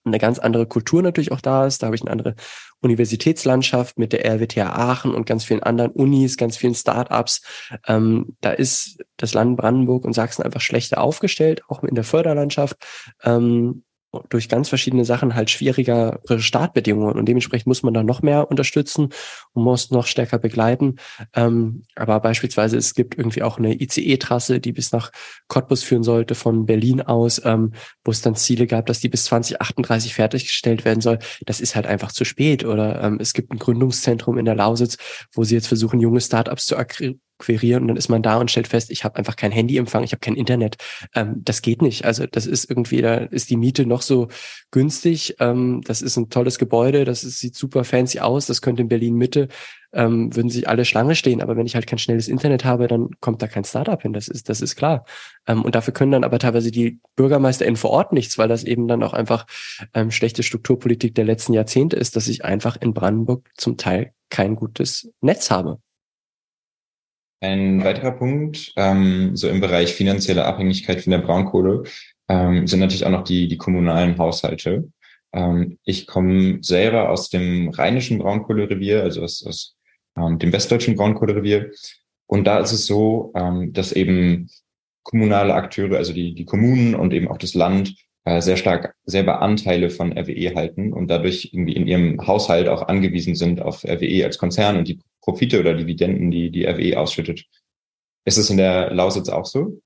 C: eine ganz andere Kultur natürlich auch da ist. Da habe ich eine andere Universitätslandschaft mit der RWTH Aachen und ganz vielen anderen Unis, ganz vielen Startups. Ähm, da ist das Land Brandenburg und Sachsen einfach schlechter aufgestellt, auch in der Förderlandschaft. Ähm, durch ganz verschiedene Sachen halt schwierigere Startbedingungen und dementsprechend muss man da noch mehr unterstützen und muss noch stärker begleiten. Ähm, aber beispielsweise es gibt irgendwie auch eine ICE-Trasse, die bis nach Cottbus führen sollte von Berlin aus, ähm, wo es dann Ziele gab, dass die bis 2038 fertiggestellt werden soll. Das ist halt einfach zu spät. Oder ähm, es gibt ein Gründungszentrum in der Lausitz, wo sie jetzt versuchen, junge Startups zu querieren und dann ist man da und stellt fest, ich habe einfach kein Handyempfang, ich habe kein Internet. Ähm, das geht nicht. Also das ist irgendwie, da ist die Miete noch so günstig. Ähm, das ist ein tolles Gebäude, das ist, sieht super fancy aus, das könnte in Berlin Mitte, ähm, würden sich alle Schlange stehen. Aber wenn ich halt kein schnelles Internet habe, dann kommt da kein Startup hin. Das ist, das ist klar. Ähm, und dafür können dann aber teilweise die BürgermeisterInnen vor Ort nichts, weil das eben dann auch einfach ähm, schlechte Strukturpolitik der letzten Jahrzehnte ist, dass ich einfach in Brandenburg zum Teil kein gutes Netz habe.
D: Ein weiterer Punkt, ähm, so im Bereich finanzielle Abhängigkeit von der Braunkohle, ähm, sind natürlich auch noch die, die kommunalen Haushalte. Ähm, ich komme selber aus dem rheinischen Braunkohlerevier, also aus, aus ähm, dem westdeutschen Braunkohlerevier. Und da ist es so, ähm, dass eben kommunale Akteure, also die, die Kommunen und eben auch das Land, äh, sehr stark selber Anteile von RWE halten und dadurch irgendwie in ihrem Haushalt auch angewiesen sind auf RWE als Konzern und die Profite oder Dividenden, die die RWE ausschüttet. Ist es in der Lausitz auch so?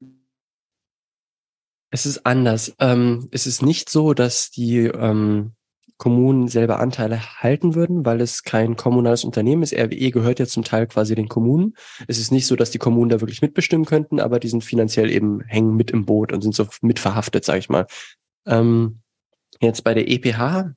C: Es ist anders. Ähm, es ist nicht so, dass die ähm, Kommunen selber Anteile halten würden, weil es kein kommunales Unternehmen ist. RWE gehört ja zum Teil quasi den Kommunen. Es ist nicht so, dass die Kommunen da wirklich mitbestimmen könnten, aber die sind finanziell eben hängen mit im Boot und sind so mitverhaftet, sage ich mal. Ähm, jetzt bei der EPH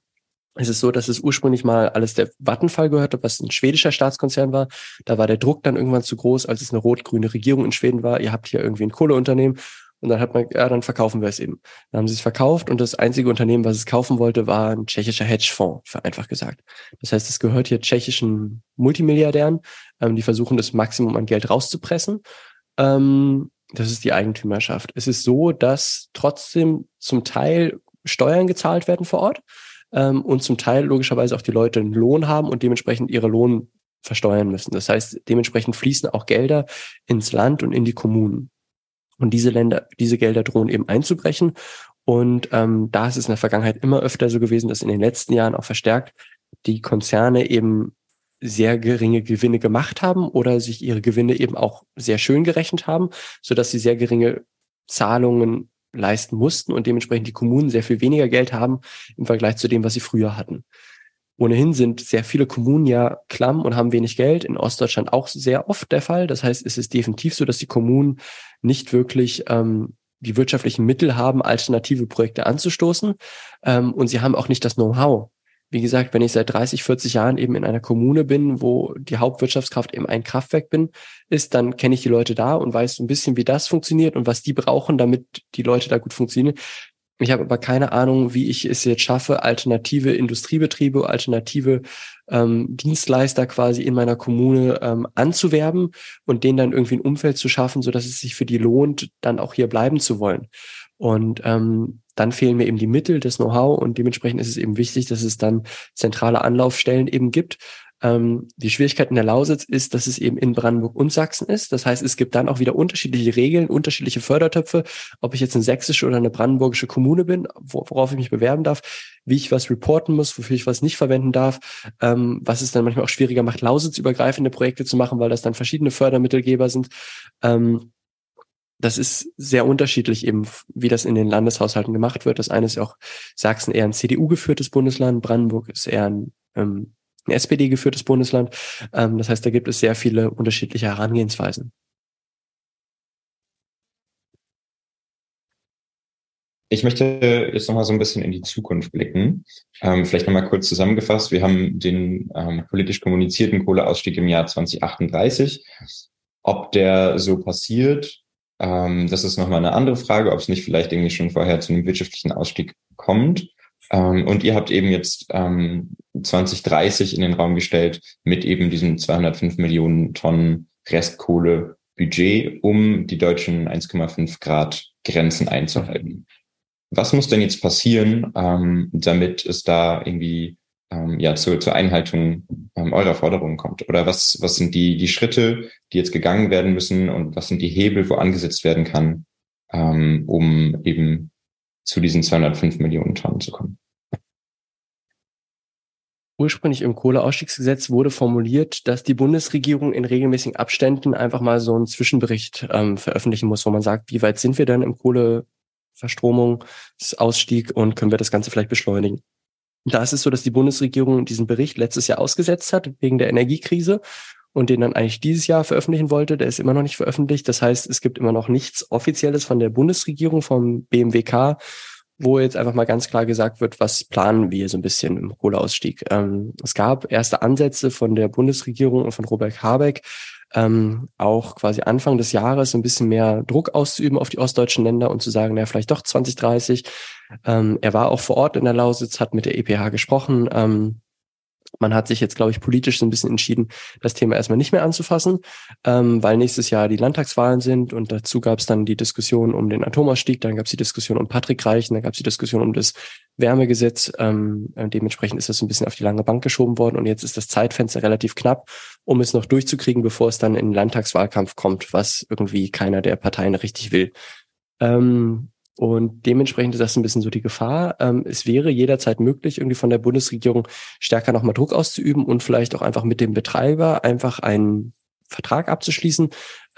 C: ist es so, dass es ursprünglich mal alles der Vattenfall gehörte, was ein schwedischer Staatskonzern war. Da war der Druck dann irgendwann zu groß, als es eine rot-grüne Regierung in Schweden war. Ihr habt hier irgendwie ein Kohleunternehmen und dann hat man, ja, dann verkaufen wir es eben. Dann haben sie es verkauft und das einzige Unternehmen, was es kaufen wollte, war ein tschechischer Hedgefonds, vereinfacht gesagt. Das heißt, es gehört hier tschechischen Multimilliardären, ähm, die versuchen, das Maximum an Geld rauszupressen. Ähm, das ist die Eigentümerschaft. Es ist so, dass trotzdem zum Teil Steuern gezahlt werden vor Ort ähm, und zum Teil logischerweise auch die Leute einen Lohn haben und dementsprechend ihre Lohn versteuern müssen. Das heißt, dementsprechend fließen auch Gelder ins Land und in die Kommunen. Und diese Länder, diese Gelder drohen eben einzubrechen. Und ähm, da ist es in der Vergangenheit immer öfter so gewesen, dass in den letzten Jahren auch verstärkt die Konzerne eben sehr geringe Gewinne gemacht haben oder sich ihre Gewinne eben auch sehr schön gerechnet haben, so dass sie sehr geringe Zahlungen leisten mussten und dementsprechend die Kommunen sehr viel weniger Geld haben im Vergleich zu dem, was sie früher hatten. Ohnehin sind sehr viele Kommunen ja klamm und haben wenig Geld. In Ostdeutschland auch sehr oft der Fall. Das heißt, es ist definitiv so, dass die Kommunen nicht wirklich ähm, die wirtschaftlichen Mittel haben, alternative Projekte anzustoßen. Ähm, und sie haben auch nicht das Know-how. Wie gesagt, wenn ich seit 30, 40 Jahren eben in einer Kommune bin, wo die Hauptwirtschaftskraft eben ein Kraftwerk bin, ist, dann kenne ich die Leute da und weiß so ein bisschen, wie das funktioniert und was die brauchen, damit die Leute da gut funktionieren. Ich habe aber keine Ahnung, wie ich es jetzt schaffe, alternative Industriebetriebe, alternative ähm, Dienstleister quasi in meiner Kommune ähm, anzuwerben und denen dann irgendwie ein Umfeld zu schaffen, so dass es sich für die lohnt, dann auch hier bleiben zu wollen. Und ähm, dann fehlen mir eben die Mittel, das Know-how und dementsprechend ist es eben wichtig, dass es dann zentrale Anlaufstellen eben gibt, ähm, die Schwierigkeit in der Lausitz ist, dass es eben in Brandenburg und Sachsen ist. Das heißt, es gibt dann auch wieder unterschiedliche Regeln, unterschiedliche Fördertöpfe, ob ich jetzt eine sächsische oder eine brandenburgische Kommune bin, worauf ich mich bewerben darf, wie ich was reporten muss, wofür ich was nicht verwenden darf, ähm, was es dann manchmal auch schwieriger macht, lausitzübergreifende Projekte zu machen, weil das dann verschiedene Fördermittelgeber sind. Ähm, das ist sehr unterschiedlich eben, wie das in den Landeshaushalten gemacht wird. Das eine ist auch Sachsen eher ein CDU-geführtes Bundesland, Brandenburg ist eher ein ähm, ein SPD-geführtes Bundesland. Ähm, das heißt, da gibt es sehr viele unterschiedliche Herangehensweisen.
D: Ich möchte jetzt nochmal so ein bisschen in die Zukunft blicken. Ähm, vielleicht nochmal kurz zusammengefasst. Wir haben den ähm, politisch kommunizierten Kohleausstieg im Jahr 2038. Ob der so passiert, ähm, das ist nochmal eine andere Frage, ob es nicht vielleicht irgendwie schon vorher zu einem wirtschaftlichen Ausstieg kommt. Ähm, und ihr habt eben jetzt ähm, 2030 in den Raum gestellt mit eben diesem 205 Millionen Tonnen Restkohle Budget, um die deutschen 1,5 Grad Grenzen einzuhalten. Was muss denn jetzt passieren, ähm, damit es da irgendwie ähm, ja zur, zur Einhaltung ähm, eurer Forderungen kommt? Oder was, was sind die, die Schritte, die jetzt gegangen werden müssen und was sind die Hebel, wo angesetzt werden kann, ähm, um eben zu diesen 205 Millionen Tonnen zu kommen.
C: Ursprünglich im Kohleausstiegsgesetz wurde formuliert, dass die Bundesregierung in regelmäßigen Abständen einfach mal so einen Zwischenbericht ähm, veröffentlichen muss, wo man sagt, wie weit sind wir denn im Kohleverstromungsausstieg und können wir das Ganze vielleicht beschleunigen. Da ist es so, dass die Bundesregierung diesen Bericht letztes Jahr ausgesetzt hat wegen der Energiekrise und den dann eigentlich dieses Jahr veröffentlichen wollte. Der ist immer noch nicht veröffentlicht. Das heißt, es gibt immer noch nichts Offizielles von der Bundesregierung, vom BMWK, wo jetzt einfach mal ganz klar gesagt wird, was planen wir so ein bisschen im Kohleausstieg. Ähm, es gab erste Ansätze von der Bundesregierung und von Robert Habeck, ähm, auch quasi Anfang des Jahres ein bisschen mehr Druck auszuüben auf die ostdeutschen Länder und zu sagen, naja, vielleicht doch 2030. Ähm, er war auch vor Ort in der Lausitz, hat mit der EPH gesprochen. Ähm, Man hat sich jetzt, glaube ich, politisch so ein bisschen entschieden, das Thema erstmal nicht mehr anzufassen, ähm, weil nächstes Jahr die Landtagswahlen sind und dazu gab es dann die Diskussion um den Atomausstieg, dann gab es die Diskussion um Patrick Reichen, dann gab es die Diskussion um das Wärmegesetz. Ähm, äh, dementsprechend ist das so ein bisschen auf die lange Bank geschoben worden und jetzt ist das Zeitfenster relativ knapp, um es noch durchzukriegen, bevor es dann in den Landtagswahlkampf kommt, was irgendwie keiner der Parteien richtig will. Ähm, und dementsprechend ist das ein bisschen so die Gefahr. Ähm, es wäre jederzeit möglich, irgendwie von der Bundesregierung stärker nochmal Druck auszuüben und vielleicht auch einfach mit dem Betreiber einfach einen Vertrag abzuschließen.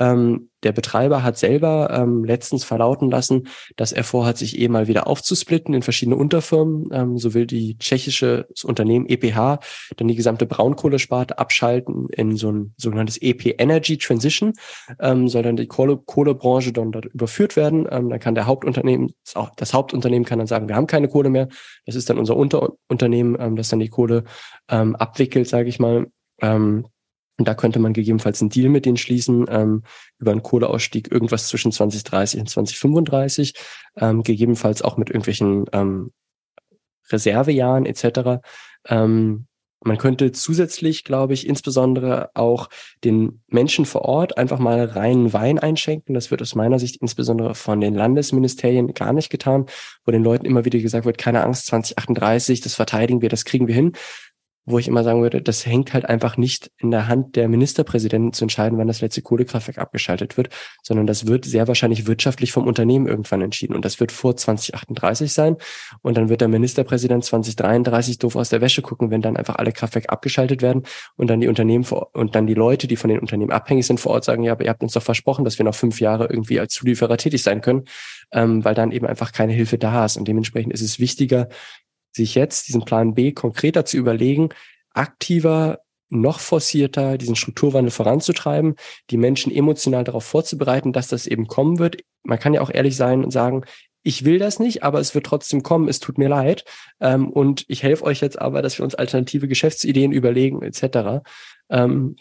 C: Ähm, der Betreiber hat selber ähm, letztens verlauten lassen, dass er vorhat, sich eh mal wieder aufzusplitten in verschiedene Unterfirmen. Ähm, so will die tschechische Unternehmen EPH dann die gesamte Braunkohlesparte abschalten in so ein sogenanntes EP Energy Transition. Ähm, soll dann die Kohle, Kohlebranche dann dort überführt werden. Ähm, dann kann der Hauptunternehmen, das Hauptunternehmen kann dann sagen, wir haben keine Kohle mehr. Das ist dann unser Unterunternehmen, ähm, das dann die Kohle ähm, abwickelt, sage ich mal. Ähm, und da könnte man gegebenenfalls einen Deal mit denen schließen ähm, über einen Kohleausstieg irgendwas zwischen 2030 und 2035, ähm, gegebenenfalls auch mit irgendwelchen ähm, Reservejahren etc. Ähm, man könnte zusätzlich, glaube ich, insbesondere auch den Menschen vor Ort einfach mal reinen Wein einschenken. Das wird aus meiner Sicht insbesondere von den Landesministerien gar nicht getan, wo den Leuten immer wieder gesagt wird, keine Angst, 2038, das verteidigen wir, das kriegen wir hin wo ich immer sagen würde, das hängt halt einfach nicht in der Hand der Ministerpräsidenten zu entscheiden, wann das letzte Kohlekraftwerk abgeschaltet wird, sondern das wird sehr wahrscheinlich wirtschaftlich vom Unternehmen irgendwann entschieden. Und das wird vor 2038 sein. Und dann wird der Ministerpräsident 2033 doof aus der Wäsche gucken, wenn dann einfach alle Kraftwerke abgeschaltet werden und dann die Unternehmen vor, und dann die Leute, die von den Unternehmen abhängig sind vor Ort sagen, ja, aber ihr habt uns doch versprochen, dass wir noch fünf Jahre irgendwie als Zulieferer tätig sein können, ähm, weil dann eben einfach keine Hilfe da ist. Und dementsprechend ist es wichtiger, sich jetzt diesen Plan B konkreter zu überlegen, aktiver, noch forcierter diesen Strukturwandel voranzutreiben, die Menschen emotional darauf vorzubereiten, dass das eben kommen wird. Man kann ja auch ehrlich sein und sagen, ich will das nicht, aber es wird trotzdem kommen, es tut mir leid. Ähm, und ich helfe euch jetzt aber, dass wir uns alternative Geschäftsideen überlegen, etc. Ähm,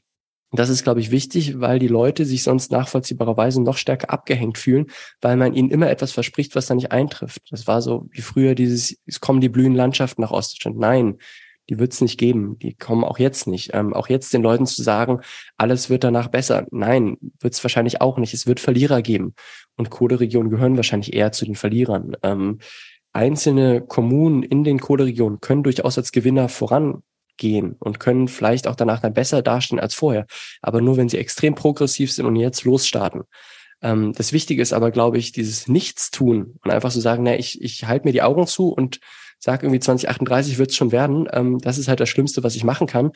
C: das ist, glaube ich, wichtig, weil die Leute sich sonst nachvollziehbarerweise noch stärker abgehängt fühlen, weil man ihnen immer etwas verspricht, was da nicht eintrifft. Das war so wie früher dieses, es kommen die blühenden Landschaften nach Ostdeutschland. Nein, die wird es nicht geben. Die kommen auch jetzt nicht. Ähm, auch jetzt den Leuten zu sagen, alles wird danach besser. Nein, wird es wahrscheinlich auch nicht. Es wird Verlierer geben. Und Kohleregionen gehören wahrscheinlich eher zu den Verlierern. Ähm, einzelne Kommunen in den Kohleregionen können durchaus als Gewinner voran gehen und können vielleicht auch danach dann besser dastehen als vorher. Aber nur wenn sie extrem progressiv sind und jetzt losstarten. Ähm, das Wichtige ist aber, glaube ich, dieses Nichtstun und einfach so sagen, na, ich, ich halte mir die Augen zu und sage irgendwie 2038 wird es schon werden. Ähm, das ist halt das Schlimmste, was ich machen kann,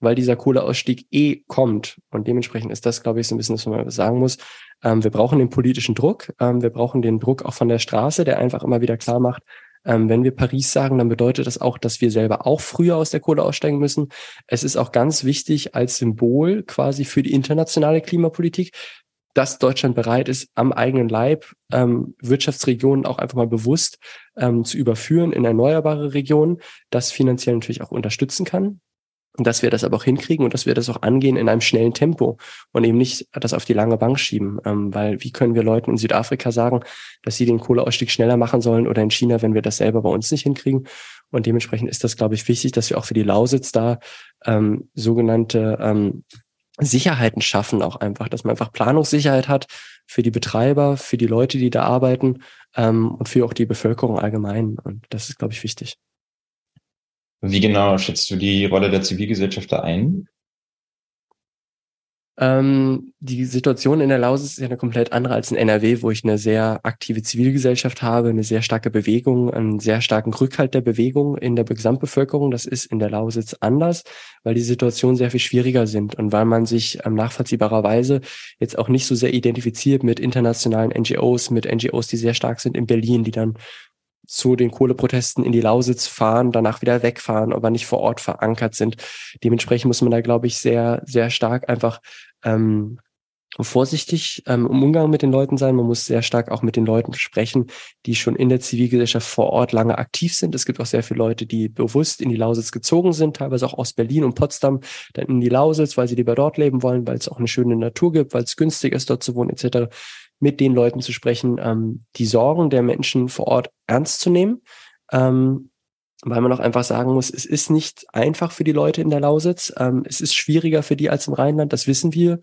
C: weil dieser Kohleausstieg eh kommt. Und dementsprechend ist das, glaube ich, so ein bisschen, was man sagen muss. Ähm, wir brauchen den politischen Druck. Ähm, wir brauchen den Druck auch von der Straße, der einfach immer wieder klar macht, ähm, wenn wir Paris sagen, dann bedeutet das auch, dass wir selber auch früher aus der Kohle aussteigen müssen. Es ist auch ganz wichtig als Symbol quasi für die internationale Klimapolitik, dass Deutschland bereit ist, am eigenen Leib ähm, Wirtschaftsregionen auch einfach mal bewusst ähm, zu überführen in erneuerbare Regionen, das finanziell natürlich auch unterstützen kann. Und dass wir das aber auch hinkriegen und dass wir das auch angehen in einem schnellen Tempo und eben nicht das auf die lange Bank schieben. Ähm, weil wie können wir Leuten in Südafrika sagen, dass sie den Kohleausstieg schneller machen sollen oder in China, wenn wir das selber bei uns nicht hinkriegen? Und dementsprechend ist das, glaube ich, wichtig, dass wir auch für die Lausitz da ähm, sogenannte ähm, Sicherheiten schaffen, auch einfach, dass man einfach Planungssicherheit hat für die Betreiber, für die Leute, die da arbeiten ähm, und für auch die Bevölkerung allgemein. Und das ist, glaube ich, wichtig.
D: Wie genau schätzt du die Rolle der Zivilgesellschaft da ein?
C: Ähm, die Situation in der Lausitz ist ja eine komplett andere als in NRW, wo ich eine sehr aktive Zivilgesellschaft habe, eine sehr starke Bewegung, einen sehr starken Rückhalt der Bewegung in der Gesamtbevölkerung. Das ist in der Lausitz anders, weil die Situationen sehr viel schwieriger sind und weil man sich ähm, nachvollziehbarerweise jetzt auch nicht so sehr identifiziert mit internationalen NGOs, mit NGOs, die sehr stark sind in Berlin, die dann zu den Kohleprotesten in die Lausitz fahren, danach wieder wegfahren, aber nicht vor Ort verankert sind. Dementsprechend muss man da, glaube ich, sehr, sehr stark einfach ähm, vorsichtig ähm, im Umgang mit den Leuten sein. Man muss sehr stark auch mit den Leuten sprechen, die schon in der Zivilgesellschaft vor Ort lange aktiv sind. Es gibt auch sehr viele Leute, die bewusst in die Lausitz gezogen sind, teilweise auch aus Berlin und Potsdam, dann in die Lausitz, weil sie lieber dort leben wollen, weil es auch eine schöne Natur gibt, weil es günstig ist, dort zu wohnen, etc mit den Leuten zu sprechen, ähm, die Sorgen der Menschen vor Ort ernst zu nehmen, ähm, weil man auch einfach sagen muss, es ist nicht einfach für die Leute in der Lausitz. Ähm, es ist schwieriger für die als im Rheinland, das wissen wir.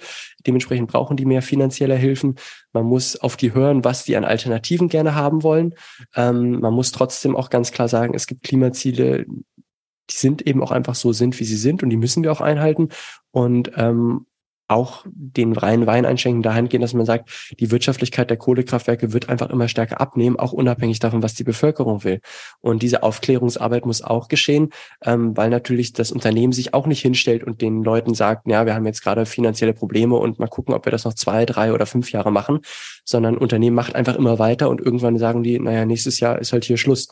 C: Dementsprechend brauchen die mehr finanzielle Hilfen. Man muss auf die hören, was die an Alternativen gerne haben wollen. Ähm, man muss trotzdem auch ganz klar sagen, es gibt Klimaziele, die sind eben auch einfach so sind, wie sie sind und die müssen wir auch einhalten. Und ähm, auch den reinen Wein einschenken dahingehend, dass man sagt, die Wirtschaftlichkeit der Kohlekraftwerke wird einfach immer stärker abnehmen, auch unabhängig davon, was die Bevölkerung will. Und diese Aufklärungsarbeit muss auch geschehen, ähm, weil natürlich das Unternehmen sich auch nicht hinstellt und den Leuten sagt, ja, wir haben jetzt gerade finanzielle Probleme und mal gucken, ob wir das noch zwei, drei oder fünf Jahre machen, sondern Unternehmen macht einfach immer weiter und irgendwann sagen die, naja, nächstes Jahr ist halt hier Schluss.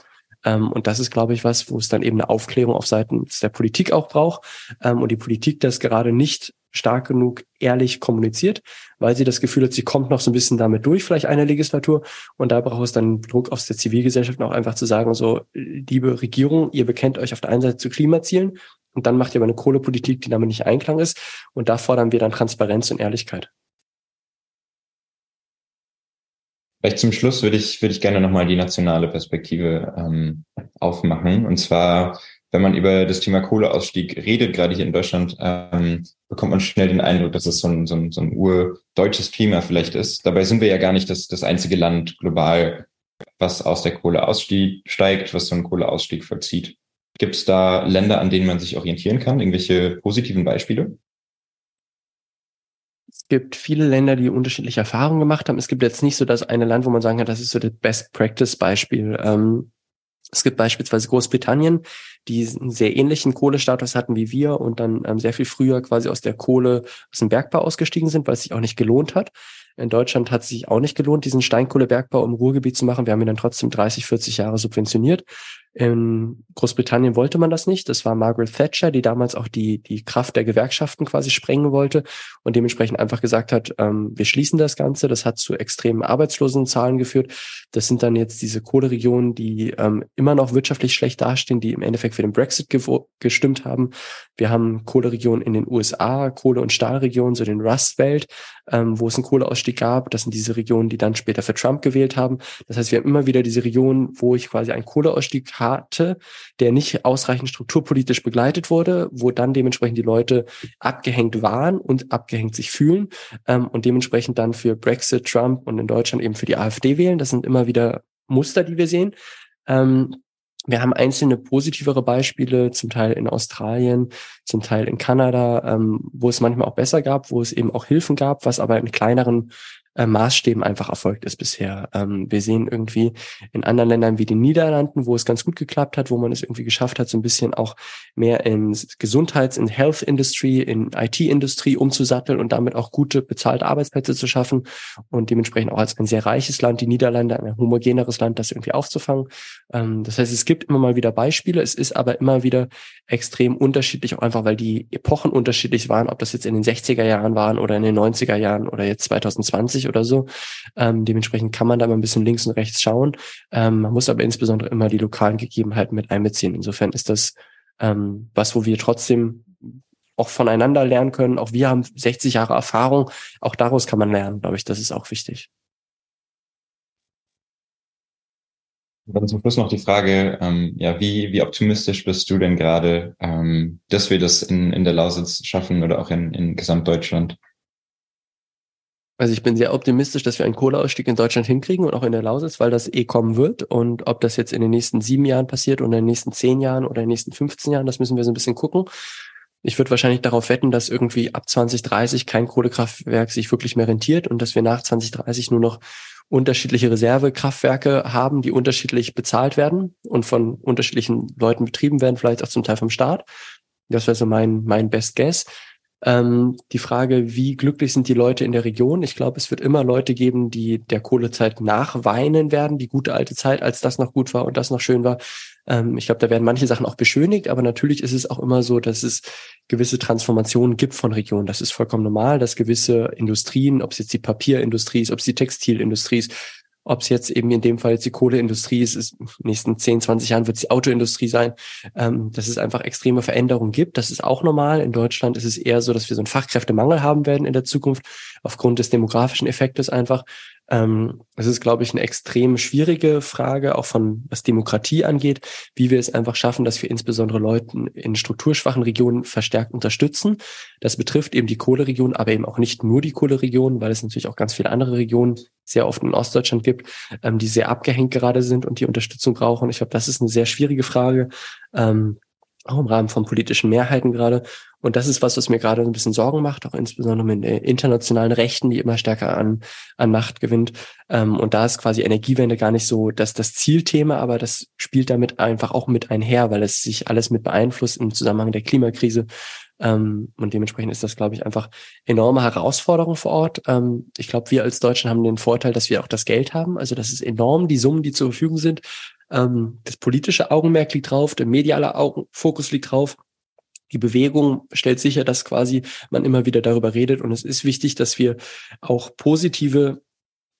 C: Ähm, und das ist, glaube ich, was, wo es dann eben eine Aufklärung auf Seiten der Politik auch braucht. Ähm, und die Politik das gerade nicht stark genug ehrlich kommuniziert, weil sie das Gefühl hat, sie kommt noch so ein bisschen damit durch, vielleicht eine Legislatur. Und da braucht es dann Druck aus der Zivilgesellschaft auch einfach zu sagen, so, liebe Regierung, ihr bekennt euch auf der einen Seite zu Klimazielen und dann macht ihr aber eine Kohlepolitik, die damit nicht einklang ist. Und da fordern wir dann Transparenz und Ehrlichkeit.
D: Vielleicht zum Schluss würde ich, würde ich gerne nochmal die nationale Perspektive ähm, aufmachen. Und zwar, wenn man über das Thema Kohleausstieg redet, gerade hier in Deutschland, ähm, bekommt man schnell den Eindruck, dass es so ein, so ein, so ein urdeutsches Klima vielleicht ist. Dabei sind wir ja gar nicht das, das einzige Land global, was aus der Kohle aussteigt, was so einen Kohleausstieg vollzieht. Gibt es da Länder, an denen man sich orientieren kann? Irgendwelche positiven Beispiele?
C: Es gibt viele Länder, die unterschiedliche Erfahrungen gemacht haben. Es gibt jetzt nicht so das eine Land, wo man sagen kann, das ist so das Best Practice Beispiel. Ähm, es gibt beispielsweise Großbritannien, die einen sehr ähnlichen Kohlestatus hatten wie wir und dann ähm, sehr viel früher quasi aus der Kohle, aus dem Bergbau ausgestiegen sind, weil es sich auch nicht gelohnt hat. In Deutschland hat es sich auch nicht gelohnt, diesen Steinkohlebergbau im Ruhrgebiet zu machen. Wir haben ihn dann trotzdem 30, 40 Jahre subventioniert. In Großbritannien wollte man das nicht. Das war Margaret Thatcher, die damals auch die, die Kraft der Gewerkschaften quasi sprengen wollte und dementsprechend einfach gesagt hat, ähm, wir schließen das Ganze. Das hat zu extremen Arbeitslosenzahlen geführt. Das sind dann jetzt diese Kohleregionen, die ähm, immer noch wirtschaftlich schlecht dastehen, die im Endeffekt für den Brexit gestimmt haben. Wir haben Kohleregionen in den USA, Kohle- und Stahlregionen, so den Rust-Welt, ähm, wo es einen Kohleausstieg gab. Das sind diese Regionen, die dann später für Trump gewählt haben. Das heißt, wir haben immer wieder diese Regionen, wo ich quasi einen Kohleausstieg hatte, der nicht ausreichend strukturpolitisch begleitet wurde, wo dann dementsprechend die Leute abgehängt waren und abgehängt sich fühlen ähm, und dementsprechend dann für Brexit, Trump und in Deutschland eben für die AfD wählen. Das sind immer wieder Muster, die wir sehen. Ähm, wir haben einzelne positivere Beispiele, zum Teil in Australien, zum Teil in Kanada, ähm, wo es manchmal auch besser gab, wo es eben auch Hilfen gab, was aber in kleineren äh, Maßstäben einfach erfolgt ist bisher. Ähm, wir sehen irgendwie in anderen Ländern wie den Niederlanden, wo es ganz gut geklappt hat, wo man es irgendwie geschafft hat, so ein bisschen auch mehr in Gesundheits-, in Health Industry, in IT-Industrie umzusatteln und damit auch gute bezahlte Arbeitsplätze zu schaffen und dementsprechend auch als ein sehr reiches Land, die Niederlande, ein homogeneres Land, das irgendwie aufzufangen. Ähm, das heißt, es gibt immer mal wieder Beispiele, es ist aber immer wieder extrem unterschiedlich, auch einfach, weil die Epochen unterschiedlich waren, ob das jetzt in den 60er Jahren waren oder in den 90er Jahren oder jetzt 2020 oder so. Ähm, dementsprechend kann man da mal ein bisschen links und rechts schauen. Ähm, man muss aber insbesondere immer die lokalen Gegebenheiten mit einbeziehen. Insofern ist das ähm, was, wo wir trotzdem auch voneinander lernen können. Auch wir haben 60 Jahre Erfahrung. Auch daraus kann man lernen, glaube ich. Das ist auch wichtig.
D: dann zum Schluss noch die Frage, ähm, ja, wie, wie optimistisch bist du denn gerade, ähm, dass wir das in, in der Lausitz schaffen oder auch in, in Gesamtdeutschland?
C: Also ich bin sehr optimistisch, dass wir einen Kohleausstieg in Deutschland hinkriegen und auch in der Lausitz, weil das eh kommen wird. Und ob das jetzt in den nächsten sieben Jahren passiert oder in den nächsten zehn Jahren oder in den nächsten 15 Jahren, das müssen wir so ein bisschen gucken. Ich würde wahrscheinlich darauf wetten, dass irgendwie ab 2030 kein Kohlekraftwerk sich wirklich mehr rentiert und dass wir nach 2030 nur noch unterschiedliche Reservekraftwerke haben, die unterschiedlich bezahlt werden und von unterschiedlichen Leuten betrieben werden, vielleicht auch zum Teil vom Staat. Das wäre so mein, mein Best Guess. Ähm, die Frage, wie glücklich sind die Leute in der Region? Ich glaube, es wird immer Leute geben, die der Kohlezeit nachweinen werden, die gute alte Zeit, als das noch gut war und das noch schön war. Ähm, ich glaube, da werden manche Sachen auch beschönigt, aber natürlich ist es auch immer so, dass es gewisse Transformationen gibt von Regionen. Das ist vollkommen normal, dass gewisse Industrien, ob es jetzt die Papierindustrie ist, ob es die Textilindustrie ist, ob es jetzt eben in dem Fall jetzt die Kohleindustrie ist, ist in den nächsten 10, 20 Jahren wird es die Autoindustrie sein, ähm, dass es einfach extreme Veränderungen gibt. Das ist auch normal. In Deutschland ist es eher so, dass wir so einen Fachkräftemangel haben werden in der Zukunft, aufgrund des demografischen Effektes einfach. Ähm, es ist, glaube ich, eine extrem schwierige Frage, auch von was Demokratie angeht, wie wir es einfach schaffen, dass wir insbesondere Leuten in strukturschwachen Regionen verstärkt unterstützen. Das betrifft eben die Kohleregion, aber eben auch nicht nur die Kohleregion, weil es natürlich auch ganz viele andere Regionen sehr oft in Ostdeutschland gibt, ähm, die sehr abgehängt gerade sind und die Unterstützung brauchen. Ich glaube, das ist eine sehr schwierige Frage. Ähm, auch im Rahmen von politischen Mehrheiten gerade. Und das ist was, was mir gerade ein bisschen Sorgen macht, auch insbesondere mit internationalen Rechten, die immer stärker an, an Macht gewinnt. Ähm, und da ist quasi Energiewende gar nicht so das, das Zielthema, aber das spielt damit einfach auch mit einher, weil es sich alles mit beeinflusst im Zusammenhang der Klimakrise. Ähm, und dementsprechend ist das, glaube ich, einfach enorme Herausforderung vor Ort. Ähm, ich glaube, wir als Deutschen haben den Vorteil, dass wir auch das Geld haben. Also das ist enorm, die Summen, die zur Verfügung sind. Ähm, das politische Augenmerk liegt drauf, der mediale Augen Fokus liegt drauf. Die Bewegung stellt sicher, dass quasi man immer wieder darüber redet. Und es ist wichtig, dass wir auch positive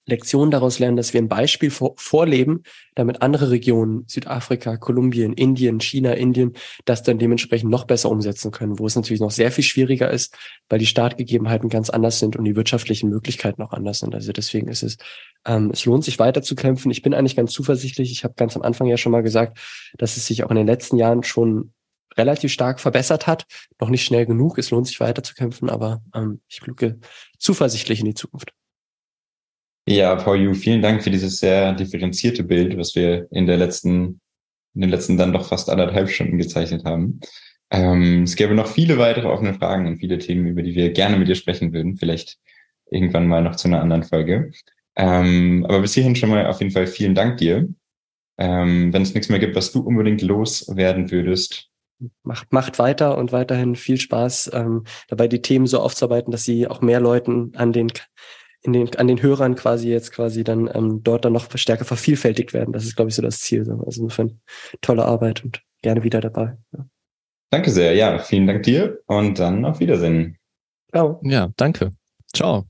C: Lektionen daraus lernen, dass wir ein Beispiel vor, vorleben, damit andere Regionen, Südafrika, Kolumbien, Indien, China, Indien, das dann dementsprechend noch besser umsetzen können, wo es natürlich noch sehr viel schwieriger ist, weil die Startgegebenheiten ganz anders sind und die wirtschaftlichen Möglichkeiten auch anders sind. Also deswegen ist es, ähm, es lohnt sich weiter zu kämpfen. Ich bin eigentlich ganz zuversichtlich. Ich habe ganz am Anfang ja schon mal gesagt, dass es sich auch in den letzten Jahren schon relativ stark verbessert hat. Noch nicht schnell genug. Es lohnt sich weiter zu kämpfen, aber ähm, ich blicke zuversichtlich in die Zukunft.
D: Ja, Paul Yu, vielen Dank für dieses sehr differenzierte Bild, was wir in der letzten, in den letzten dann doch fast anderthalb Stunden gezeichnet haben. Ähm, es gäbe noch viele weitere offene Fragen und viele Themen, über die wir gerne mit dir sprechen würden. Vielleicht irgendwann mal noch zu einer anderen Folge. Ähm, aber bis hierhin schon mal auf jeden Fall vielen Dank dir. Ähm, wenn es nichts mehr gibt, was du unbedingt loswerden würdest.
C: Macht, macht weiter und weiterhin viel Spaß, ähm, dabei die Themen so aufzuarbeiten, dass sie auch mehr Leuten an den in den, an den Hörern quasi jetzt quasi dann ähm, dort dann noch stärker vervielfältigt werden. Das ist, glaube ich, so das Ziel. Also insofern tolle Arbeit und gerne wieder dabei. Ja.
D: Danke sehr. Ja, vielen Dank dir und dann auf Wiedersehen.
B: Ciao. Ja, danke. Ciao.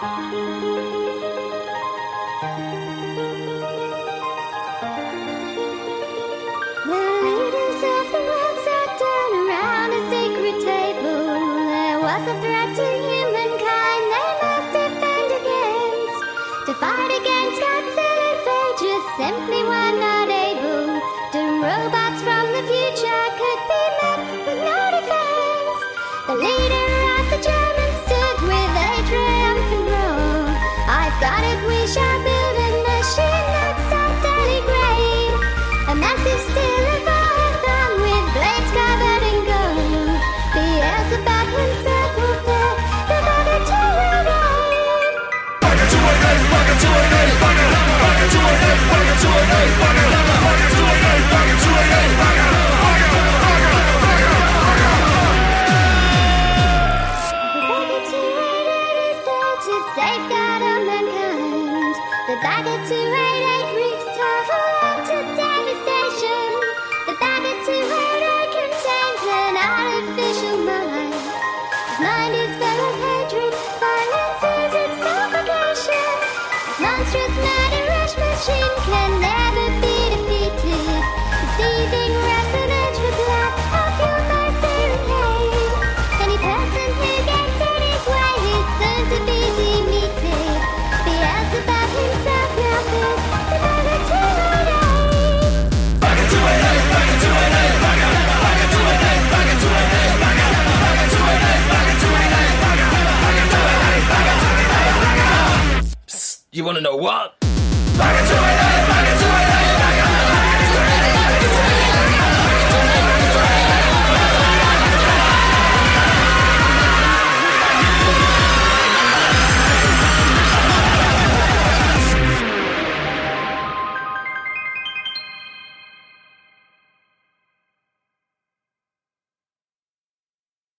E: Thank you. Hey, fucker! want to know what?